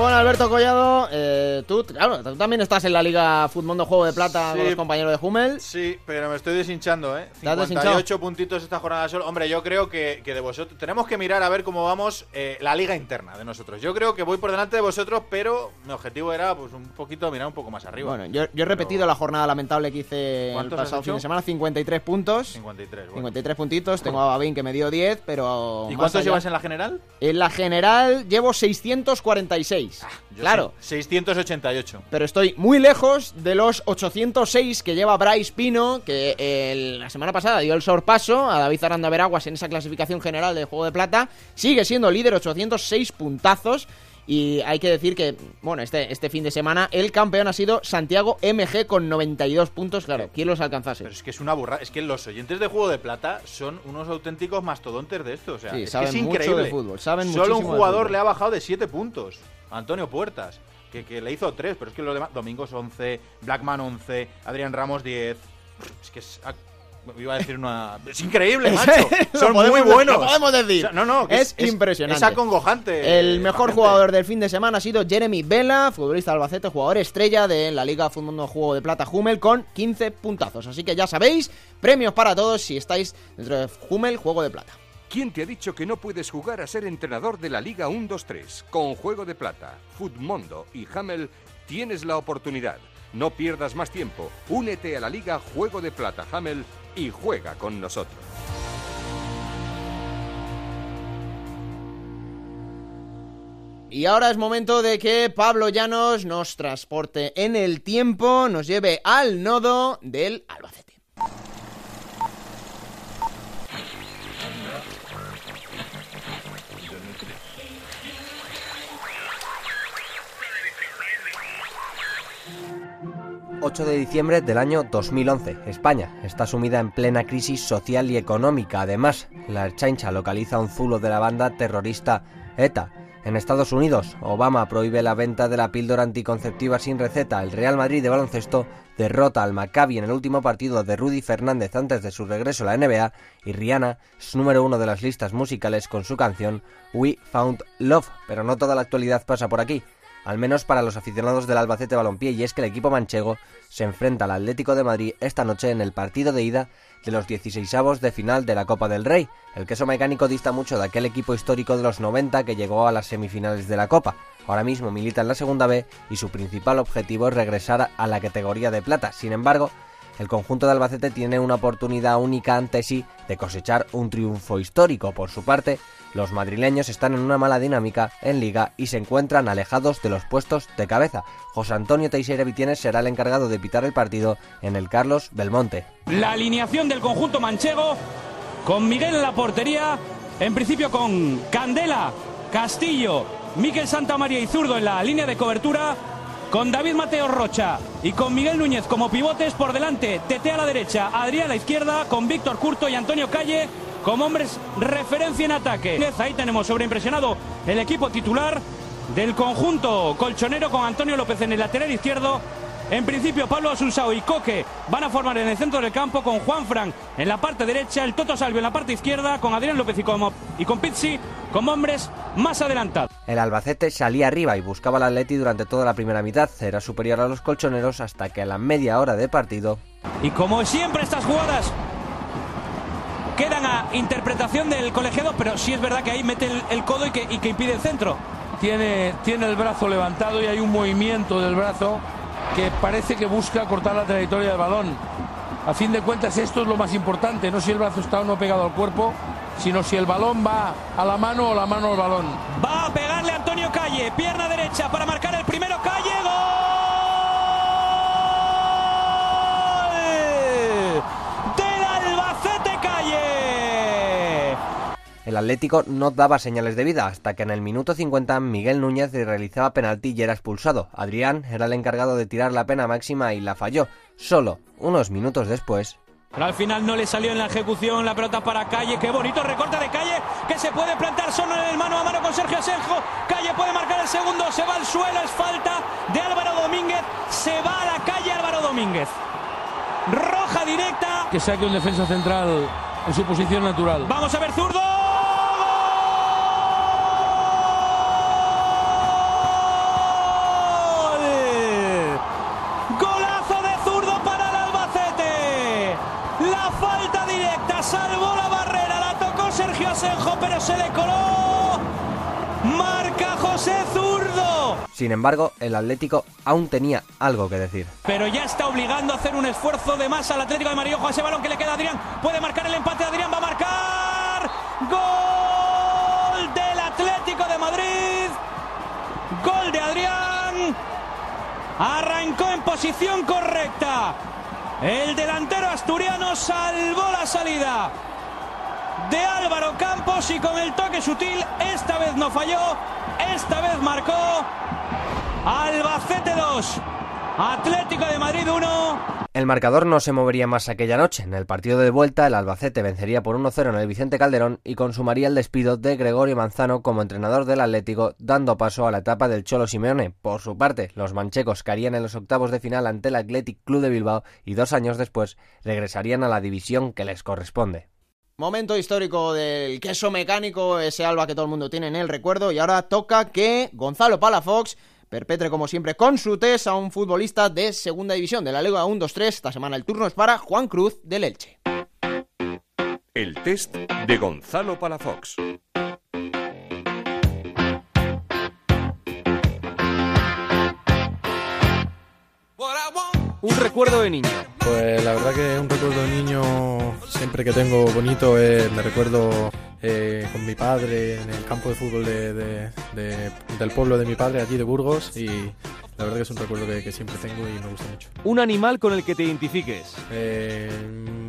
Bueno, Alberto Collado, eh, tú, claro, tú también estás en la Liga Futmundo Juego de Plata con los compañeros de Hummel. Sí, pero me estoy deshinchando, ¿eh? 58 puntitos esta jornada solo. Hombre, yo creo que, de vosotros. Tenemos que mirar a ver cómo vamos eh, la liga interna de nosotros. Yo creo que voy por delante de vosotros, pero mi objetivo era, pues, un poquito mirar un poco más arriba. Bueno, yo, he repetido la jornada lamentable que hice el pasado fin de semana: 53 puntos. 53, bueno. 53 puntitos. Tengo a Babín que me dio 10, pero. ¿Y cuántos llevas en la general? En la general llevo 646. Ah, claro. 688. Pero estoy muy lejos de los 806 que lleva Bryce Pino, que la semana pasada dio el sorpaso a David Aranda Veraguas en esa clasificación general del Juego de Plata. Sigue siendo líder, 806 puntazos. Y hay que decir que, bueno, este, este fin de semana el campeón ha sido Santiago MG con 92 puntos. Claro, ¿quién los alcanzase? Pero es que es una burra. Es que los oyentes de Juego de Plata son unos auténticos mastodontes de esto. O sea, es, saben que es mucho increíble. de fútbol. Saben Solo un jugador le ha bajado de 7 puntos. Antonio Puertas, que, que, le hizo 3, pero es que los demás. Domingos 11, Blackman 11, Adrián Ramos 10. Es que es, Iba a decir una. Es increíble, macho. Son muy buenos. Lo podemos decir. no, no. Es, impresionante. Es acongojante. El mejor jugador del fin de semana ha sido Jeremy Vela, futbolista Albacete, jugador estrella de la Liga Fútbol Juego de Plata Hummel, con 15 puntazos. Así que ya sabéis, premios para todos si estáis dentro de Hummel Juego de Plata. ¿Quién te ha dicho que no puedes jugar a ser entrenador de la Liga 1-2-3? Con Juego de Plata, Futmundo y Hamel tienes la oportunidad. No pierdas más tiempo. Únete a la Liga Juego de Plata Hamel y juega con nosotros. Y ahora es momento de que Pablo Llanos nos transporte en el tiempo, nos lleve al nodo del Albacete. 8 de diciembre del año 2011. España está sumida en plena crisis social y económica. Además, la chancha localiza un zulo de la banda terrorista ETA. En Estados Unidos, Obama prohíbe la venta de la píldora anticonceptiva sin receta. El Real Madrid de baloncesto derrota al Maccabi en el último partido de Rudy Fernández antes de su regreso a la NBA. Y Rihanna es número uno de las listas musicales con su canción We Found Love. Pero no toda la actualidad pasa por aquí al menos para los aficionados del Albacete Balompié, y es que el equipo manchego se enfrenta al Atlético de Madrid esta noche en el partido de ida de los 16avos de final de la Copa del Rey. El queso mecánico dista mucho de aquel equipo histórico de los 90 que llegó a las semifinales de la Copa. Ahora mismo milita en la segunda B y su principal objetivo es regresar a la categoría de plata. Sin embargo, el conjunto de Albacete tiene una oportunidad única ante sí de cosechar un triunfo histórico. Por su parte, los madrileños están en una mala dinámica en liga y se encuentran alejados de los puestos de cabeza. José Antonio Teixeira Vitienes será el encargado de pitar el partido en el Carlos Belmonte. La alineación del conjunto manchego con Miguel en la portería, en principio con Candela, Castillo, Miquel Santamaría y Zurdo en la línea de cobertura con David Mateo Rocha y con Miguel Núñez como pivotes por delante, Tete a la derecha, Adrián a la izquierda, con Víctor Curto y Antonio Calle como hombres referencia en ataque. Ahí tenemos sobreimpresionado el equipo titular del conjunto colchonero con Antonio López en el lateral izquierdo. En principio, Pablo Asunsao y Coque van a formar en el centro del campo con Juan Fran en la parte derecha, el Toto Salvio en la parte izquierda, con Adrián López y, como, y con Pizzi como hombres más adelantados. El Albacete salía arriba y buscaba al Atleti durante toda la primera mitad. Era superior a los colchoneros hasta que a la media hora de partido. Y como siempre, estas jugadas quedan a interpretación del colegiado, pero sí es verdad que ahí mete el, codo y que, y que, impide el centro. Tiene, tiene el brazo levantado y hay un movimiento del brazo que parece que busca cortar la trayectoria del balón. A fin de cuentas, esto es lo más importante, no si el brazo está o no pegado al cuerpo, sino si el balón va a la mano o la mano al balón. Va a pegarle Antonio Calle, pierna derecha para marcar el primero. Calle, El Atlético no daba señales de vida hasta que en el minuto 50 Miguel Núñez realizaba penalti y era expulsado. Adrián era el encargado de tirar la pena máxima y la falló. Solo unos minutos después. Pero al final no le salió en la ejecución la pelota para Calle. Qué bonito recorte de Calle que se puede plantar solo en el mano a mano con Sergio Asenjo. Calle puede marcar el segundo, se va al suelo, es falta de Álvaro Domínguez. Se va a la calle Álvaro Domínguez. Roja directa. Que saque un defensa central en su posición natural. Vamos a ver zurdo. Sin embargo, el Atlético aún tenía algo que decir. Pero ya está obligando a hacer un esfuerzo de más al Atlético de Madrid. Ojo ese balón que le queda a Adrián. Puede marcar el empate. Adrián va a marcar. Gol del Atlético de Madrid. Gol de Adrián. Arrancó en posición correcta. El delantero asturiano salvó la salida de Álvaro Campos y con el toque sutil, esta vez no falló, esta vez marcó Albacete 2, Atlético de Madrid 1. El marcador no se movería más aquella noche. En el partido de vuelta, el Albacete vencería por 1-0 en el Vicente Calderón y consumaría el despido de Gregorio Manzano como entrenador del Atlético, dando paso a la etapa del Cholo Simeone. Por su parte, los manchecos caerían en los octavos de final ante el Athletic Club de Bilbao y dos años después regresarían a la división que les corresponde. Momento histórico del queso mecánico, ese alba que todo el mundo tiene en el recuerdo. Y ahora toca que Gonzalo Palafox perpetre, como siempre, con su test a un futbolista de segunda división de la Liga 1-2-3. Esta semana el turno es para Juan Cruz del Elche. El test de Gonzalo Palafox. Un recuerdo de niño. Pues la verdad que un recuerdo de niño siempre que tengo bonito es, me recuerdo eh, con mi padre en el campo de fútbol de, de- de- del pueblo de mi padre, allí de Burgos, y la verdad que es un recuerdo que, que siempre tengo y me gusta mucho. Un animal con el que te identifiques. Eh,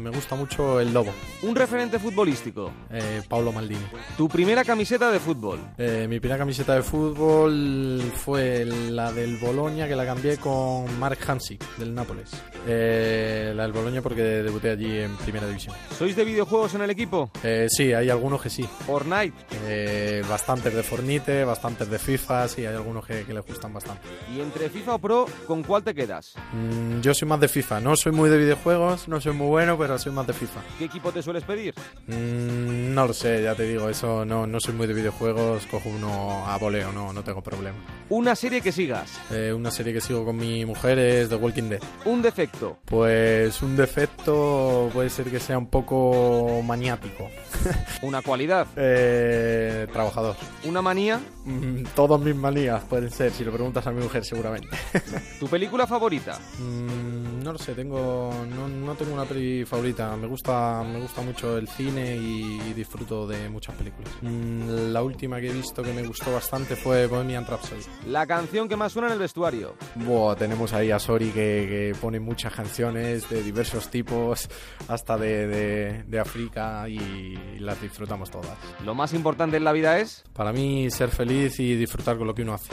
me gusta mucho el lobo. Un referente futbolístico. Eh, Paulo Maldini. Tu primera camiseta de fútbol. Eh, mi primera camiseta de fútbol fue la del Boloña, que la cambié con Mark Hansik, del Nápoles. Eh, la del Boloña porque debuté allí en primera división. ¿Sois de videojuegos en el equipo? Eh, sí, hay algunos que sí. Fortnite. Eh, bastantes de Fornite, bastantes de FIFA, sí, hay algunos que, que les gustan bastante. Y entre FIFA o Pro, ¿con cuál te quedas? Mm, yo soy más de FIFA, no soy muy de videojuegos, no soy muy bueno, pero soy más de FIFA. ¿Qué equipo te sueles pedir? Mm, no lo sé, ya te digo, eso no, no soy muy de videojuegos, cojo uno a voleo, no, no tengo problema. Una serie que sigas. Eh, una serie que sigo con mi mujer es The Walking Dead. Un defecto. Pues un defecto puede ser que sea un poco maniático. Una cualidad. Eh, trabajador. Una manía. Mm, todas mis manías pueden ser, si lo preguntas a mi mujer seguramente. ¿Tu película favorita? Mm, no lo sé, tengo no, no tengo una peli favorita. Me gusta me gusta mucho el cine y, y disfruto de muchas películas. Mm, la última que he visto que me gustó bastante fue Bohemian Rhapsody. La canción que más suena en el vestuario. Buah, tenemos ahí a Sori que, que pone muchas canciones de diversos tipos, hasta de, de, de África y las disfrutamos todas. Lo más importante en la vida es. Para mí ser feliz y disfrutar con lo que uno hace.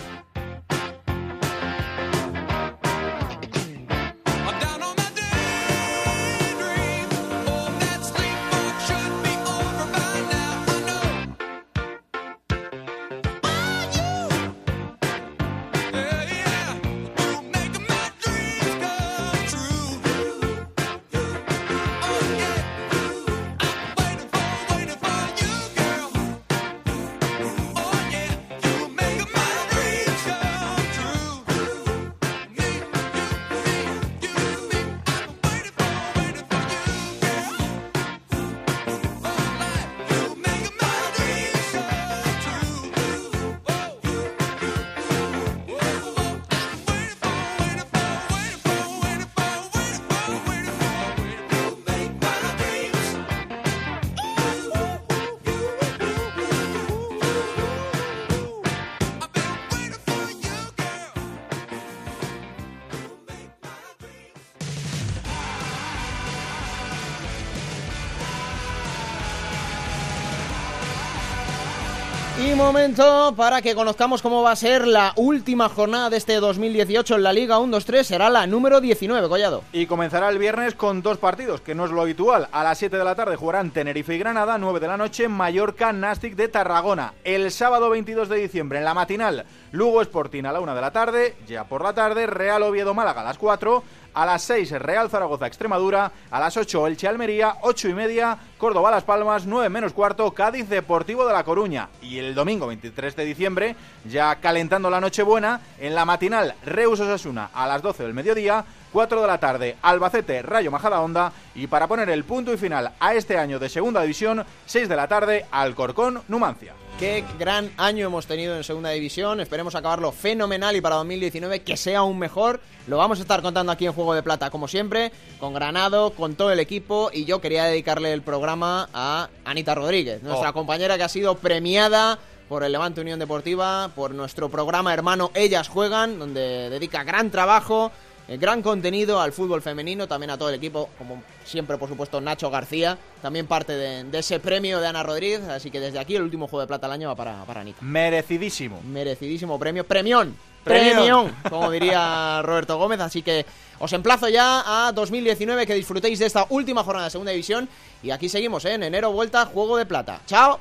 Para que conozcamos cómo va a ser la última jornada de este 2018 en la Liga 1-2-3. Será la número 19, Collado. Y comenzará el viernes con dos partidos, que no es lo habitual. A las 7 de la tarde jugarán Tenerife y Granada, 9 de la noche Mallorca Nastic de Tarragona. El sábado 22 de diciembre en la matinal Lugo Sporting a la 1 de la tarde, ya por la tarde Real Oviedo Málaga a las 4. A las 6 Real Zaragoza Extremadura, a las 8 Elche Almería, 8 y media Córdoba Las Palmas, 9 menos cuarto Cádiz Deportivo de La Coruña. Y el domingo 23 de diciembre, ya calentando la Nochebuena, en la matinal Reus Osasuna a las 12 del mediodía, 4 de la tarde Albacete Rayo Majadahonda y para poner el punto y final a este año de Segunda División, 6 de la tarde Alcorcón Numancia. Qué gran año hemos tenido en Segunda División. Esperemos acabarlo fenomenal y para 2019 que sea aún mejor. Lo vamos a estar contando aquí en Juego de Plata, como siempre, con Granado, con todo el equipo. Y yo quería dedicarle el programa a Anita Rodríguez, nuestra Oh. compañera que ha sido premiada por el Levante Unión Deportiva, por nuestro programa hermano Ellas Juegan, donde dedica gran trabajo, eh, gran contenido al fútbol femenino, también a todo el equipo, como siempre, por supuesto, Nacho García, también parte de, de ese premio de Ana Rodríguez, así que desde aquí el último juego de plata del año va para, para Anita. Merecidísimo. Merecidísimo premio, premión, Premión. premión, como diría Roberto Gómez, así que os emplazo ya a 2019, que disfrutéis de esta última jornada de Segunda División, y aquí seguimos, ¿eh? en enero vuelta, Juego de Plata. ¡Chao!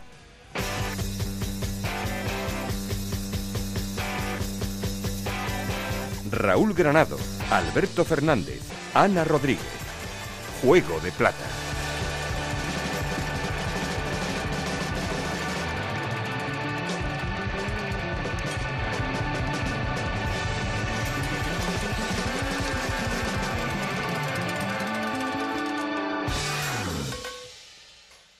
Raúl Granado, Alberto Fernández, Ana Rodríguez. Juego de Plata.